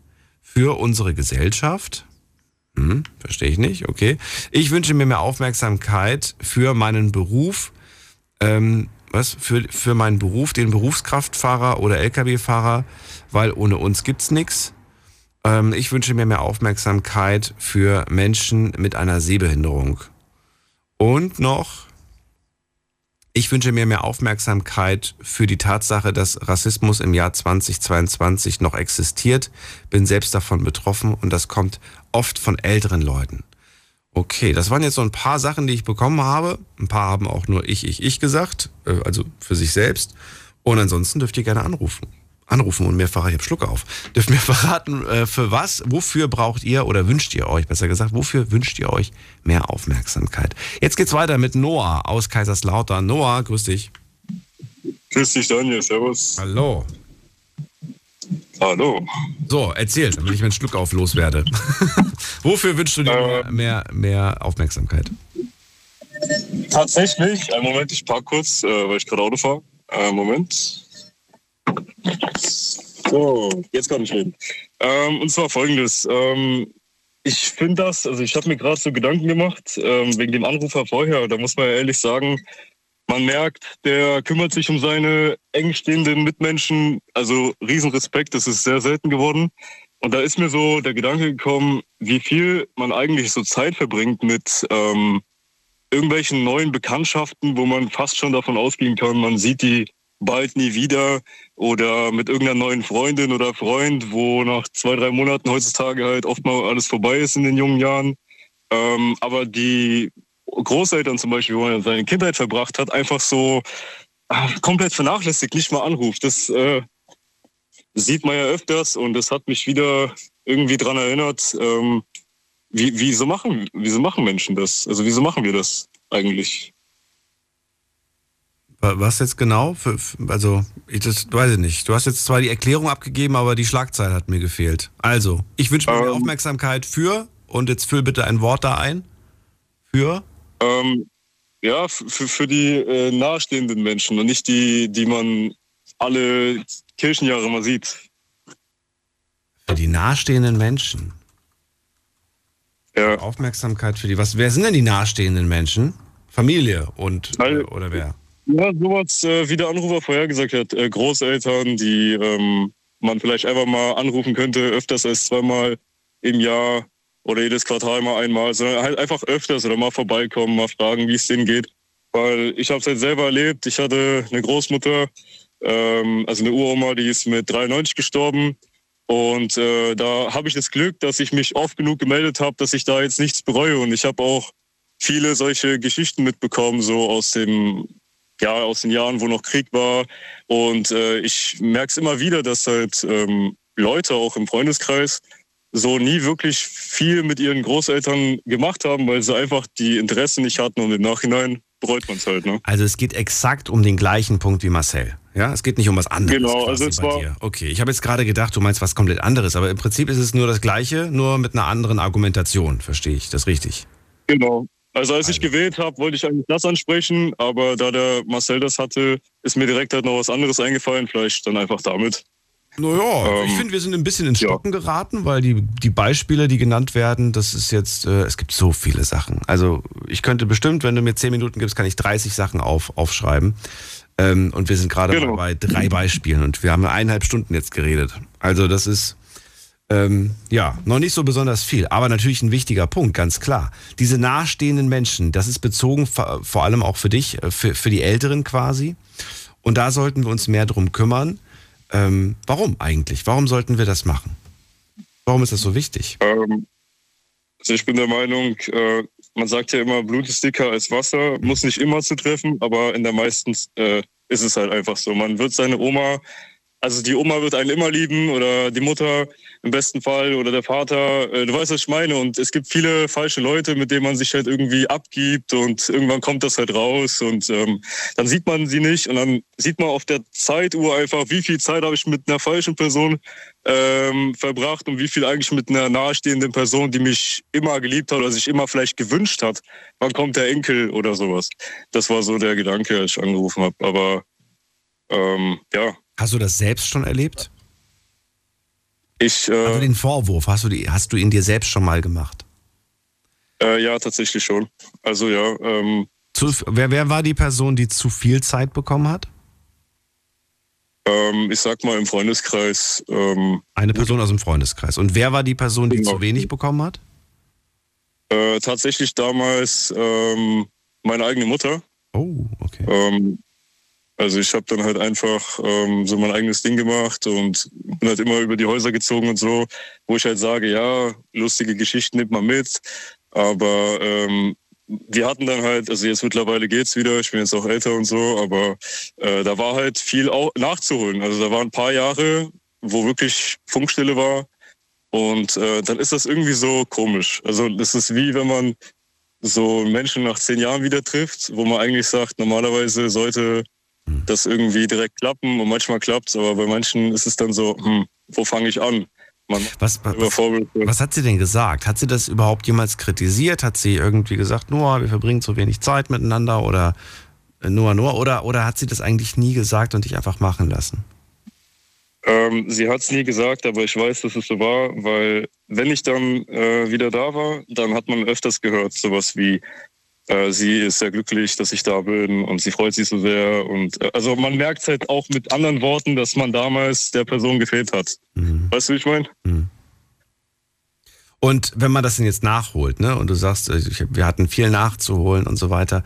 für unsere Gesellschaft. Hm, verstehe ich nicht. Okay. Ich wünsche mir mehr Aufmerksamkeit für meinen Beruf. Ähm, was für, für meinen Beruf, den Berufskraftfahrer oder Lkw-Fahrer, weil ohne uns gibt's nichts. Ähm, ich wünsche mir mehr Aufmerksamkeit für Menschen mit einer Sehbehinderung. Und noch, ich wünsche mir mehr Aufmerksamkeit für die Tatsache, dass Rassismus im Jahr 2022 noch existiert. Bin selbst davon betroffen und das kommt oft von älteren Leuten. Okay, das waren jetzt so ein paar Sachen, die ich bekommen habe. Ein paar haben auch nur ich, ich, ich gesagt, äh, also für sich selbst. Und ansonsten dürft ihr gerne anrufen. Anrufen und mir verraten, ich habe Schlucke auf. Dürft mir verraten, äh, für was, wofür braucht ihr oder wünscht ihr euch, besser gesagt, wofür wünscht ihr euch mehr Aufmerksamkeit? Jetzt geht's weiter mit Noah aus Kaiserslautern. Noah, grüß dich. Grüß dich, Daniel, servus. Hallo. Hallo. So, erzähl, damit ich meinen Schluck auf loswerde. Wofür wünschst du dir äh, mehr, mehr Aufmerksamkeit? Tatsächlich, einen Moment, ich park kurz, äh, weil ich gerade Auto fahre. Äh, Moment. So, jetzt kann ich reden. Ähm, und zwar folgendes. Ähm, ich finde das, also ich habe mir gerade so Gedanken gemacht, ähm, wegen dem Anrufer vorher, da muss man ehrlich sagen, man merkt, der kümmert sich um seine engstehenden Mitmenschen. Also Riesenrespekt, das ist sehr selten geworden. Und da ist mir so der Gedanke gekommen, wie viel man eigentlich so Zeit verbringt mit ähm, irgendwelchen neuen Bekanntschaften, wo man fast schon davon ausgehen kann, man sieht die bald nie wieder oder mit irgendeiner neuen Freundin oder Freund, wo nach zwei, drei Monaten heutzutage halt oft mal alles vorbei ist in den jungen Jahren. Ähm, aber die Großeltern zum Beispiel, wo man seine Kindheit verbracht hat, einfach so äh, komplett vernachlässigt, nicht mal anruft. Das äh, sieht man ja öfters und das hat mich wieder irgendwie dran erinnert, ähm, wie, wieso, machen, wieso machen Menschen das? Also wieso machen wir das eigentlich? Was jetzt genau? Für, also, ich das weiß ich nicht. Du hast jetzt zwar die Erklärung abgegeben, aber die Schlagzeile hat mir gefehlt. Also, ich wünsche mir ähm, Aufmerksamkeit für und jetzt füll bitte ein Wort da ein. Für? Ähm, ja, für, für die äh, nahestehenden Menschen und nicht die, die man alle Kirchenjahre mal sieht. Für die nahestehenden Menschen? Ja. Aufmerksamkeit für die. Was, wer sind denn die nahestehenden Menschen? Familie und also, oder wer? Ja, sowas, äh, wie der Anrufer vorher gesagt hat, äh, Großeltern, die ähm, man vielleicht einfach mal anrufen könnte, öfters als zweimal im Jahr oder jedes Quartal mal einmal, sondern halt einfach öfters oder mal vorbeikommen, mal fragen, wie es denen geht. Weil ich habe es halt selber erlebt. Ich hatte eine Großmutter, ähm, also eine Uroma, die ist mit 93 gestorben. Und äh, da habe ich das Glück, dass ich mich oft genug gemeldet habe, dass ich da jetzt nichts bereue. Und ich habe auch viele solche Geschichten mitbekommen, so aus dem ja, aus den Jahren, wo noch Krieg war. Und äh, ich merke es immer wieder, dass halt ähm, Leute auch im Freundeskreis so nie wirklich viel mit ihren Großeltern gemacht haben, weil sie einfach die Interessen nicht hatten und im Nachhinein bereut man es halt. Ne? Also es geht exakt um den gleichen Punkt wie Marcel. Ja, es geht nicht um was anderes. Genau, also es war. Dir. Okay, ich habe jetzt gerade gedacht, du meinst was komplett anderes, aber im Prinzip ist es nur das Gleiche, nur mit einer anderen Argumentation, verstehe ich. Das richtig. Genau. Also als ich also. gewählt habe, wollte ich eigentlich das ansprechen, aber da der Marcel das hatte, ist mir direkt halt noch was anderes eingefallen, vielleicht dann einfach damit. Naja, ähm, ich finde, wir sind ein bisschen ins Stocken ja. geraten, weil die, die Beispiele, die genannt werden, das ist jetzt, äh, es gibt so viele Sachen. Also ich könnte bestimmt, wenn du mir zehn Minuten gibst, kann ich 30 Sachen auf, aufschreiben. Ähm, und wir sind gerade genau. bei drei Beispielen und wir haben eineinhalb Stunden jetzt geredet. Also das ist, ähm, ja, noch nicht so besonders viel, aber natürlich ein wichtiger Punkt, ganz klar. Diese nahestehenden Menschen, das ist bezogen vor allem auch für dich, äh, für, für die Älteren quasi. Und da sollten wir uns mehr drum kümmern. Ähm, warum eigentlich? Warum sollten wir das machen? Warum ist das so wichtig? Ähm, also ich bin der Meinung, äh, man sagt ja immer, Blut ist dicker als Wasser, muss nicht immer zu treffen, aber in der meisten äh, ist es halt einfach so. Man wird seine Oma also die Oma wird einen immer lieben oder die Mutter im besten Fall oder der Vater. Äh, du weißt, was ich meine. Und es gibt viele falsche Leute, mit denen man sich halt irgendwie abgibt und irgendwann kommt das halt raus und ähm, dann sieht man sie nicht und dann sieht man auf der Zeituhr einfach, wie viel Zeit habe ich mit einer falschen Person ähm, verbracht und wie viel eigentlich mit einer nahestehenden Person, die mich immer geliebt hat oder sich immer vielleicht gewünscht hat. Wann kommt der Enkel oder sowas? Das war so der Gedanke, als ich angerufen habe. Aber ähm, ja, Hast du das selbst schon erlebt? Ich. Äh, also den Vorwurf, hast du, die, hast du ihn dir selbst schon mal gemacht? Äh, ja, tatsächlich schon. Also ja. Ähm, zu, wer, wer war die Person, die zu viel Zeit bekommen hat? Ähm, ich sag mal im Freundeskreis. Ähm, Eine Person aus dem Freundeskreis. Und wer war die Person, die genau. zu wenig bekommen hat? Äh, tatsächlich damals ähm, meine eigene Mutter. Oh, okay. Also ich habe dann halt einfach ähm, so mein eigenes Ding gemacht und bin halt immer über die Häuser gezogen und so, wo ich halt sage, ja, lustige Geschichten nimmt man mit, aber ähm, wir hatten dann halt, also jetzt mittlerweile geht's wieder, ich bin jetzt auch älter und so, aber äh, da war halt viel auch nachzuholen. Also da waren ein paar Jahre, wo wirklich Funkstille war und äh, dann ist das irgendwie so komisch. Also das ist wie wenn man so Menschen nach zehn Jahren wieder trifft, wo man eigentlich sagt, normalerweise sollte. Das irgendwie direkt klappen und manchmal klappt es, aber bei manchen ist es dann so, hm, wo fange ich an? Was, was, was, hat sie denn gesagt? Hat sie das überhaupt jemals kritisiert? Hat sie irgendwie gesagt, Noah, wir verbringen zu wenig Zeit miteinander oder äh, Noah, Noah? Oder, oder hat sie das eigentlich nie gesagt und dich einfach machen lassen? Ähm, sie hat es nie gesagt, aber ich weiß, dass es so war, weil wenn ich dann äh, wieder da war, dann hat man öfters gehört, sowas wie, äh, sie ist sehr glücklich, dass ich da bin und sie freut sich so sehr. Und äh, also man merkt halt auch mit anderen Worten, dass man damals der Person gefehlt hat. Mhm. Weißt du, wie ich meine? Mhm. Und wenn man das denn jetzt nachholt, ne, und du sagst, äh, ich, wir hatten viel nachzuholen und so weiter,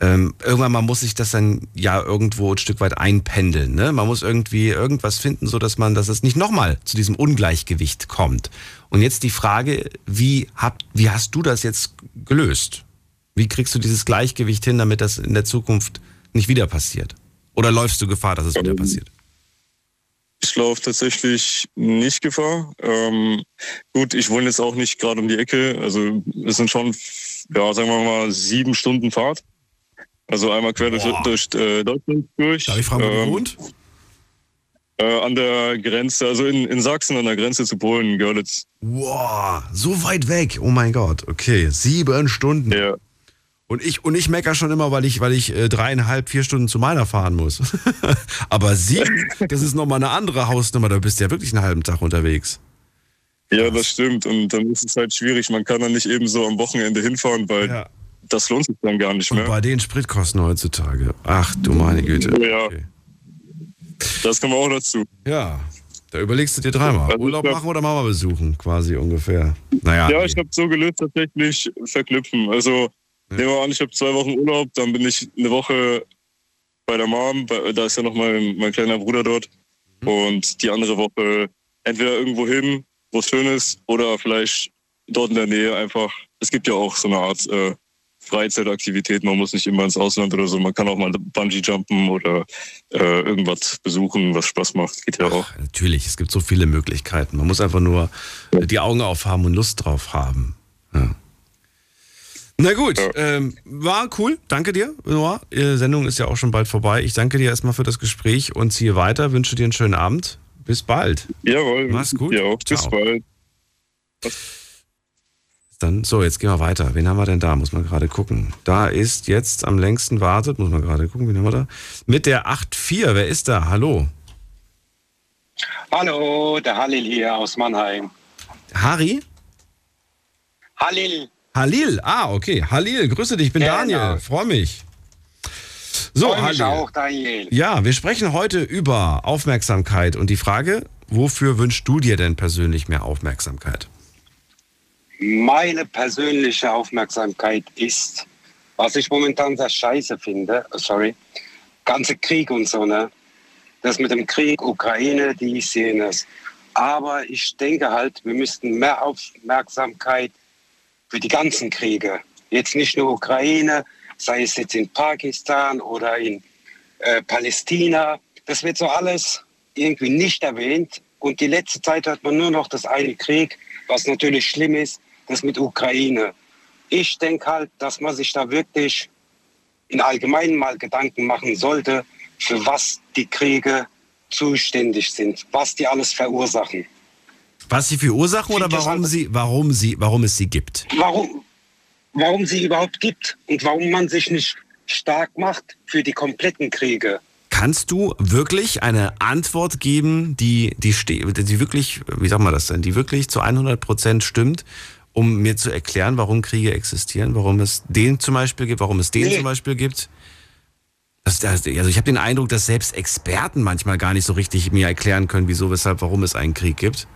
ähm, irgendwann mal muss sich das dann ja irgendwo ein Stück weit einpendeln. Ne? Man muss irgendwie irgendwas finden, so dass man, dass es nicht nochmal zu diesem Ungleichgewicht kommt. Und jetzt die Frage, wie, hab, wie hast du das jetzt gelöst? Wie kriegst du dieses Gleichgewicht hin, damit das in der Zukunft nicht wieder passiert? Oder läufst du Gefahr, dass es wieder passiert? Ich laufe tatsächlich nicht Gefahr. Ähm, gut, ich wohne jetzt auch nicht gerade um die Ecke. Also es sind schon, ja, sagen wir mal, sieben Stunden Fahrt. Also einmal quer durch, durch äh, Deutschland durch. Darf ich fragen, wo ähm, du wohnt? Äh, an der Grenze, also in, in Sachsen an der Grenze zu Polen, Görlitz. Wow, so weit weg. Oh mein Gott. Okay, sieben Stunden. Ja. Und ich, und ich mecker schon immer, weil ich, weil ich äh, dreieinhalb, vier Stunden zu meiner fahren muss. Aber sieben, das ist nochmal eine andere Hausnummer. Da bist du ja wirklich einen halben Tag unterwegs. Ja, das stimmt. Und dann ist es halt schwierig. Man kann dann nicht eben so am Wochenende hinfahren, weil ja das lohnt sich dann gar nicht mehr. Und bei den Spritkosten heutzutage. Ach du meine Güte. Ja. Okay. Das kommt auch dazu. Ja. Da überlegst du dir dreimal. Also Urlaub machen oder Mama besuchen, quasi ungefähr. Naja. Ja, ich habe so gelöst tatsächlich verknüpfen. Also. Nehmen wir an, ich habe zwei Wochen Urlaub, dann bin ich eine Woche bei der Mom, da ist ja noch mein, mein kleiner Bruder dort. Mhm. Und die andere Woche entweder irgendwo hin, wo es schön ist, oder vielleicht dort in der Nähe einfach. Es gibt ja auch so eine Art äh, Freizeitaktivität. Man muss nicht immer ins Ausland oder so. Man kann auch mal Bungee jumpen oder äh, irgendwas besuchen, was Spaß macht. Geht ja auch. Ach, natürlich, es gibt so viele Möglichkeiten. Man muss einfach nur die Augen aufhaben und Lust drauf haben. Ja. Na gut, ja. ähm, war cool. Danke dir, Noah. Die Sendung ist ja auch schon bald vorbei. Ich danke dir erstmal für das Gespräch und ziehe weiter. Wünsche dir einen schönen Abend. Bis bald. Jawohl. Mach's gut. Ja, auch. Bis bald. Dann, so, jetzt gehen wir weiter. Wen haben wir denn da? Muss man gerade gucken. Da ist jetzt am längsten wartet, muss man gerade gucken, wen haben wir da? Mit der 8.4, wer ist da? Hallo. Hallo, der Halil hier aus Mannheim. Harry? Halil. Halil, ah, okay. Halil, grüße dich, ich bin genau. Daniel, freue mich. So, Freu mich auch, Daniel. Ja, wir sprechen heute über Aufmerksamkeit und die Frage, wofür wünschst du dir denn persönlich mehr Aufmerksamkeit? Meine persönliche Aufmerksamkeit ist, was ich momentan sehr scheiße finde, sorry, ganze Krieg und so, ne? Das mit dem Krieg, Ukraine, die ich sehe es. Aber ich denke halt, wir müssten mehr Aufmerksamkeit für die ganzen Kriege, jetzt nicht nur Ukraine, sei es jetzt in Pakistan oder in äh, Palästina, das wird so alles irgendwie nicht erwähnt. Und die letzte Zeit hört man nur noch das eine Krieg, was natürlich schlimm ist das mit Ukraine. Ich denke halt, dass man sich da wirklich in Allgemeinen mal Gedanken machen sollte, für was die Kriege zuständig sind, was die alles verursachen. Was sie verursachen oder warum sie, warum sie, warum es sie gibt? Warum, warum sie überhaupt gibt und warum man sich nicht stark macht für die kompletten Kriege. Kannst du wirklich eine Antwort geben, die, die, die wirklich, wie sagt man das denn, die wirklich zu 100 Prozent stimmt um mir zu erklären, warum Kriege existieren, warum es den zum Beispiel gibt, warum es den nee. zum Beispiel gibt? Das, also ich habe den Eindruck, dass selbst Experten manchmal gar nicht so richtig mir erklären können, wieso, weshalb, warum es einen Krieg gibt.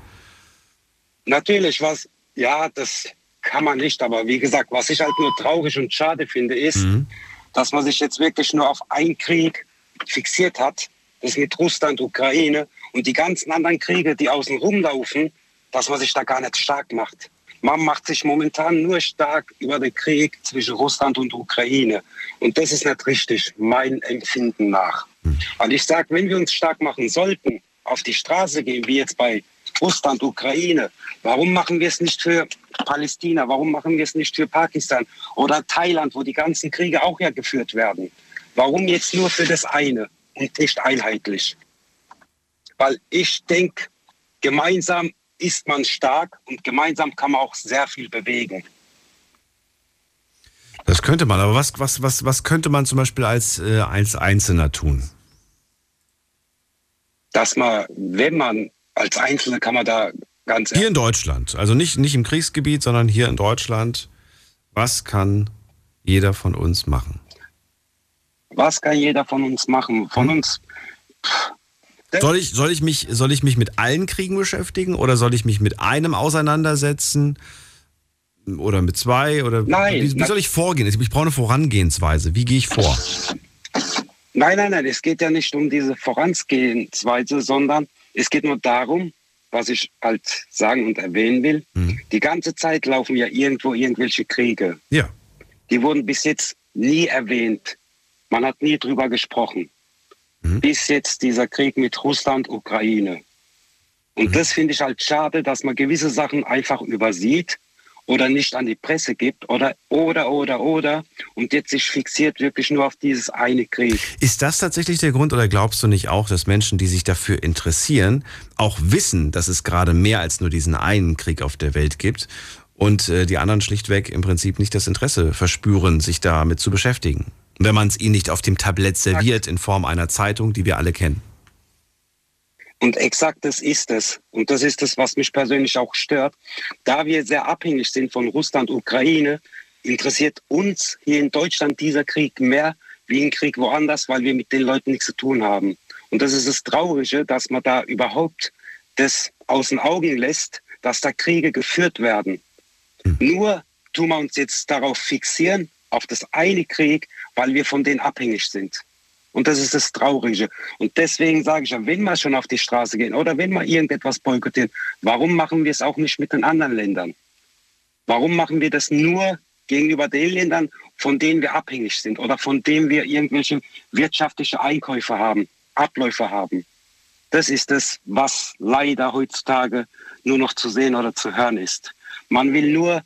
Natürlich, was, ja, das kann man nicht, aber wie gesagt, was ich halt nur traurig und schade finde, ist, mhm. dass man sich jetzt wirklich nur auf einen Krieg fixiert hat, das mit Russland, Ukraine und die ganzen anderen Kriege, die außen rumlaufen, dass man sich da gar nicht stark macht. Man macht sich momentan nur stark über den Krieg zwischen Russland und Ukraine. Und das ist nicht richtig, mein Empfinden nach. Und ich sage, wenn wir uns stark machen sollten, auf die Straße gehen, wie jetzt bei Russland, Ukraine, warum machen wir es nicht für Palästina? Warum machen wir es nicht für Pakistan oder Thailand, wo die ganzen Kriege auch ja geführt werden? Warum jetzt nur für das eine und nicht einheitlich? Weil ich denke, gemeinsam ist man stark und gemeinsam kann man auch sehr viel bewegen. Das könnte man, aber was, was, was, was könnte man zum Beispiel als, äh, als Einzelner tun? Dass man, wenn man als Einzelner kann man da ganz. Hier in Deutschland, also nicht, nicht im Kriegsgebiet, sondern hier in Deutschland, was kann jeder von uns machen? Was kann jeder von uns machen? Von hm? uns. Soll ich, soll, ich mich, soll ich mich mit allen Kriegen beschäftigen oder soll ich mich mit einem auseinandersetzen? Oder mit zwei? Oder Nein. Wie, wie soll ich vorgehen? Ich brauche eine Vorangehensweise. Wie gehe ich vor? Nein, nein, nein. Es geht ja nicht um diese Vorangehensweise, sondern es geht nur darum, was ich halt sagen und erwähnen will. Mhm. Die ganze Zeit laufen ja irgendwo irgendwelche Kriege. Ja. Die wurden bis jetzt nie erwähnt. Man hat nie drüber gesprochen. Mhm. Bis jetzt dieser Krieg mit Russland, Ukraine. Und mhm. das finde ich halt schade, dass man gewisse Sachen einfach übersieht oder nicht an die Presse gibt oder oder oder oder und jetzt sich fixiert wirklich nur auf dieses eine Krieg. Ist das tatsächlich der Grund oder glaubst du nicht auch, dass Menschen, die sich dafür interessieren, auch wissen, dass es gerade mehr als nur diesen einen Krieg auf der Welt gibt und äh, die anderen schlichtweg im Prinzip nicht das Interesse verspüren, sich damit zu beschäftigen? Wenn man es ihnen nicht auf dem Tablett serviert in Form einer Zeitung, die wir alle kennen. Und exakt das ist es. Und das ist es, was mich persönlich auch stört. Da wir sehr abhängig sind von Russland, Ukraine, interessiert uns hier in Deutschland dieser Krieg mehr wie ein Krieg woanders, weil wir mit den Leuten nichts zu tun haben. Und das ist das Traurige, dass man da überhaupt das aus den Augen lässt, dass da Kriege geführt werden. Mhm. Nur tun wir uns jetzt darauf fixieren, auf das eine Krieg, weil wir von denen abhängig sind. Und das ist das Traurige. Und deswegen sage ich ja, wenn wir schon auf die Straße gehen oder wenn wir irgendetwas boykottieren, warum machen wir es auch nicht mit den anderen Ländern? Warum machen wir das nur gegenüber den Ländern, von denen wir abhängig sind oder von denen wir irgendwelche wirtschaftliche Einkäufe haben, Abläufe haben? Das ist es, was leider heutzutage nur noch zu sehen oder zu hören ist. Man will nur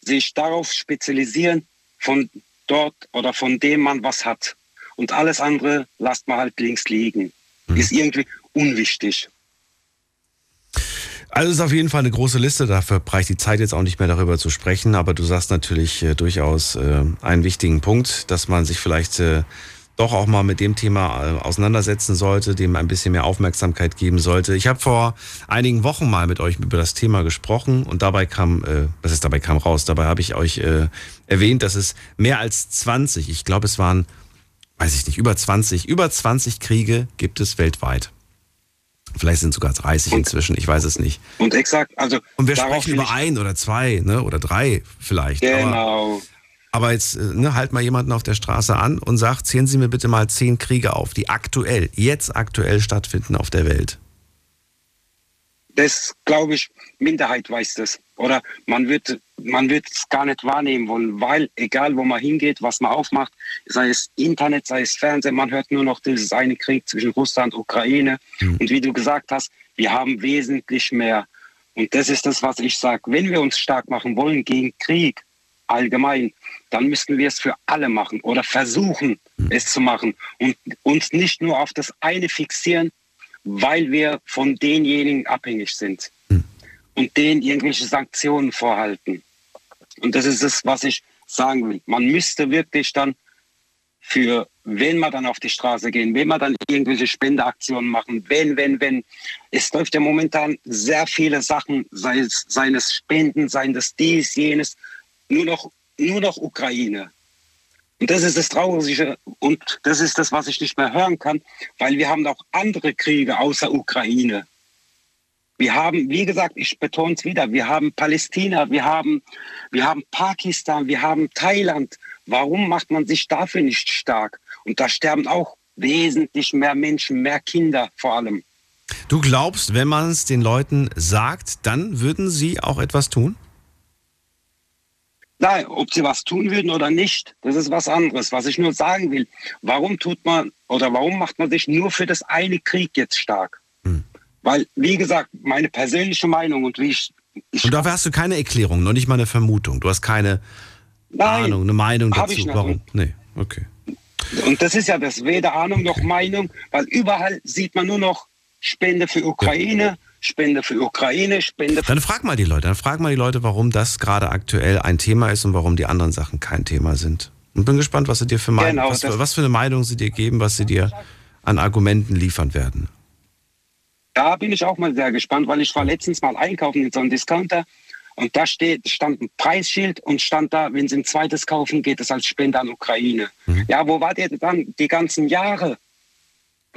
sich darauf spezialisieren, von dort oder von dem man was hat. Und alles andere lasst man halt links liegen. Mhm. Ist irgendwie unwichtig. Also es ist auf jeden Fall eine große Liste, dafür reicht die Zeit jetzt auch nicht mehr darüber zu sprechen, aber du sagst natürlich äh, durchaus äh, einen wichtigen Punkt, dass man sich vielleicht äh, doch auch mal mit dem Thema äh, auseinandersetzen sollte, dem ein bisschen mehr Aufmerksamkeit geben sollte. Ich habe vor einigen Wochen mal mit euch über das Thema gesprochen und dabei kam, äh, was ist dabei kam raus, dabei habe ich euch äh, erwähnt, dass es mehr als 20, ich glaube es waren weiß ich nicht, über 20, über 20 Kriege gibt es weltweit. Vielleicht sind sogar 30 und, inzwischen, ich weiß es nicht. Und exakt, also. Und wir sprechen über ein oder zwei, ne, oder drei vielleicht. Genau. Aber, aber jetzt äh, ne, halt mal jemanden auf der Straße an und sagt, zählen Sie mir bitte mal zehn Kriege auf, die aktuell, jetzt aktuell stattfinden auf der Welt. Das glaube ich, Minderheit weiß das. Oder man wird man wird es gar nicht wahrnehmen wollen, weil egal wo man hingeht, was man aufmacht, sei es Internet, sei es Fernsehen, man hört nur noch dieses eine Krieg zwischen Russland und Ukraine. Mhm. Und wie du gesagt hast, wir haben wesentlich mehr. Und das ist das, was ich sage. Wenn wir uns stark machen wollen gegen Krieg allgemein, dann müssten wir es für alle machen oder versuchen, mhm. es zu machen und uns nicht nur auf das eine fixieren, weil wir von denjenigen abhängig sind mhm. und denen irgendwelche Sanktionen vorhalten. Und das ist es, was ich sagen will. Man müsste wirklich dann für, wenn wir dann auf die Straße gehen, wenn wir dann irgendwelche Spendeaktionen machen, wenn, wenn, wenn. Es läuft ja momentan sehr viele Sachen, sei es, seien es Spenden, seien es dies, jenes, nur noch, nur noch Ukraine. Und das ist das Traurige und das ist das, was ich nicht mehr hören kann, weil wir haben auch andere Kriege außer Ukraine. Wir haben, wie gesagt, ich betone es wieder, wir haben Palästina, wir haben, wir haben Pakistan, wir haben Thailand. Warum macht man sich dafür nicht stark? Und da sterben auch wesentlich mehr Menschen, mehr Kinder vor allem. Du glaubst, wenn man es den Leuten sagt, dann würden sie auch etwas tun? Nein, ob sie was tun würden oder nicht, das ist was anderes. Was ich nur sagen will, warum tut man oder warum macht man sich nur für das eine Krieg jetzt stark? Hm. Weil, wie gesagt, meine persönliche Meinung und wie ich. ich und dafür hast du keine Erklärung, noch nicht mal eine Vermutung. Du hast keine Nein, Ahnung, eine Meinung dazu. Warum? Nee, okay. Und das ist ja das weder Ahnung noch Meinung, weil überall sieht man nur noch Spende für Ukraine, ja. Spende für Ukraine, Spende für Dann frag mal die Leute, dann frag mal die Leute, warum das gerade aktuell ein Thema ist und warum die anderen Sachen kein Thema sind. Und bin gespannt, was sie dir für Meinung, genau, was, was für eine Meinung sie dir geben, was sie dir an Argumenten liefern werden. Da bin ich auch mal sehr gespannt, weil ich war letztens mal einkaufen in so einem Discounter Und da steht, stand ein Preisschild und stand da, wenn Sie ein zweites kaufen, geht es als Spende an Ukraine. Mhm. Ja, wo war der dann die ganzen Jahre?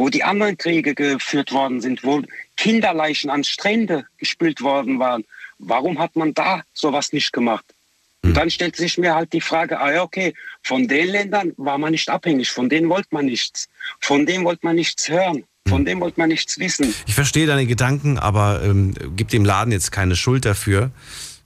Wo die anderen Kriege geführt worden sind, wo Kinderleichen an Strände gespült worden waren. Warum hat man da sowas nicht gemacht? Und mhm. dann stellt sich mir halt die Frage, ah ja, okay, von den Ländern war man nicht abhängig, von denen wollte man nichts, von denen wollte man nichts hören. Von dem wollte man nichts wissen. Ich verstehe deine Gedanken, aber ähm, gib dem Laden jetzt keine Schuld dafür,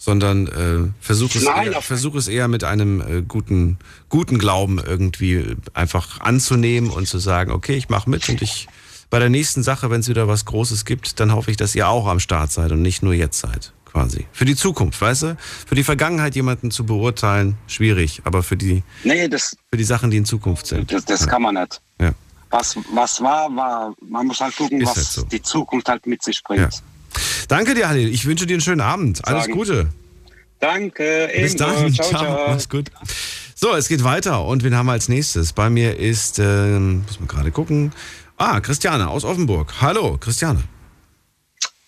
sondern äh, versuch, es Nein, eher, versuch es eher mit einem äh, guten, guten Glauben irgendwie einfach anzunehmen und zu sagen, okay, ich mache mit und ich bei der nächsten Sache, wenn es wieder was Großes gibt, dann hoffe ich, dass ihr auch am Start seid und nicht nur jetzt seid, quasi. Für die Zukunft, weißt du? Für die Vergangenheit jemanden zu beurteilen, schwierig, aber für die, nee, das, für die Sachen, die in Zukunft sind. Das, das ja. kann man nicht. Ja was, was war, war. Man muss halt gucken, Ist was halt so. die Zukunft halt mit sich bringt. Ja. Danke dir, Halil. Ich wünsche dir einen schönen Abend. Alles Sagen. Gute. Danke. Bis dann. Ciao, ciao, ciao. Mach's gut. So, es geht weiter. Und wen haben wir als nächstes? Bei mir ist, ähm, muss man gerade gucken. Ah, Christiane aus Offenburg. Hallo, Christiane.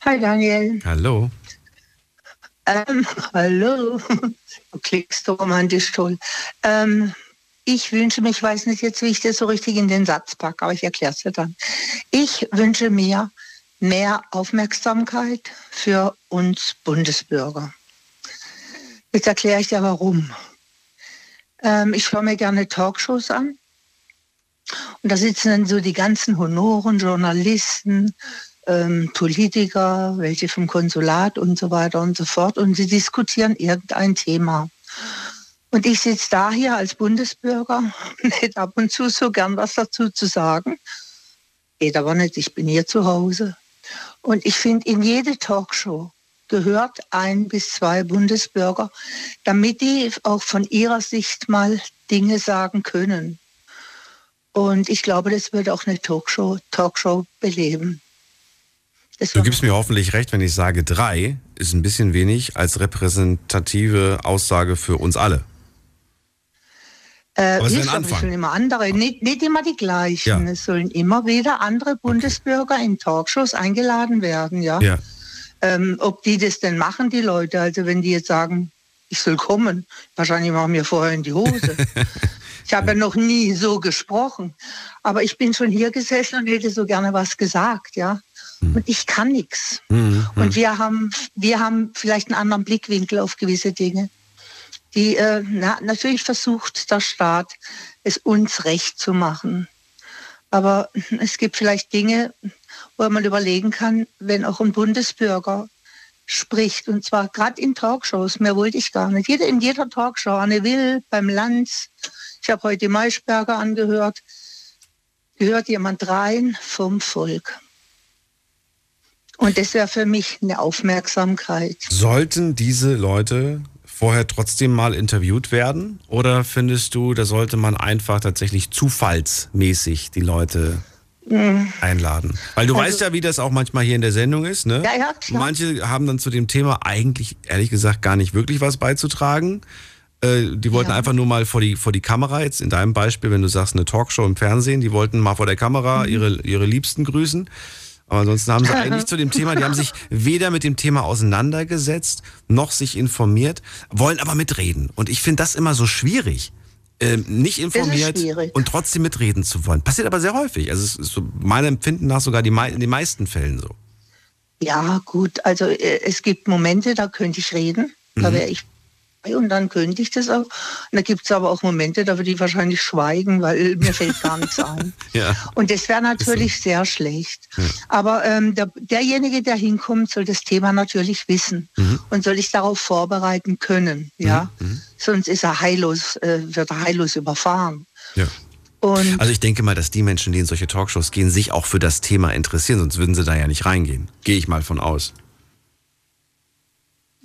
Hi, Daniel. Hallo. Ähm, hallo. Du klickst so romantisch toll. Ähm, ich wünsche mir, ich weiß nicht jetzt, wie ich das so richtig in den Satz packe, aber ich erkläre es dir dann. Ich wünsche mir mehr Aufmerksamkeit für uns Bundesbürger. Jetzt erkläre ich dir warum. Ähm, ich schaue mir gerne Talkshows an. Und da sitzen dann so die ganzen Honoren, Journalisten, ähm, Politiker, welche vom Konsulat und so weiter und so fort. Und sie diskutieren irgendein Thema. Und ich sitze da hier als Bundesbürger und hätte ab und zu so gern was dazu zu sagen. Geht aber nicht, ich bin hier zu Hause. Und ich finde, in jede Talkshow gehört ein bis zwei Bundesbürger, damit die auch von ihrer Sicht mal Dinge sagen können. Und ich glaube, das wird auch eine Talkshow, Talkshow beleben. du gibst mir hoffentlich recht, wenn ich sage, drei ist ein bisschen wenig als repräsentative Aussage für uns alle. Äh, Aber es, nicht, es sollen immer andere, nicht, nicht immer die gleichen. Ja. Es sollen immer wieder andere Bundesbürger okay. in Talkshows eingeladen werden, ja. ja. Ähm, ob die das denn machen, die Leute, also wenn die jetzt sagen, ich soll kommen, wahrscheinlich machen wir vorher in die Hose. ich habe ja noch nie so gesprochen, aber ich bin schon hier gesessen und hätte so gerne was gesagt, ja. Hm. Und ich kann nichts. Mhm. Und wir haben, wir haben vielleicht einen anderen Blickwinkel auf gewisse Dinge die äh, na, natürlich versucht der Staat, es uns recht zu machen. Aber es gibt vielleicht Dinge, wo man überlegen kann, wenn auch ein Bundesbürger spricht, und zwar gerade in Talkshows, mehr wollte ich gar nicht. in jeder Talkshow, Anne Will, beim Lanz, ich habe heute Maischberger angehört, gehört jemand rein vom Volk. Und das wäre für mich eine Aufmerksamkeit. Sollten diese Leute vorher trotzdem mal interviewt werden? Oder findest du, da sollte man einfach tatsächlich zufallsmäßig die Leute einladen? Weil du also, weißt ja, wie das auch manchmal hier in der Sendung ist, ne? Ja, ja, klar. Manche haben dann zu dem Thema eigentlich, ehrlich gesagt, gar nicht wirklich was beizutragen. Äh, die wollten ja. einfach nur mal vor die, vor die Kamera, jetzt in deinem Beispiel, wenn du sagst, eine Talkshow im Fernsehen, die wollten mal vor der Kamera mhm. ihre, ihre Liebsten grüßen. Aber ansonsten haben sie eigentlich zu dem Thema, die haben sich weder mit dem Thema auseinandergesetzt, noch sich informiert, wollen aber mitreden. Und ich finde das immer so schwierig. Ähm, nicht informiert und trotzdem mitreden zu wollen. Passiert aber sehr häufig. Also es ist so meinem Empfinden nach sogar die, in den meisten Fällen so. Ja, gut. Also äh, es gibt Momente, da könnte ich reden. Da mhm. wäre ich und dann könnte ich das auch. Und da gibt es aber auch Momente, da würde ich wahrscheinlich schweigen, weil mir fällt gar nichts ein. ja. Und das wäre natürlich sehr schlecht. Ja. Aber ähm, der, derjenige, der hinkommt, soll das Thema natürlich wissen mhm. und soll sich darauf vorbereiten können. Ja? Mhm. mhm. Sonst ist er heillos, äh, wird er heillos überfahren. Ja. Und also ich denke mal, dass die Menschen, die in solche Talkshows gehen, sich auch für das Thema interessieren, sonst würden sie da ja nicht reingehen. Gehe ich mal von aus.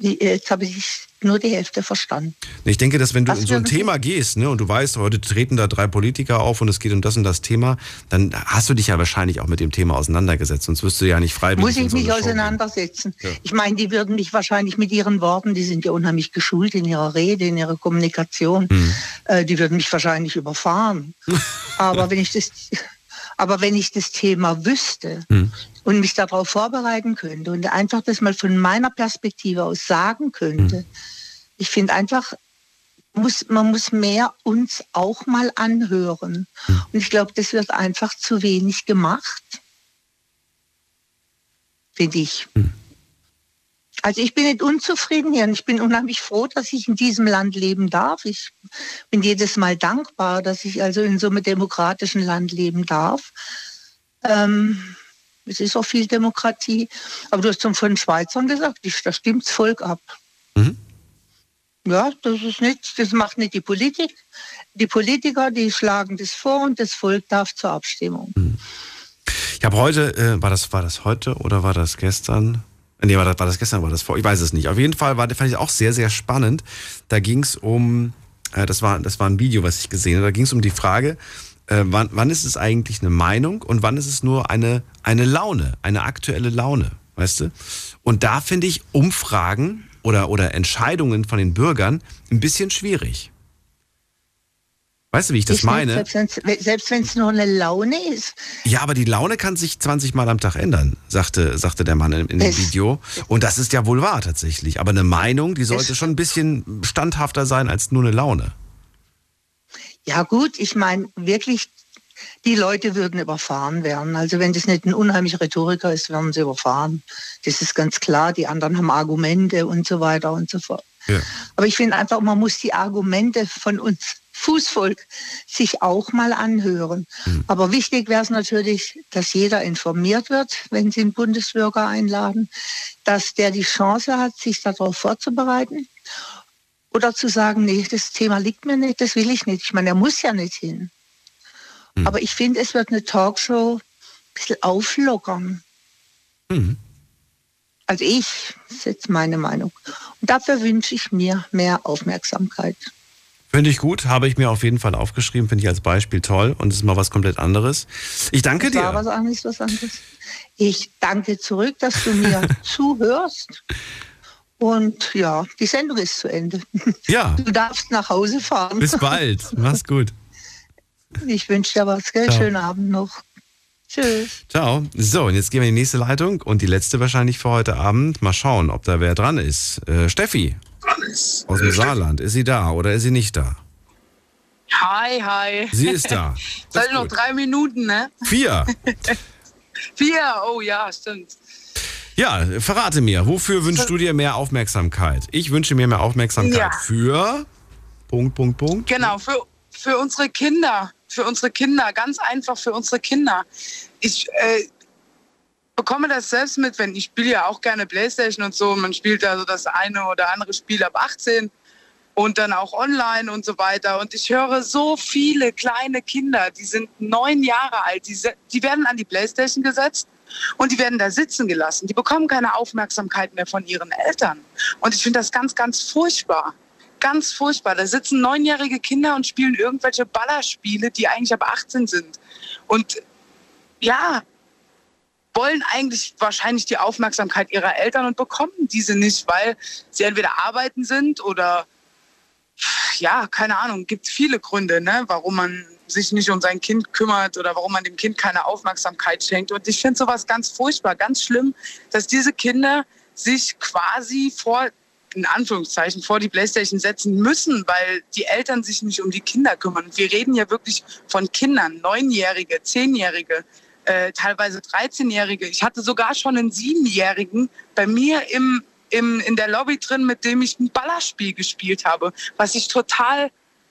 Jetzt habe ich nur die Hälfte verstanden. Ich denke, dass wenn du Was in so ein Thema gehst ne, und du weißt, heute treten da drei Politiker auf und es geht um das und das Thema, dann hast du dich ja wahrscheinlich auch mit dem Thema auseinandergesetzt, sonst wirst du ja nicht freiwillig. Muss ich so mich auseinandersetzen. Ja. Ich meine, die würden mich wahrscheinlich mit ihren Worten, die sind ja unheimlich geschult in ihrer Rede, in ihrer Kommunikation, hm. äh, die würden mich wahrscheinlich überfahren. Aber wenn ich das Aber wenn ich das Thema wüsste Hm. und mich darauf vorbereiten könnte und einfach das mal von meiner Perspektive aus sagen könnte, Hm. ich finde einfach, muss, man muss mehr uns auch mal anhören. Hm. Und ich glaube, das wird einfach zu wenig gemacht. Finde ich. Also ich bin nicht unzufrieden hier und ich bin unheimlich froh, dass ich in diesem Land leben darf. Ich bin jedes Mal dankbar, dass ich also in so einem demokratischen Land leben darf. Ähm, es ist auch viel Demokratie. Aber du hast zum von den Schweizern gesagt, da stimmt's Volk ab. Ja, das ist nicht, das macht nicht die Politik. Die Politiker, die schlagen das vor und das Volk darf zur Abstimmung. Ich habe heute, äh, war das war das heute oder war das gestern? Nee, war das, war das gestern, war das vor? Ich weiß es nicht. Auf jeden Fall war, fand ich auch sehr, sehr spannend. Da ging es um, äh, das, war, das war ein Video, was ich gesehen habe, da ging es um die Frage, äh, wann, wann ist es eigentlich eine Meinung und wann ist es nur eine, eine Laune, eine aktuelle Laune, weißt du? Und da finde ich Umfragen oder, oder Entscheidungen von den Bürgern ein bisschen schwierig. Weißt du, wie ich das Ich meine? Selbst wenn es nur eine Laune ist. Ja, aber die Laune kann sich 20 Mal am Tag ändern, sagte, sagte der Mann in, in dem Es- Video. Und das ist ja wohl wahr tatsächlich. Aber eine Meinung, die sollte schon ein bisschen standhafter sein als nur eine Laune. Ja gut, ich meine wirklich, die Leute würden überfahren werden. Also wenn das nicht ein unheimlicher Rhetoriker ist, werden sie überfahren. Das ist ganz klar. Die anderen haben Argumente und so weiter und so fort. Ja. Aber ich finde einfach, man muss die Argumente von uns Fußvolk sich auch mal anhören. Aber wichtig wäre es natürlich, dass jeder informiert wird, wenn Sie einen Bundesbürger einladen, dass der die Chance hat, sich darauf vorzubereiten oder zu sagen, nee, das Thema liegt mir nicht, das will ich nicht. Ich meine, er muss ja nicht hin. Aber ich finde, es wird eine Talkshow ein bisschen auflockern. Also ich, das ist jetzt meine Meinung. Und dafür wünsche ich mir mehr Aufmerksamkeit. Finde ich gut, habe ich mir auf jeden Fall aufgeschrieben, finde ich als Beispiel toll und es ist mal was komplett anderes. Ich danke Das war dir. was anderes, was anderes. Ich danke zurück, dass du mir zuhörst. Und ja, die Sendung ist zu Ende. Ja, Du darfst nach Hause fahren. bis bald. Mach's gut. Ich wünsche dir was, gell? Ciao. Schönen Abend noch. Tschüss. Ciao. So, und jetzt gehen wir in die nächste Leitung und die letzte wahrscheinlich für heute Abend. Mal schauen, ob da wer dran ist. Äh, Steffi aus dem Saarland. Ist sie da oder ist sie nicht da? Hi, hi. Sie ist da. Soll noch drei Minuten, ne? Vier. Vier, oh ja, stimmt. Ja, verrate mir, wofür wünschst du dir mehr Aufmerksamkeit? Ich wünsche mir mehr Aufmerksamkeit Ja. für. Punkt, Punkt, Punkt. Genau, für, für unsere Kinder. Für unsere Kinder, ganz einfach für unsere Kinder. Ich äh, bekomme das selbst mit, wenn ich spiele ja auch gerne Playstation und so. Man spielt da so das eine oder andere Spiel ab 18 und dann auch online und so weiter. Und ich höre so viele kleine Kinder, die sind neun Jahre alt, die, die werden an die Playstation gesetzt und die werden da sitzen gelassen. Die bekommen keine Aufmerksamkeit mehr von ihren Eltern. Und ich finde das ganz, ganz furchtbar. Ganz furchtbar. Da sitzen neunjährige Kinder und spielen irgendwelche Ballerspiele, die eigentlich ab 18 sind. Und ja, wollen eigentlich wahrscheinlich die Aufmerksamkeit ihrer Eltern und bekommen diese nicht, weil sie entweder arbeiten sind oder ja, keine Ahnung, gibt viele Gründe, ne, warum man sich nicht um sein Kind kümmert oder warum man dem Kind keine Aufmerksamkeit schenkt. Und ich finde sowas ganz furchtbar, ganz schlimm, dass diese Kinder sich quasi vor, in Anführungszeichen, vor die Playstation setzen müssen, weil die Eltern sich nicht um die Kinder kümmern. Wir reden ja wirklich von Kindern, Neunjährige, Zehnjährige, äh, teilweise 13-Jährige. Ich hatte sogar schon einen Siebenjährigen bei mir im, im, in der Lobby drin, mit dem ich ein Ballerspiel gespielt habe, was ich total,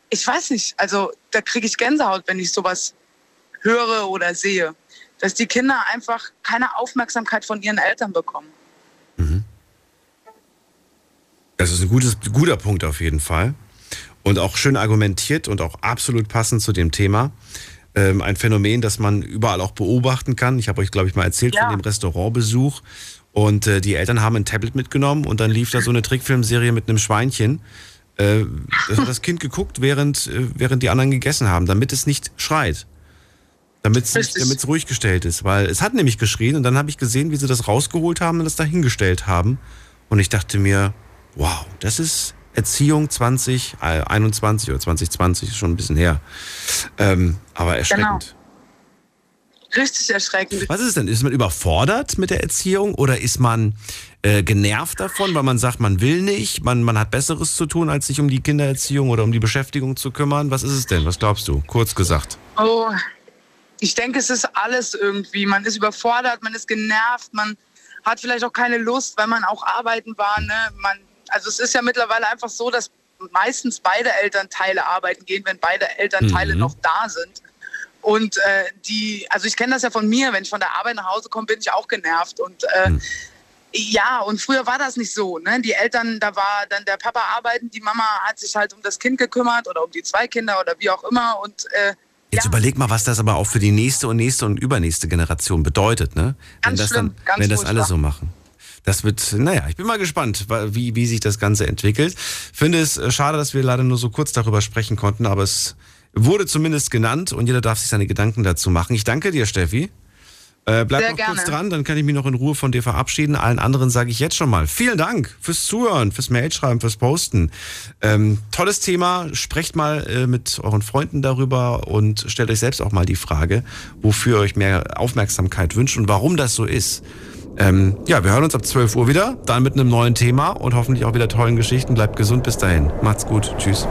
ich weiß nicht, also da kriege ich Gänsehaut, wenn ich sowas höre oder sehe, dass die Kinder einfach keine Aufmerksamkeit von ihren Eltern bekommen. Das ist ein gutes, guter Punkt auf jeden Fall. Und auch schön argumentiert und auch absolut passend zu dem Thema. Ähm, ein Phänomen, das man überall auch beobachten kann. Ich habe euch, glaube ich, mal erzählt von dem Restaurantbesuch. Und äh, die Eltern haben ein Tablet mitgenommen und dann lief da so eine Trickfilmserie mit einem Schweinchen. Äh, das hat das Kind geguckt, während, äh, während die anderen gegessen haben, damit es nicht schreit. Damit es nicht- damit es ruhig gestellt ist. Weil es hat nämlich geschrien und dann habe ich gesehen, wie sie das rausgeholt haben und das dahingestellt haben. Und ich dachte mir, wow, das ist Erziehung 2021 oder 2020, ist schon ein bisschen her. Ähm, aber erschreckend. Richtig erschreckend. Was ist denn? Ist man überfordert mit der Erziehung oder ist man äh, genervt davon, weil man sagt, man will nicht, man, man hat Besseres zu tun, als sich um die Kindererziehung oder um die Beschäftigung zu kümmern? Was ist es denn? Was glaubst du? Kurz gesagt. Oh, ich denke, es ist alles irgendwie. Man ist überfordert, man ist genervt, man hat vielleicht auch keine Lust, weil man auch arbeiten war. Ne? Man, also es ist ja mittlerweile einfach so, dass meistens beide Elternteile arbeiten gehen, wenn beide Elternteile mhm. noch da sind. Und äh, die, also ich kenne das ja von mir, wenn ich von der Arbeit nach Hause komme, bin ich auch genervt. Und äh, mhm. ja, und früher war das nicht so. Ne? Die Eltern, da war dann der Papa arbeiten, die Mama hat sich halt um das Kind gekümmert oder um die zwei Kinder oder wie auch immer. Und äh, Jetzt ja. überleg mal, was das aber auch für die nächste und nächste und übernächste Generation bedeutet, ne? Ganz wenn das schlimm, dann, wenn das alle so machen. Das wird, naja, ich bin mal gespannt, wie, wie sich das Ganze entwickelt. Finde es äh, schade, dass wir leider nur so kurz darüber sprechen konnten, aber es wurde zumindest genannt und jeder darf sich seine Gedanken dazu machen. Ich danke dir, Steffi. Äh, bleib Sehr noch gerne. kurz dran, dann kann ich mich noch in Ruhe von dir verabschieden. Allen anderen sage ich jetzt schon mal vielen Dank fürs Zuhören, fürs Mailschreiben, fürs Posten. Ähm, tolles Thema. Sprecht mal äh, mit euren Freunden darüber und stellt euch selbst auch mal die Frage, wofür ihr euch mehr Aufmerksamkeit wünscht und warum das so ist. Ähm, ja, wir hören uns ab 12 Uhr wieder, dann mit einem neuen Thema und hoffentlich auch wieder tollen Geschichten. Bleibt gesund bis dahin. Macht's gut. Tschüss.